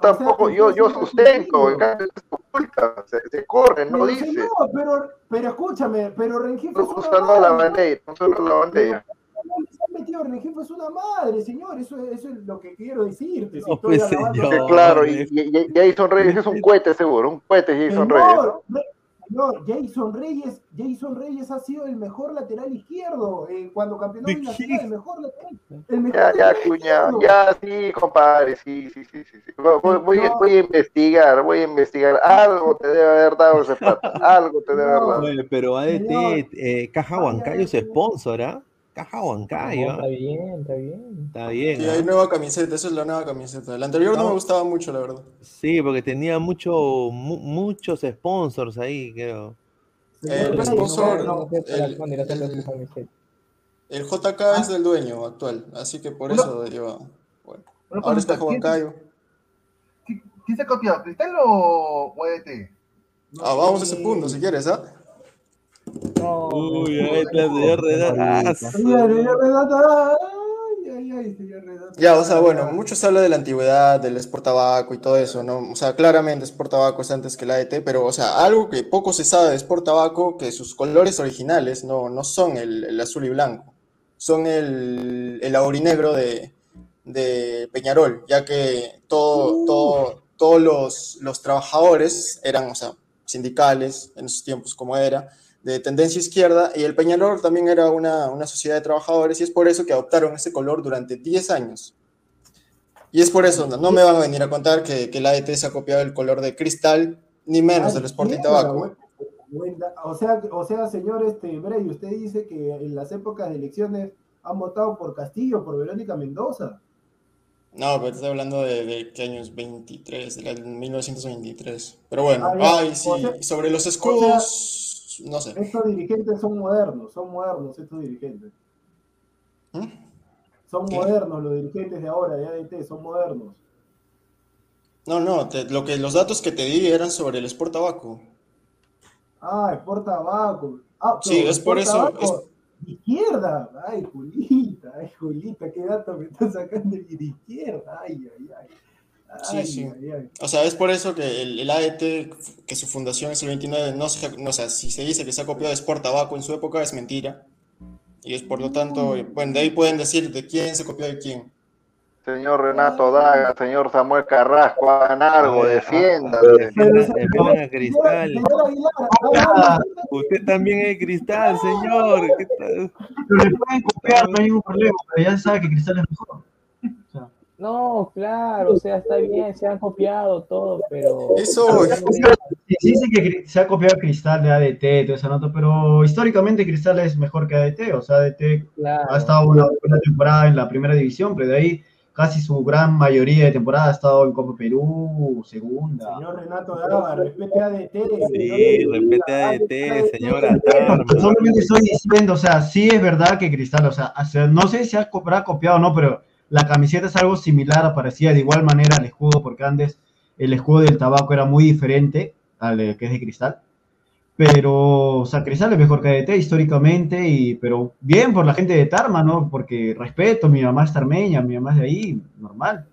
Tampoco, yo, yo sustento, en cambio se oculta, se, se corre, no Pero, dice. señor, pero, pero escúchame, pero Rengifo es Un una a la madre. bandera, la bandera. Rengifo es una madre, señor. Eso, eso es lo que quiero decirte. No, pues, claro, y, y, y Jason Reyes es un cohete seguro, un cohete Jason Reyes. Señor, Jason Reyes, Jason Reyes ha sido el mejor lateral izquierdo eh, cuando campeonó en la ciudad, el mejor lateral. El mejor Ya, ya, cuñado, ya, sí, compadre, sí, sí, sí, sí. sí. Voy, voy- a- No. voy a investigar, voy a investigar. Algo te debe haber dado ese pata, algo te debe haber dado. Pero ADT, eh, Caja Huancayo es sponsor, ¿ah? Caja Huancayo. Está bien, está bien. Está bien. Sí, ¿ah? hay nueva camiseta, esa es la nueva camiseta. La anterior no, No. me gustaba mucho, la verdad. Sí, porque tenía mucho, mu- muchos sponsors ahí, creo. El sponsor, no, no, el, JK es del dueño actual, así que por eso lleva. Bueno, ahora está consulta, ¿quién- Huancayo. ¿Quién se copiado, Cristal o EDT? Ah, vamos a ese punto si quieres, ¿ah? Uy, ahí está el señor. Ya, o sea, bueno, mucho se habla de la antigüedad, del Sport Tabaco y todo eso, ¿no? O sea, claramente Sport Tabaco es antes que la AET, pero, o sea, algo que poco se sabe de Sport Tabaco, que sus colores originales no, no son el, el azul y blanco, son el, el aurinegro de, de Peñarol, ya que todo, todo, todos los, los trabajadores eran, o sea, sindicales en esos tiempos como era, de tendencia izquierda, y el Peñarol también era una, una sociedad de trabajadores, y es por eso que adoptaron ese color durante 10 años. Y es por eso, no, no me van a venir a contar que, que la AET se ha copiado el color de cristal, ni menos del Sporting Tabaco. O sea, o sea, señor este Bray, usted dice que en las épocas de elecciones han votado por Castillo, por Verónica Mendoza. No, pero estoy hablando de, de qué años, 23, de la- 1923. Pero bueno, Ah, ya. ay, sí, O sea- y sobre los o sea, escudos, no sé. Estos dirigentes son modernos, son modernos estos dirigentes. ¿Mm? Son ¿Qué? modernos los dirigentes de ahora, de ADT, son modernos. No, no, te- lo que, los datos que te di eran sobre el Sport Tabaco. Ah, Sport Tabaco. Ah, Sí, es por eso, Izquierda. Ay, Julita, ay, Julita, qué dato me estás sacando de izquierda. Ay, ay, ay. Sí, Ay, sí. ay, ay. O sea, es por eso que el, el AET, que su fundación es el 29, no se, no, o sea, si se dice que se ha copiado de Sport Tabaco en su época, es mentira. Y es por lo tanto, bueno, de ahí pueden decir de quién se copió de quién. Señor Renato Daga, señor Samuel Carrasco, hagan algo. Defiendan a Cristal. Aguilar, Usted también es Cristal, señor. Pero le pueden copiar, no hay ningún problema, pero ya sabe que Cristal es mejor. No, claro, o sea, está bien, se han copiado todo, pero. Eso, Sí, sí dice que se ha copiado Cristal de ADT, toda esa nota, pero históricamente Cristal es mejor que ADT, o sea, ADT Claro. ha estado una buena temporada en la primera división, pero de ahí casi su gran mayoría de temporada ha estado en Copa Perú, segunda. Señor Renato Dava, respete a ADT. Sí, respete a ADT, señora. Solamente estoy diciendo, o sea, sí es verdad que Cristal, o sea, no sé si ha copiado o no, pero la camiseta es algo similar, parecía de igual manera al escudo, porque antes el escudo del tabaco era muy diferente al de- que es de Cristal. Pero, o sea, Cristal es mejor que ADT históricamente, y, pero bien por la gente de Tarma, ¿no? Porque respeto, mi mamá es tarmeña, mi mamá es de ahí, normal.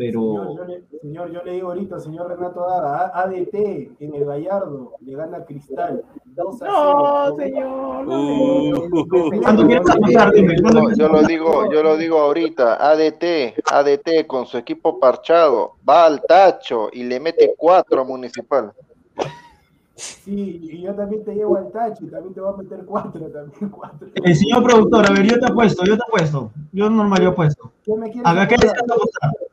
Pero, Señor, yo le, señor, yo le digo ahorita, señor Renato Dava, A- ADT en el Gallardo le gana Cristal. 2 a No, 0. señor. Uh. Dime, ¿cuándo Yo, lo digo, yo lo digo ahorita, ADT, ADT con su equipo parchado, va al tacho y le mete cuatro a Municipal. Sí, y yo también te llevo al tacho y también te voy a meter 4, también 4. Eh, señor productor, a ver, yo te apuesto, yo te apuesto. Yo normal, yo apuesto. ¿Qué me quieres Acá, ¿qué?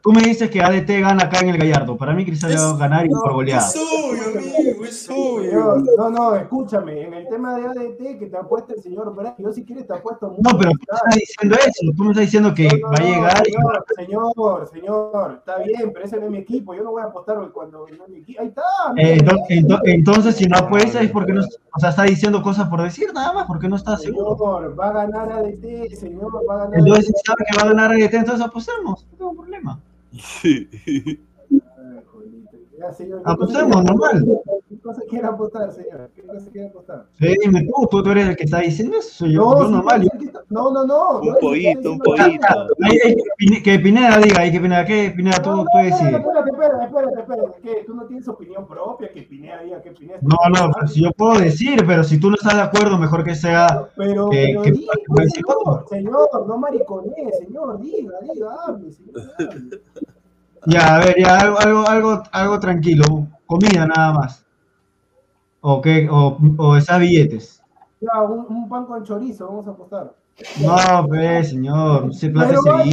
Tú me dices que ADT gana acá en el Gallardo. Para mí Cristal va a ganar y por goleada. Es obvio, amigo, es. Señor, no, no, escúchame, en el tema de ADT que te apuesta el señor Bray, yo si quieres te apuesto mucho. No, pero tú me estás diciendo eso. Tú me estás diciendo que No, no, va a no, llegar y señor, señor, señor, está bien, pero ese no es mi equipo, yo no voy a apostar cuando no es mi equipo. Ahí está. Eh, mira, ento- ento- entonces, si no apuesta es porque no, o sea, está diciendo cosas por decir nada más, porque no está seguro. Señor, va a ganar ADT, señor, va a ganar Entonces, si ADT. sabe que va a ganar ADT, entonces apostemos, no tengo problema. Ya, señor, ¿qué Apostemos, cosa quiere normal. ¿Qué cosa quiere apostar, señor? ¿Qué cosa quiere apostar? Sí, dime tú, tú, eres el que está diciendo eso, soy yo, No, normal. que no, no, no. Un que pollito, un ahí, que Pine- que Pineda diga, ahí que Pineda, ¿qué? Pineda, tú, tú Espérate, decides. espérate, espérate, espérate, espérate, ¿qué? ¿Tú no tienes opinión propia? Que Pineda diga que Pineda No, no, pero si yo puedo decir, pero si tú no estás de acuerdo, mejor que sea Pero, que, pero que- que señor, señor, no mariconee, señor, diga, diga, hable, señor, hable. Ya, a ver, ya, algo, algo, algo, algo tranquilo, comida nada más. ¿O qué? O, o esas billetes. Ya, un, un pan con chorizo, vamos a apostar. No, pues, señor, se plata de ah,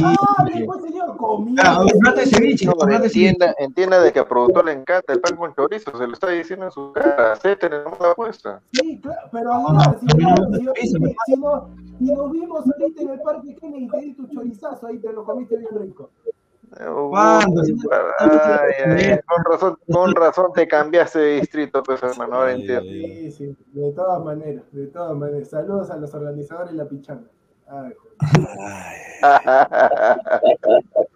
ceviche. pues, señor, comida. De ceviche, No, un plato de ceviche. entienda, entienda de que al productor le encanta el pan con chorizo, se lo está diciendo en su cara, acepten la apuesta. Sí, claro, pero No, Aguilar, no, si, a mí no no, me si, gusta el si, chorizo, si no, si nos vimos ahorita en el parque Kennedy y te di tu chorizazo, ahí te lo comiste bien rico. ¿Cuándo? Uy, ay, ay, con razón, con razón te cambiaste de distrito, pues hermano, ahora entiendo. Sí, sí, de todas maneras, de todas maneras. Saludos a los organizadores de la pichanga. Ay,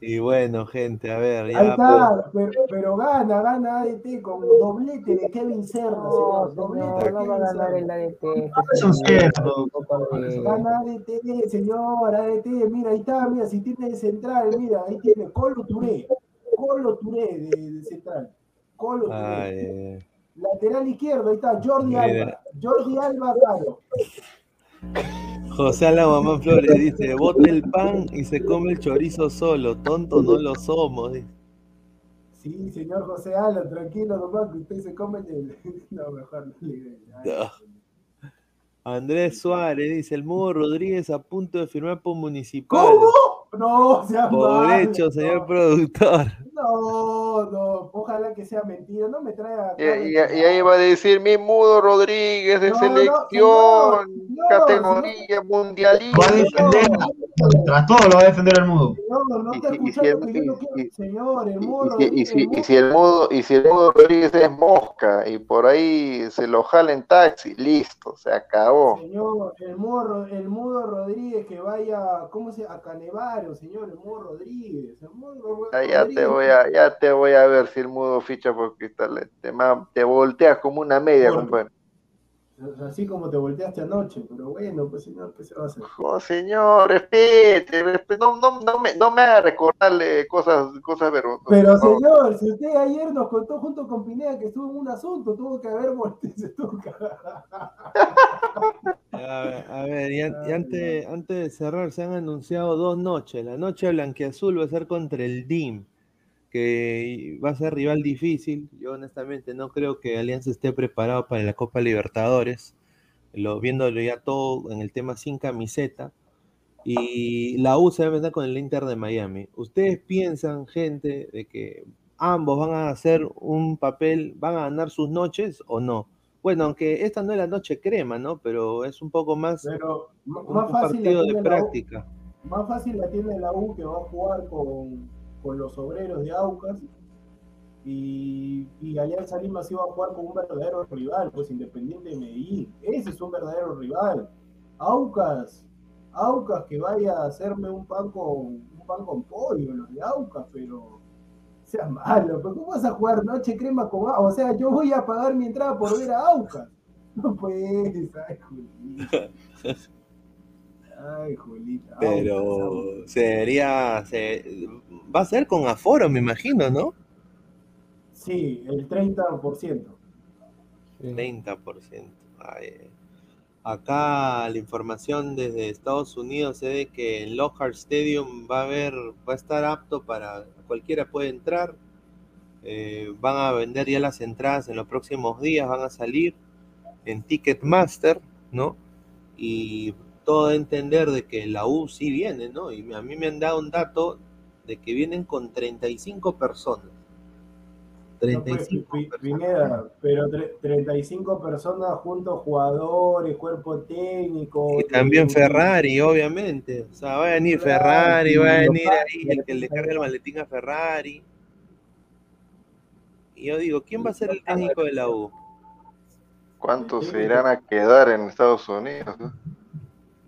Y bueno, gente, a ver, Ahí ya. está, pero, pero gana, gana ADT con doblete de Kevin Cerda, señor. Doblete No, no va a ganar el. Gana ADT, señor, ADT, mira, ahí está, mira, si tiene de central, mira, ahí tiene Colo Touré, Colo Touré de, de central, Colo Touré. Ay. Lateral izquierdo, ahí está, Jordi Mira. Alba, Jordi Alba, claro. José Alamamán Flores dice, bota el pan y se come el chorizo solo, tonto no lo somos. Sí, señor José Alan, tranquilo nomás, que usted se come el... No, mejor no le No. Andrés Suárez dice, el Mudo Rodríguez a punto de firmar por municipal. ¿Cómo? No, sea Por hecho, señor no. productor. No, no, ojalá que sea mentira, no me traiga. Y, y- y ahí va a decir mi mudo Rodríguez de No, selección, no, categoría mundialista. Va a defender, tras todo lo va a defender el mudo. No, no está Y- si escuchando el- que yo no y- quiero. y- Señor, el Y, morro. si, y, si, y si el mudo, y si el mudo Rodríguez es mosca y por ahí se lo jala en taxi, listo, se acabó. Señor, el morro, el mudo Rodríguez que vaya, ¿cómo se A Canevaro, señor, el mudo Rodríguez. El mudo Ya, ya te Rodríguez. Voy a, ya te voy a ver si el mudo ficha por cristal, te, ma- te volteas como una media, compadre. Así como te volteaste anoche, pero bueno, pues señor, ¿qué se va a hacer? Oh, señor, respete, respete, no, no, no me, no me haga recordarle cosas, cosas vergonzosas. Pero señor, si usted ayer nos contó junto con Pineda que estuvo en un asunto, tuvo que haber volteado, se tuvo que A ver, a ver, y, an- y antes, antes de cerrar, se han anunciado dos noches. La noche blanquiazul va a ser contra el DIM, que va a ser rival difícil. Yo honestamente no creo que Alianza esté preparado para la Copa Libertadores, lo, viéndolo ya todo en el tema sin camiseta. Y la U se va a enfrentar con el Inter de Miami. ¿Ustedes piensan, gente, de que ambos van a hacer un papel, van a ganar sus noches o no? Bueno, aunque esta no es la noche crema, ¿no? Pero es un poco más Pero un, más un fácil partido de U, práctica. más fácil la tiene la U que va a jugar con, con los obreros de Aucas y, y Alianza Lima sí va a jugar con un verdadero rival, pues Independiente de Medellín. Ese es un verdadero rival. Aucas, Aucas que vaya a hacerme un pan con un pan con pollo, los de Aucas, pero sea malo, pero ¿cómo vas a jugar noche crema con Aucas? O sea, yo voy a pagar mi entrada por ver a Aucas. No puedes, ay. Ay, Julita. Pero sería, se, va a ser con aforo, me imagino, ¿no? Sí, el 30%. 30%. Ay, Acá la información desde Estados Unidos es de que el Lockhart Stadium va a haber, va a estar apto para cualquiera puede entrar. Eh, van a vender ya las entradas en los próximos días, van a salir en Ticketmaster, ¿no? Y todo a entender de que la U sí viene, ¿no? Y a mí me han dado un dato de que vienen con 35 personas. No, pues, 35 Pi- Pineda, pero tre- 35 personas juntos, jugadores, cuerpo técnico. Y también eh, Ferrari, obviamente. O sea, va a venir Ferrari, va a venir ahí el que le cargue el maletín a Ferrari. Y yo digo, ¿quién va a ser el técnico de la U? ¿Cuántos se irán a quedar en Estados Unidos? no?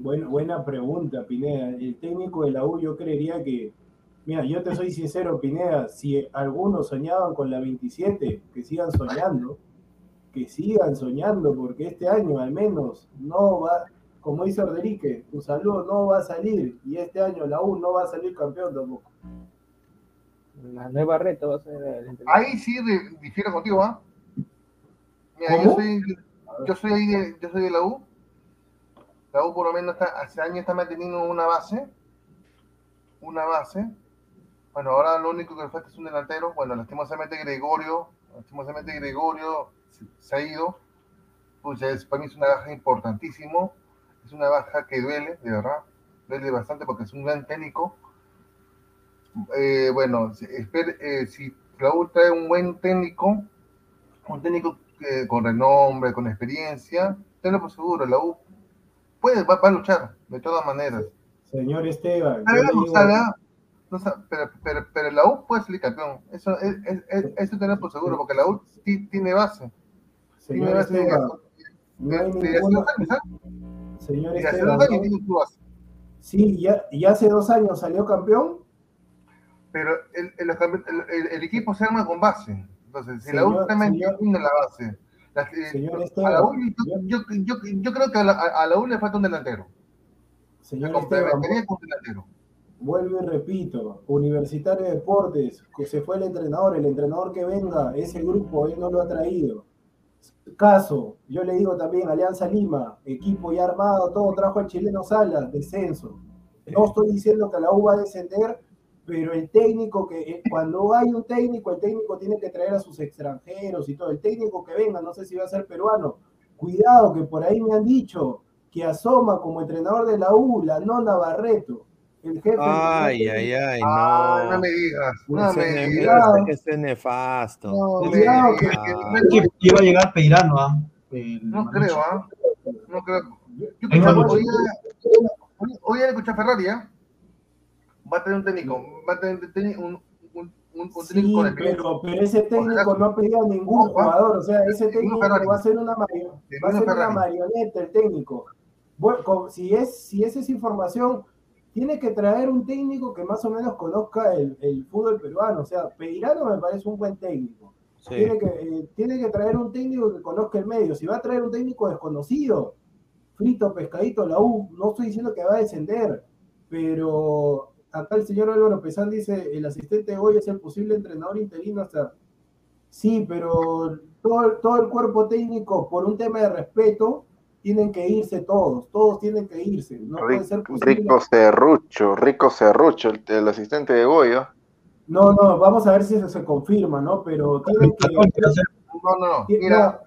Buena, buena pregunta, Pineda. El técnico de la U, yo creería que. Mira, yo te soy sincero, Pineda. Si algunos soñaban con la 27, que sigan soñando. Que sigan soñando, porque este año al menos no va. Como dice Orderique, tu saludo no va a salir. Y este año la U no va a salir campeón tampoco. La nueva reto va a ser el. Ahí sí difiero contigo, ¿ah? Mira, yo soy, yo soy ahí de, yo soy de la U. La U por lo menos está, hace años está manteniendo una base. Una base. Bueno, ahora lo único que le falta es un delantero. Bueno, lastimosamente Gregorio, lastimosamente Gregorio se, se ha ido. Pues es, para mí es una baja importantísimo. Es una baja que duele, de verdad. Duele bastante porque es un gran técnico. Eh, bueno, si, esper- eh, si la U trae un buen técnico, un técnico eh, con renombre, con experiencia, tenlo por seguro, la U puede, va, va a luchar, de todas maneras. Señor Esteban, no digo- no pero, pero, pero la U puede salir campeón. Eso, es, es- es- eso tenlo por seguro, porque la U ti- tiene base. Tiene Señor base de, Esteban, no de- de hace ninguna- dos años. Señor Esteban, no- tiene base. Sí, ya, y hace dos años salió campeón. Pero el, el, el- equipo se arma con base. Entonces, si la U está manteniendo la base, la- Señor a la Esteban, U, yo, yo, yo, yo creo que a la, a la U le falta un delantero. Señor Esteban, con un delantero. vuelvo y repito, Universitario de Deportes, que se fue el entrenador, el entrenador que venga, ese grupo él no lo ha traído. Caso, yo le digo también, Alianza Lima, equipo ya armado, todo, trajo al chileno Salas, descenso. No estoy diciendo que la U va a descender, pero el técnico que, eh, cuando hay un técnico, el técnico tiene que traer a sus extranjeros y todo. El técnico que venga, no sé si va a ser peruano, cuidado que por ahí me han dicho que asoma como entrenador de la U, la nona Barreto, el jefe. Ay, ay, ay, Ah, no. no me digas, Ese no me digas. ese- ese es nefasto. No me Cuidado digas, que- que- Que iba a llegar Peirano, ¿ah? No creo, ¿ah? No creo. Yo, yo que hoy, hoy, hoy escuchar Ferrari, ¿ah? Va a tener un técnico, va a tener un, un, un, un, un Sí, técnico pero, pero ese técnico no ha pedido a ningún jugador, o sea, ese técnico Ferrari. va a ser una, mario- va a Ninguno ser una Ferrari. marioneta el técnico. Bueno, con- si, es, si esa es información, tiene que traer un técnico que más o menos conozca el, el fútbol peruano, o sea, Peirano me parece un buen técnico. Sí. Tiene, que, eh, tiene que traer un técnico que conozca el medio. Si va a traer un técnico desconocido, frito, pescadito, la U, no estoy diciendo que va a descender, pero acá el señor Álvaro Pesán dice, el asistente de hoy es el posible entrenador interino hasta... Sí, pero todo, todo el cuerpo técnico, por un tema de respeto, tienen que irse todos, todos tienen que irse. No puede ser posible. Rico Cerrucho, Rico Cerrucho, el, el asistente de Goyo. No, no, vamos a ver si eso se confirma, ¿no? Pero tienen que... No, no, no. Mira,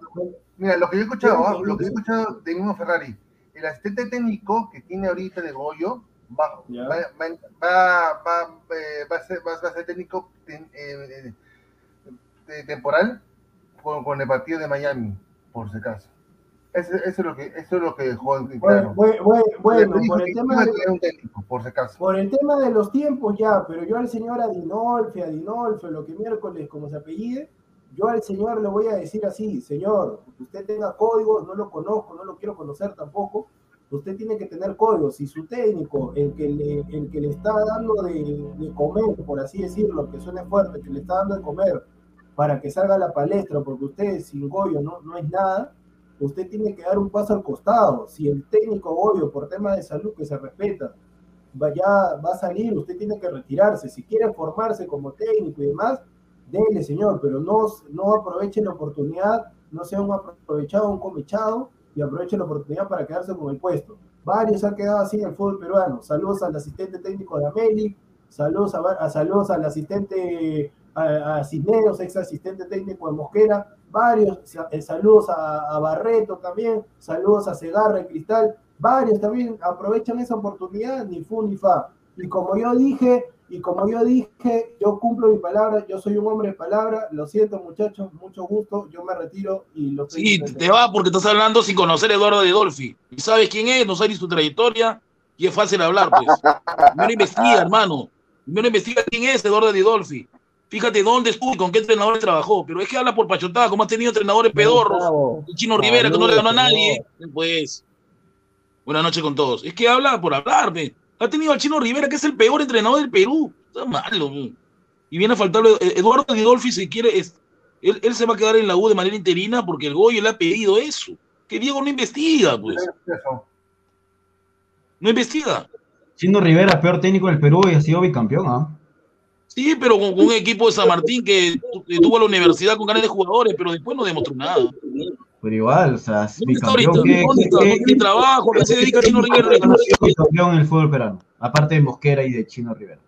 mira, lo que yo he escuchado, lo que yo he escuchado de mismo Ferrari, el asistente técnico que tiene ahorita de Goyo va, va, va, va, va, eh, va a, ser, va, a ser técnico eh, eh, temporal con, con el partido de Miami, por si acaso. Eso, eso es lo que eso es lo que dejó en claro. Bueno, bueno, bueno, por el tema de, tener un técnico, por si acaso. por el tema de los tiempos ya, pero yo al señor Adinolfi, Adinolfi, lo que miércoles como se apellide, yo al señor le voy a decir así, señor, usted tenga códigos, no lo conozco, no lo quiero conocer tampoco, usted tiene que tener códigos. Si su técnico, el que le, el que le está dando de, de comer, por así decirlo, que suene fuerte, que le está dando de comer para que salga a la palestra, porque usted sin Goyo no, no es nada, usted tiene que dar un paso al costado. Si el técnico Goyo, por tema de salud que se respeta, vaya, va a salir, usted tiene que retirarse. Si quiere formarse como técnico y demás, dele, señor, pero no, no aproveche la oportunidad, no sea un aprovechado, un comechado, y aproveche la oportunidad para quedarse con el puesto. Varios han quedado así en el fútbol peruano. Saludos al asistente técnico de Ameli, saludos a, a- saludos al asistente a, a Cisneros, ex asistente técnico de Mosquera, varios, eh, saludos a, a Barreto también, saludos a Segarra y Cristal, varios también aprovechan esa oportunidad, ni fu ni fa. Y como yo dije, y como yo dije, yo cumplo mi palabra, yo soy un hombre de palabra, lo siento muchachos, mucho gusto, yo me retiro y lo Sí, te va porque estás hablando sin conocer a Eduardo de Dolfi. Y sabes quién es, no sabes ni su trayectoria, y es fácil hablar, pues. Primero investiga, hermano. Primero investiga quién es Eduardo de Dolfi. Fíjate dónde estuvo y con qué entrenadores trabajó. Pero es que habla por pachotada, como has tenido entrenadores pedorros. El Chino Rivera, que no le ganó a nadie. Pues. Buenas noches con todos. Es que habla por hablarme. Ha tenido al Chino Rivera, que es el peor entrenador del Perú. Está malo. Y viene a faltarle. Eduardo Didolfi, si quiere, es, él, él, se va a quedar en la U de manera interina porque el Goyo le ha pedido eso. Que Diego no investiga, pues. No investiga. Chino Rivera, peor técnico del Perú y ha sido bicampeón, ¿ah? Sí, pero con, con, un equipo de San Martín que, que tuvo la universidad con ganas de jugadores, pero después no demostró nada. Pero igual, o sea, ¿Dónde está ahorita? ¿Dónde está? ¿Qué trabajo? ¿Qué se dedica Chino Rivera? campeón en el fútbol peruano, aparte de Mosquera y de Chino Rivera.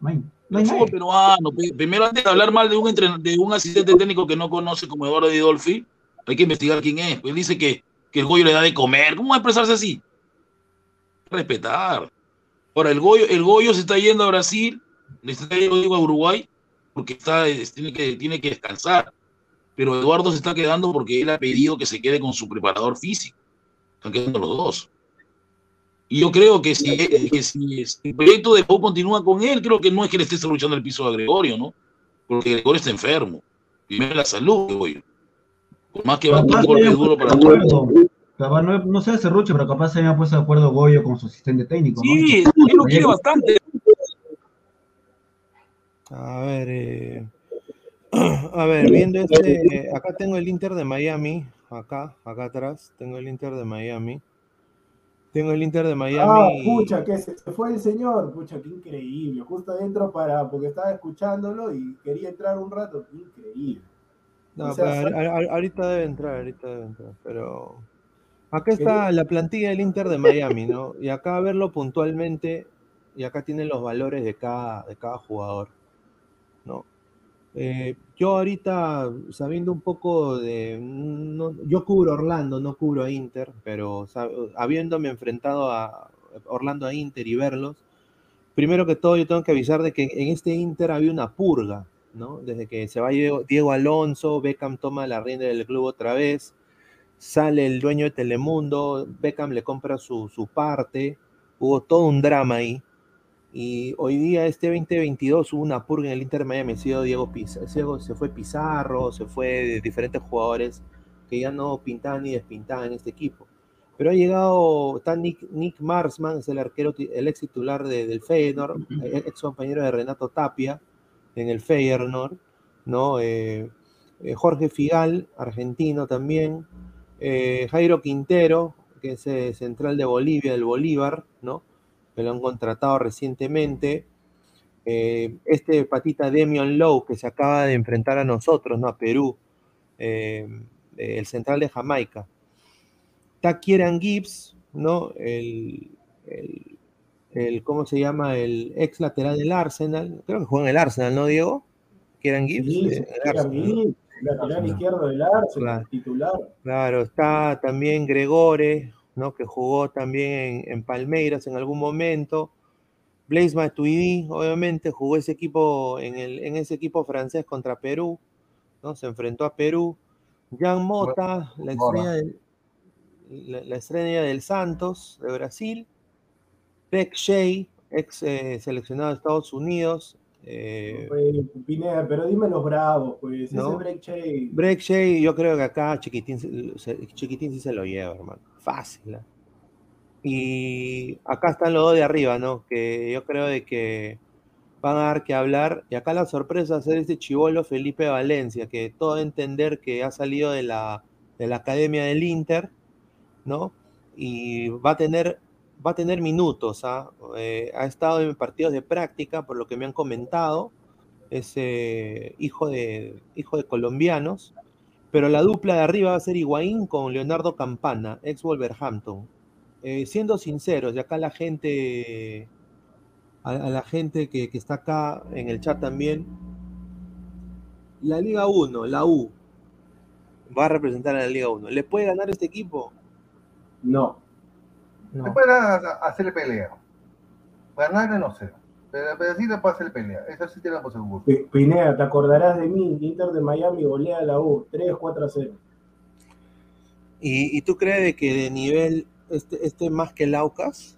No hay, no hay el fútbol peruano. Primero, antes de hablar mal de un, de un asistente técnico que no conoce como Eduardo Didolfi, hay que investigar quién es. Él dice que, que el Goyo le da de comer. ¿Cómo va a expresarse así? Respetar. Ahora, el Goyo, el Goyo se está yendo a Brasil, le está yendo a Uruguay, porque está, tiene, que, tiene que descansar pero Eduardo se está quedando porque él ha pedido que se quede con su preparador físico. Están quedando los dos. Y yo creo que si, que si el proyecto de Pau continúa con él, creo que no es que le esté luchando el piso a Gregorio, ¿no? Porque Gregorio está enfermo. Primero la salud, Gregorio. Por más que va a un golpe duro para todos. Capaz no, no sé Cerrucho, pero capaz se había puesto de acuerdo Goyo con su asistente técnico. Sí, ¿no? él lo quiere bastante. A ver, eh, a ver, viendo este, acá tengo el Inter de Miami, acá, acá atrás, tengo el Inter de Miami. Tengo el Inter de Miami. Ah, pucha, que se, se, fue el señor, pucha, qué increíble. Justo adentro para, porque estaba escuchándolo y quería entrar un rato, qué increíble. No, o sea, pero a, a, ahorita debe entrar, ahorita debe entrar, pero acá está la plantilla del Inter de Miami, ¿no? Y acá a verlo puntualmente, y acá tienen los valores de cada, de cada jugador. Eh, yo ahorita, sabiendo un poco de... Yo cubro Orlando, no cubro a Inter, pero habiéndome enfrentado a Orlando a Inter y verlos, primero que todo yo tengo que avisar de que en este Inter había una purga, ¿no? Desde que se va Diego, Diego Alonso, Beckham toma la rienda del club otra vez, sale el dueño de Telemundo, Beckham le compra su, su parte, hubo todo un drama ahí. Y hoy día, este 2022, hubo una purga en el Inter Miami. Se, Diego Pizarro, se fue Pizarro, se fue de diferentes jugadores que ya no pintaban ni despintaban en este equipo. Pero ha llegado, está Nick, Nick Marsman, es el arquero, el ex titular de, del Feyenoord, ex compañero de Renato Tapia en el Feyenoord, ¿no? Eh, eh, Jorge Figal, argentino también, eh, Jairo Quintero, que es eh, central de Bolivia, del Bolívar, ¿no? Que lo han contratado recientemente. Eh, este patita Demion Lowe, que se acaba de enfrentar a nosotros, ¿no? A Perú, eh, el central de Jamaica. Está Kieran Gibbs, ¿no? El, el, el, ¿cómo se llama? El ex lateral del Arsenal. Creo que juega en el Arsenal, ¿no, Diego? Kieran Gibbs. Sí, eh, Kieran Gibbs, lateral izquierdo del Arsenal, Claro. titular. Claro, está también Gregore, ¿no? que jugó también en, en, Palmeiras en algún momento. Blaise Matuidi, obviamente, jugó ese equipo en, el, en ese equipo francés contra Perú, ¿no? Se enfrentó a Perú. Jan Mota, la estrella, del, la, la estrella del Santos de Brasil. Beck Shea, ex eh, seleccionado de Estados Unidos. Eh, Pues, Pineda, pero dime los bravos, pues. ¿No? Ese break Shea. Break Shea, yo creo que acá Chiquitín, Chiquitín sí se lo lleva, hermano. Fácil. ¿eh? Y acá están los dos de arriba, ¿no? Que yo creo de que van a dar que hablar. Y acá la sorpresa va a ser este chivolo Felipe Valencia, que todo entender que ha salido de la, de la academia del Inter, ¿no? Y va a tener, va a tener minutos, ¿ah? Eh, ha estado en partidos de práctica, por lo que me han comentado. Es hijo, de, hijo de colombianos. Pero la dupla de arriba va a ser Higuaín con Leonardo Campana, ex Wolverhampton. Eh, siendo sinceros, y acá la gente, a, a la gente que, que, está acá en el chat también, la Liga 1, la U, va a representar a la Liga 1. ¿Le puede ganar este equipo? No. No. Se puede a- a- hacerle pelea. Ganarle no sé. Pero, pero sí le puede hacer pelea. Eso sí tiene por seguro. Pi- Pineda, te acordarás de mí, Inter de Miami golea a la U, 3, 4 a 0. ¿Y, y tú crees de que de nivel este, este más que el Aucas?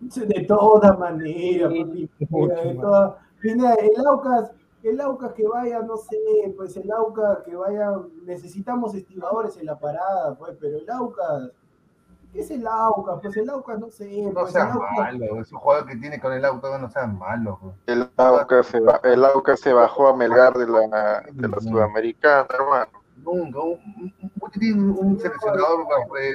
De todas maneras, Pineda, de todas- Pineda, el Aucas, el Aucas que vaya, no sé, pues el Aucas que vaya, necesitamos estibadores en la parada, pues, pero el Aucas, ¿qué es el Aucas? Pues el Aucas, no sé, No pues seas Aucas, malo. Ese jugador que tiene con el auto no seas malo. bro. El Aucas se, ba- el Aucas se bajó a Melgar de la, de la Sudamericana, hermano. Nunca. Un, un, un- un seleccionador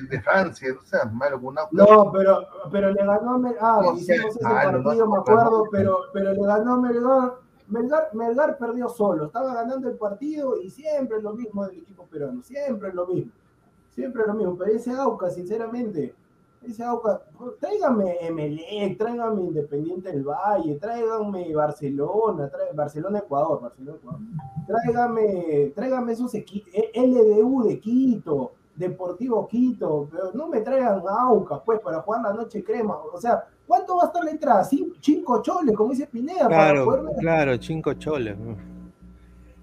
de Francia. No seas malo con un auto. No, pero, pero le ganó a Melgar. Ah, No hicimos seas ese malo, no partido, me acuerdo, pero, pero le ganó a Melgar. Melgar. Melgar perdió solo, estaba ganando el partido y siempre es lo mismo del equipo peruano, siempre es lo mismo. Siempre lo mismo, pero ese Auca, sinceramente, ese Auca, tráigame Emelec, tráigame Independiente del Valle, tráigame Barcelona, Barcelona Ecuador, Barcelona Ecuador. Tráigame, tráigame esos equipos, LDU de Quito, Deportivo Quito, pero no me traigan Aucas, pues, para jugar la noche crema. O sea, ¿cuánto va a estar la entrada? Cinco choles, como dice Pineda, para Claro, poder ver. claro, cinco choles.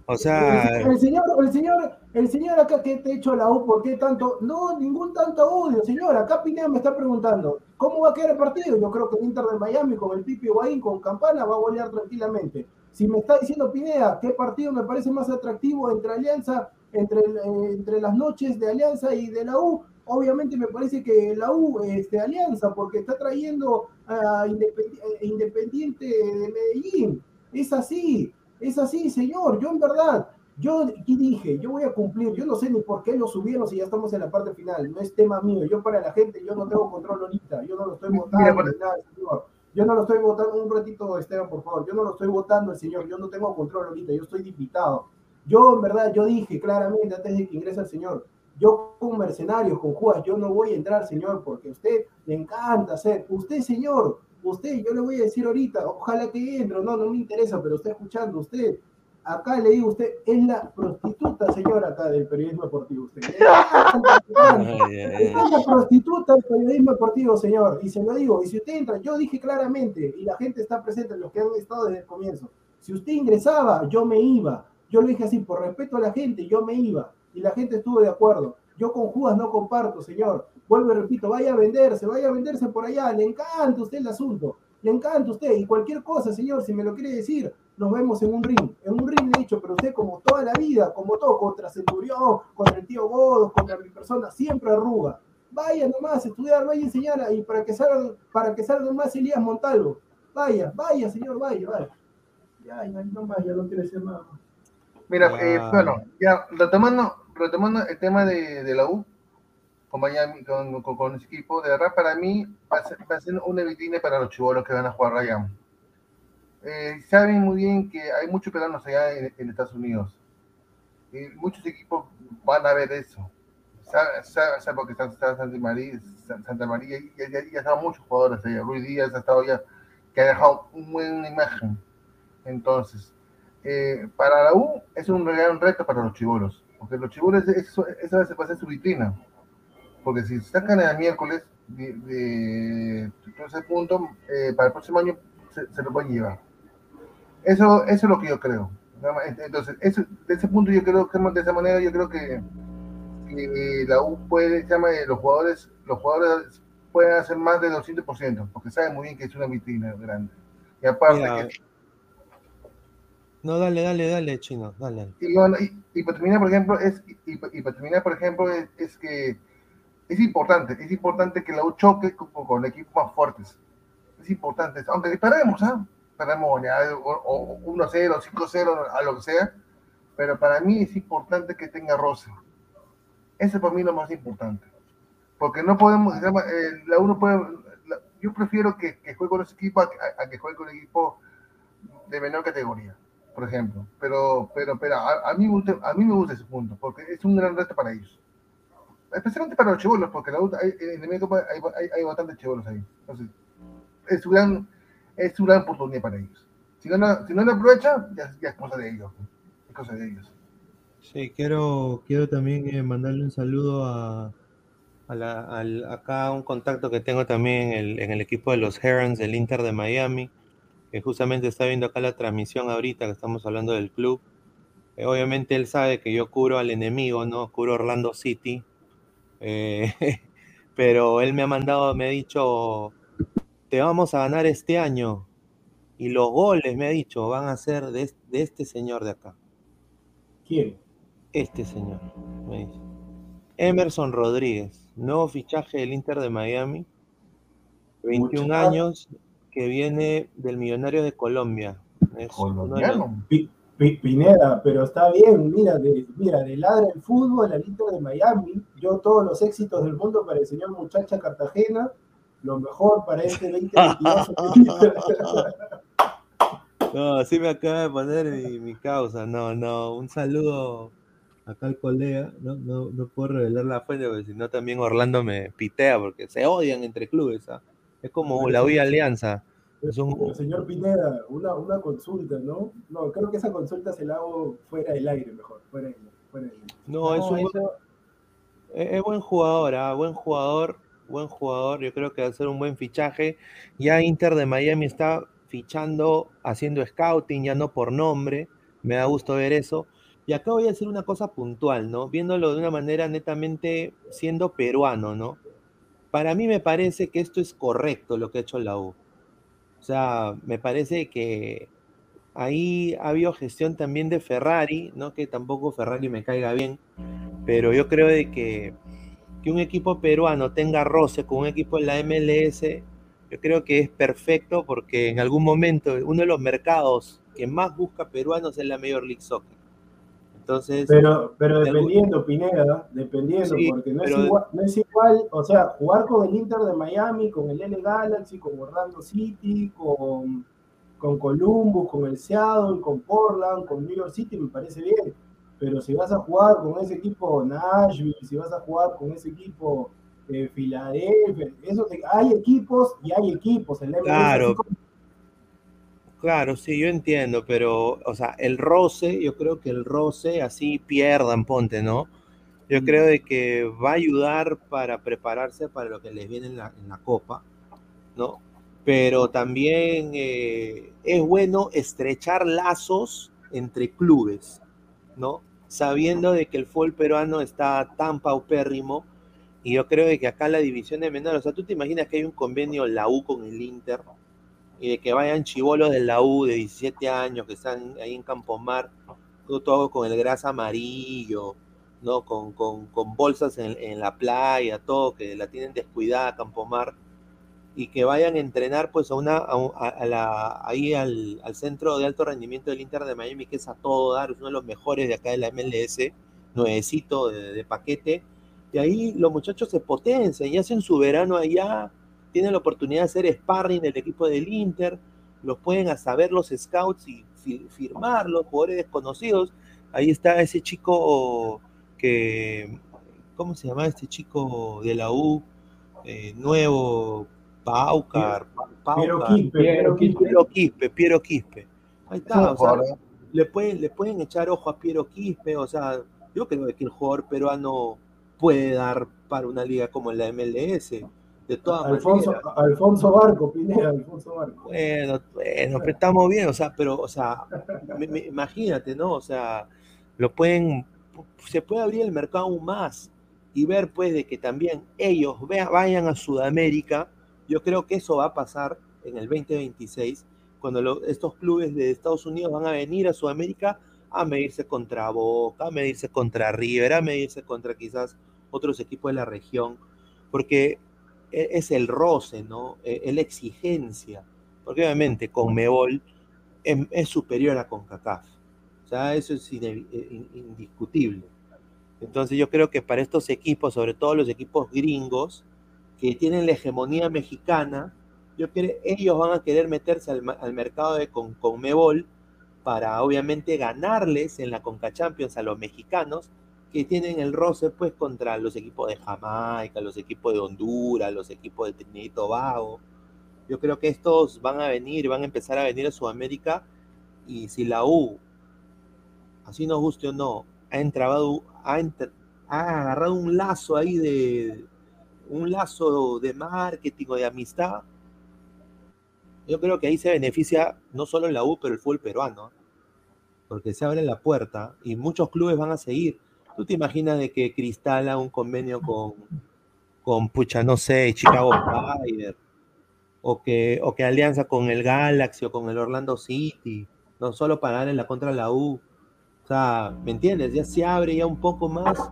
O sea, El, el señor, el señor, el señor acá que te hecho la U, ¿por qué tanto? No, ningún tanto odio, señor. Acá Pineda me está preguntando, ¿cómo va a quedar el partido? Yo creo que el Inter de Miami con el Pipi Higuaín, con Campana, va a golear tranquilamente. Si me está diciendo Pineda, ¿qué partido me parece más atractivo entre Alianza, entre, eh, entre las noches de Alianza y de la U? Obviamente me parece que la U, este, Alianza, porque está trayendo a eh, Independiente de Medellín. Es así, es así, señor. Yo en verdad, yo aquí dije, yo voy a cumplir. Yo no sé ni por qué lo subieron si ya estamos en la parte final. No es tema mío. Yo para la gente, yo no tengo control ahorita. Yo no lo estoy votando Mira, ni nada, señor. Yo no lo estoy votando, un ratito, Esteban, por favor. Yo no lo estoy votando el señor. Yo no tengo control ahorita. Yo estoy diputado. Yo en verdad, yo dije claramente antes de que ingrese el señor, yo con mercenarios, con Judas, yo no voy a entrar, señor, porque a usted le encanta hacer. Usted, señor, usted, yo le voy a decir ahorita, ojalá que entre, no, no me interesa, pero está escuchando usted. Acá le digo usted, es la prostituta, señora, acá del periodismo deportivo. Usted es la prostituta del periodismo deportivo, señor. Y se lo digo, y si usted entra, yo dije claramente, y la gente está presente, los que han estado desde el comienzo, si usted ingresaba, yo me iba. Yo lo dije así, por respeto a la gente, yo me iba. Y la gente estuvo de acuerdo. Yo con Judas no comparto, señor. Vuelvo y repito, vaya a venderse, vaya a venderse por allá. Le encanta a usted el asunto. Le encanta a usted. Y cualquier cosa, señor, si me lo quiere decir, nos vemos en un ring. En un ring le he dicho, pero usted como toda la vida, como todo, contra Centurión, contra el tío Godos, contra mi persona, siempre arruga. Vaya nomás a estudiar, vaya a enseñar y para que salgan, para que salgan más Elías Montalvo. Vaya, vaya, señor, vaya, vaya. Ya, ya, no más, ya no quiere decir nada. más. Mira, Ah. eh, bueno, ya retomando, retomando el tema de, de la U con Miami, con, con, con equipo, de verdad para mí va a ser, va a ser una vitrina para los chibolos que van a jugar Ryan. Eh, saben muy bien que hay muchos peruanos allá en, en Estados Unidos. Y muchos equipos van a ver eso. Sabe, sabe- porque está, está Santa María, Sa- Santa María y ya, ya, ya están muchos jugadores allá. Ruiz Díaz ha estado ya, que ha dejado una buena imagen. Entonces, eh, para la U es un gran reto para los chibolos, porque los chibolos, eso, esa va a ser su vitrina. Porque si sacan el miércoles de, de todo ese punto, eh, para el próximo año se, se lo pueden llevar. Eso, eso es lo que yo creo. Entonces, eso, de ese punto yo creo que de esa manera yo creo que, que la U puede, llama, eh, los jugadores, los jugadores pueden hacer más del 200%, porque saben muy bien que es una vitrina grande. Y aparte Mira, que No, dale, dale, dale, chino, dale. Y, bueno, y, y para terminar, por ejemplo, es, y, y para terminar, por ejemplo, es, es que es importante, es importante que la U choque con, con equipos más fuertes. Es importante, aunque perdemos, ¿ah? Perdemos ya, o, o 1-0, 5-0, a lo que sea, pero para mí es importante que tenga roce. Eso para mí es lo más importante. Porque no podemos, se llama, eh, la U no puede, la- yo prefiero que, juegue con ese equipo a, que juegue con un equipo de menor categoría por ejemplo. Pero, pero, pero a, a mí a mí me gusta ese punto, porque es un gran reto para ellos. Especialmente para los chibolos, porque la, U- hay, en el medio hay, hay, hay bastantes chibolos ahí. Entonces, es su gran, es gran oportunidad para ellos. Si no, la- si no lo aprovecha, ya, es cosa de ellos. Es cosa de ellos. Sí, quiero, quiero también eh, mandarle un saludo a, a la- al- acá un contacto que tengo también en el, en el equipo de los Herons del Inter de Miami, que justamente está viendo acá la transmisión ahorita que estamos hablando del club. Eh, obviamente él sabe que yo cubro al enemigo, ¿no? Cubro Orlando City. Eh, pero él me ha mandado, me ha dicho, te vamos a ganar este año. Y los goles, me ha dicho, van a ser de, es- de este señor de acá. ¿Quién? Este señor, me dice. Emerson Rodríguez, nuevo fichaje del Inter de Miami, 21 Muchacho. años, que viene del Millonario de Colombia. Es uno de los- Pineda, pero está bien, mira, de, mira, de ladra el fútbol al Inter de Miami, yo todos los éxitos del mundo para el señor Muchacha Cartagena, lo mejor para este 2022. No, así me acaba de poner mi, mi causa. No, no, un saludo acá al colega. No, no, no puedo revelar la fuente porque si no también Orlando me pitea porque se odian entre clubes. ¿ah? Es como la y Alianza. Es un, Pero, señor Pineda, una, una consulta, ¿no? No, creo que esa consulta se la hago fuera del aire mejor, fuera del aire. Fuera del aire. No, es un buen- es, es buen jugador, ah, buen jugador, buen jugador. Yo creo que va a ser un buen fichaje. Ya Inter de Miami está fichando, haciendo scouting, ya no por nombre. Me da gusto ver eso. Y acá voy a decir una cosa puntual, ¿no? Viéndolo de una manera netamente siendo peruano, ¿no? Para mí me parece que esto es correcto lo que ha hecho la U. O sea, me parece que ahí ha habido gestión también de Ferrari, no que tampoco Ferrari me caiga bien, pero yo creo de que, que un equipo peruano tenga roce con un equipo en la MLS, yo creo que es perfecto porque en algún momento uno de los mercados que más busca peruanos es la Major League Soccer. Entonces, Pero, pero algún- dependiendo, Pineda, dependiendo, Sí, porque no es, igual, no es igual, o sea, jugar con el Inter de Miami, con el L Galaxy, con Orlando City, con, con Columbus, con el Seattle, con Portland, con New York City, me parece bien. Pero si vas a jugar con ese equipo Nashville, si vas a jugar con ese equipo eh, Filadelfia, eso te- hay equipos y hay equipos. El MLS, Claro. Claro, sí, yo entiendo, pero, o sea, el roce, yo creo que el roce, así pierdan, ponte, ¿no? Yo creo de que va a ayudar para prepararse para lo que les viene en la, en la Copa, ¿no? Pero también eh, es bueno estrechar lazos entre clubes, ¿no? Sabiendo de que el fútbol peruano está tan paupérrimo, y yo creo de que acá la división de menores, o sea, tú te imaginas que hay un convenio la U con el Inter, y de que vayan chivolos de la U de 17 años que están ahí en Campomar, todo, con el grasa amarillo, ¿no? Con, con, con bolsas en, en la playa, todo, que la tienen descuidada Campomar, y que vayan a entrenar pues a una, a, un- a- a la, ahí al, al centro de alto rendimiento del Inter de Miami, que es a todo dar, es uno de los mejores de acá de la MLS, nuevecito de, de paquete, y ahí los muchachos se potencian y hacen su verano allá, tienen la oportunidad de hacer sparring del equipo del Inter, los pueden hasta ver los scouts y fi- firmarlos, jugadores desconocidos. Ahí está ese chico que, ¿cómo se llama este chico de la U? Eh, nuevo, Paucar, Paucar, Quispe, Piero Quispe. Piero Quispe, Piero Quispe. Ahí está, o sea, le pueden, le pueden echar ojo a Piero Quispe, o sea, yo creo que el jugador peruano puede dar para una liga como la MLS. De todas Alfonso, maneras. Alfonso Barco, Pineda, Alfonso Barco. Bueno, bueno, pero estamos bien, o sea, pero, o sea, me- me- imagínate, ¿no? O sea, lo pueden, se puede abrir el mercado aún más y ver, pues, de que también ellos vayan a Sudamérica. Yo creo que eso va a pasar en el 2026, cuando lo- estos clubes de Estados Unidos van a venir a Sudamérica a medirse contra Boca, a medirse contra River, a medirse contra quizás otros equipos de la región, porque es el roce, ¿no? E- Es la exigencia, porque obviamente Conmebol es, es superior a CONCACAF, o sea, eso es in- indiscutible. Entonces yo creo que para estos equipos, sobre todo los equipos gringos, que tienen la hegemonía mexicana, ellos van a querer meterse al, al mercado de con, Conmebol para obviamente ganarles en la Conca Champions a los mexicanos que tienen el roce pues contra los equipos de Jamaica, los equipos de Honduras, los equipos de Trinidad y Tobago. Yo creo que estos van a venir, van a empezar a venir a Sudamérica y si la U, así nos guste o no, ha entrado, ha, entr- ha agarrado un lazo ahí de, un lazo de marketing o de amistad, yo creo que ahí se beneficia no solo la U, pero el fútbol peruano. Porque se abre la puerta y muchos clubes van a seguir. ¿Tú te imaginas de que Cristal haga un convenio con, con pucha, no sé, Chicago Fire? O que, o que alianza con el Galaxy o con el Orlando City, no solo para darle la contra la U. O sea, ¿me entiendes? Ya se abre ya un poco más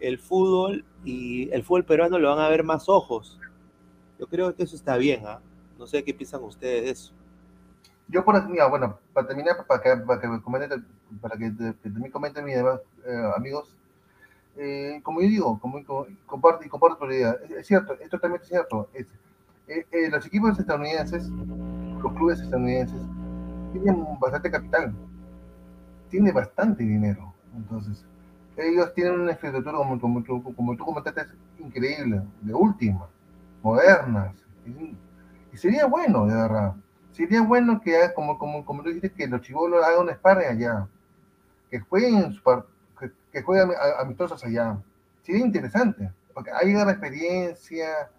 el fútbol y el fútbol peruano lo van a ver más ojos. Yo creo que eso está bien, ¿ah? No sé qué piensan ustedes de eso. Yo por mira, bueno, para terminar, para que, para que me comenten, para que, también comenten mis demás eh, amigos, eh, como yo digo, como, como- comparto y comparto tu idea, es, es cierto, es totalmente cierto. Es, eh, eh, los equipos estadounidenses, los clubes estadounidenses, tienen bastante capital, tienen bastante dinero. Entonces, ellos tienen una infraestructura, como, como, tú, como tú comentaste, es increíble, de última, modernas. Y, y sería bueno, de verdad. Sería bueno que, haga- como, como, como tú dijiste, que los chivolos hagan un sparring allá, que jueguen, que, que jueguen amistosos allá. Sería interesante, porque ahí da la experiencia.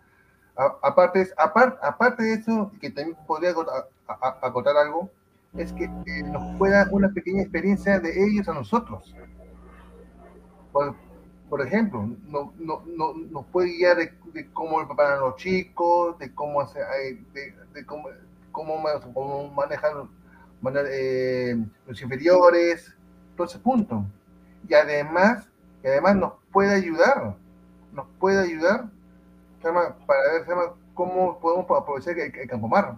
Aparte, aparte de eso, que también podría acot- a- a- acotar algo, es que nos pueda una pequeña experiencia de ellos a nosotros. Por, por ejemplo, no, no, no, nos puede guiar de, cómo preparan los chicos, de cómo, hace, eh, de, de cómo, cómo, cómo manejan eh, los inferiores, todo ese punto. Y además, y además nos puede ayudar, nos puede ayudar para ver cómo podemos aprovechar el, el Campo Mar.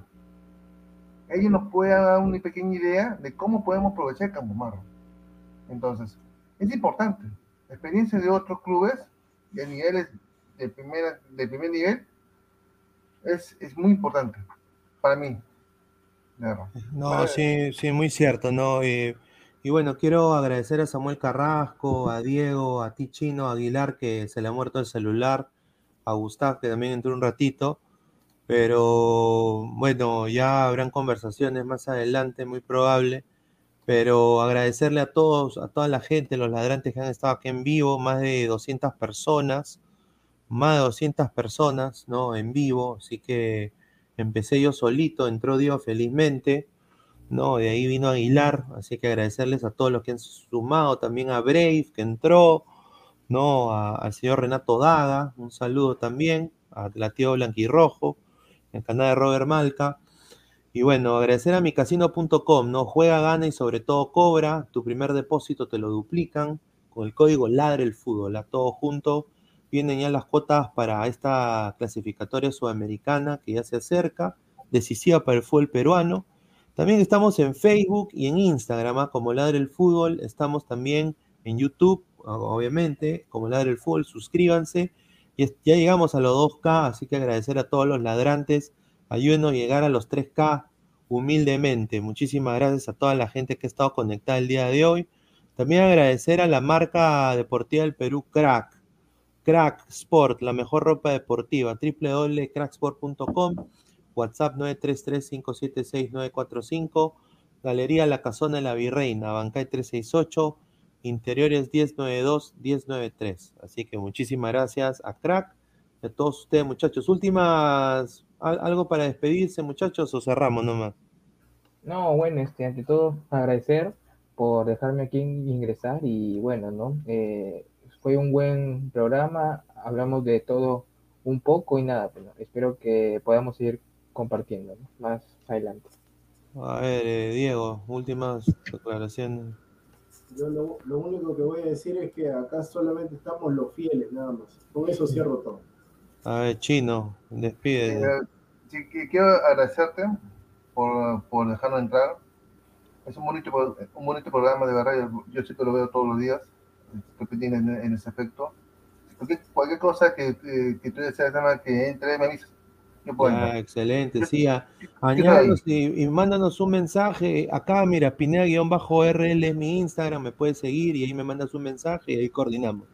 Ellos nos pueden dar una pequeña idea de cómo podemos aprovechar el Campo Mar. Entonces, es importante. La experiencia de otros clubes de niveles de, primera, de primer nivel es, es muy importante para mí. No, sí, sí, muy cierto, ¿no? Eh, y bueno, quiero agradecer a Samuel Carrasco, a Diego, a ti Chino, a Aguilar, que se le ha muerto el celular, a Gustav, que también entró un ratito, pero bueno, ya habrán conversaciones más adelante, muy probable, pero agradecerle a todos, a toda la gente, los ladrantes que han estado aquí en vivo, más de 200 personas, más de 200 personas, ¿no? En vivo, así que empecé yo solito, entró Dios felizmente, ¿no? De ahí vino Aguilar, así que agradecerles a todos los que han sumado, también a Brave, que entró, ¿no? Al señor Renato Daga, un saludo también, a la tío Blanquirrojo, el canal de Robert Malca. Y bueno, agradecer a micasino.com, ¿no? Juega, gana y sobre todo cobra. Tu primer depósito te lo duplican con el código Ladre el Fútbol, a todo junto. Vienen ya las cuotas para esta clasificatoria sudamericana que ya se acerca, decisiva para el fútbol peruano. También estamos en Facebook y en Instagram, ¿ah? como Ladre el Fútbol. Estamos también en YouTube, obviamente, como Ladre el Fútbol. Suscríbanse. Y ya llegamos a los 2K, así que agradecer a todos los ladrantes. Ayúdenos a llegar a los 3K humildemente. Muchísimas gracias a toda la gente que ha estado conectada el día de hoy. También agradecer a la marca deportiva del Perú, Crack. Crack Sport, la mejor ropa deportiva. www.cracksport.com. WhatsApp 933-576-945. Galería La Casona de la Virreina, Bancay 368. Interiores 1092-1093. Así que muchísimas gracias a Crack a todos ustedes, muchachos. Últimas, al- algo para despedirse, muchachos, o cerramos nomás. No, bueno, este, ante todo, agradecer por dejarme aquí ingresar y bueno, ¿no? Eh, fue un buen programa, hablamos de todo un poco y nada, pues, ¿no? espero que podamos seguir compartiendo ¿no? más adelante. A ver, eh, Diego, últimas declaraciones. Yo lo, lo único que voy a decir es que acá solamente estamos los fieles, nada más. Con eso cierro todo. A ver, Chino, despide. Eh, sí, que- quiero agradecerte por, por dejarnos entrar. Es un bonito, un bonito programa, de verdad. Yo, yo sí que lo veo todos los días. Tiene en, en ese aspecto. Cualquier, cualquier cosa que, que, que tú deseas que entre, me avisas. Yo puedo Ya, entrar. excelente, sí. Añádanos y, y mándanos un mensaje. Acá, mira, Pineda-RL es mi Instagram, me puedes seguir y ahí me mandas un mensaje y ahí coordinamos.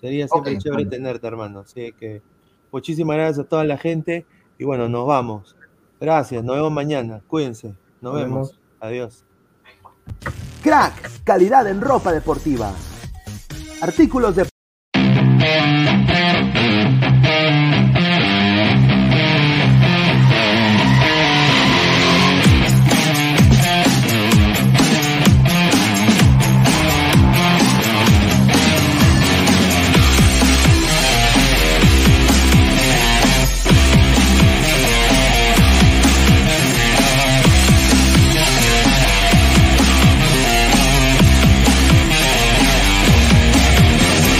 Sería siempre chévere vale. tenerte, hermano. Así que muchísimas gracias a toda la gente y bueno, nos vamos. Gracias, nos vemos mañana. Cuídense, nos, Nos vemos. vemos. Adiós. Crack, calidad en ropa deportiva. Artículos de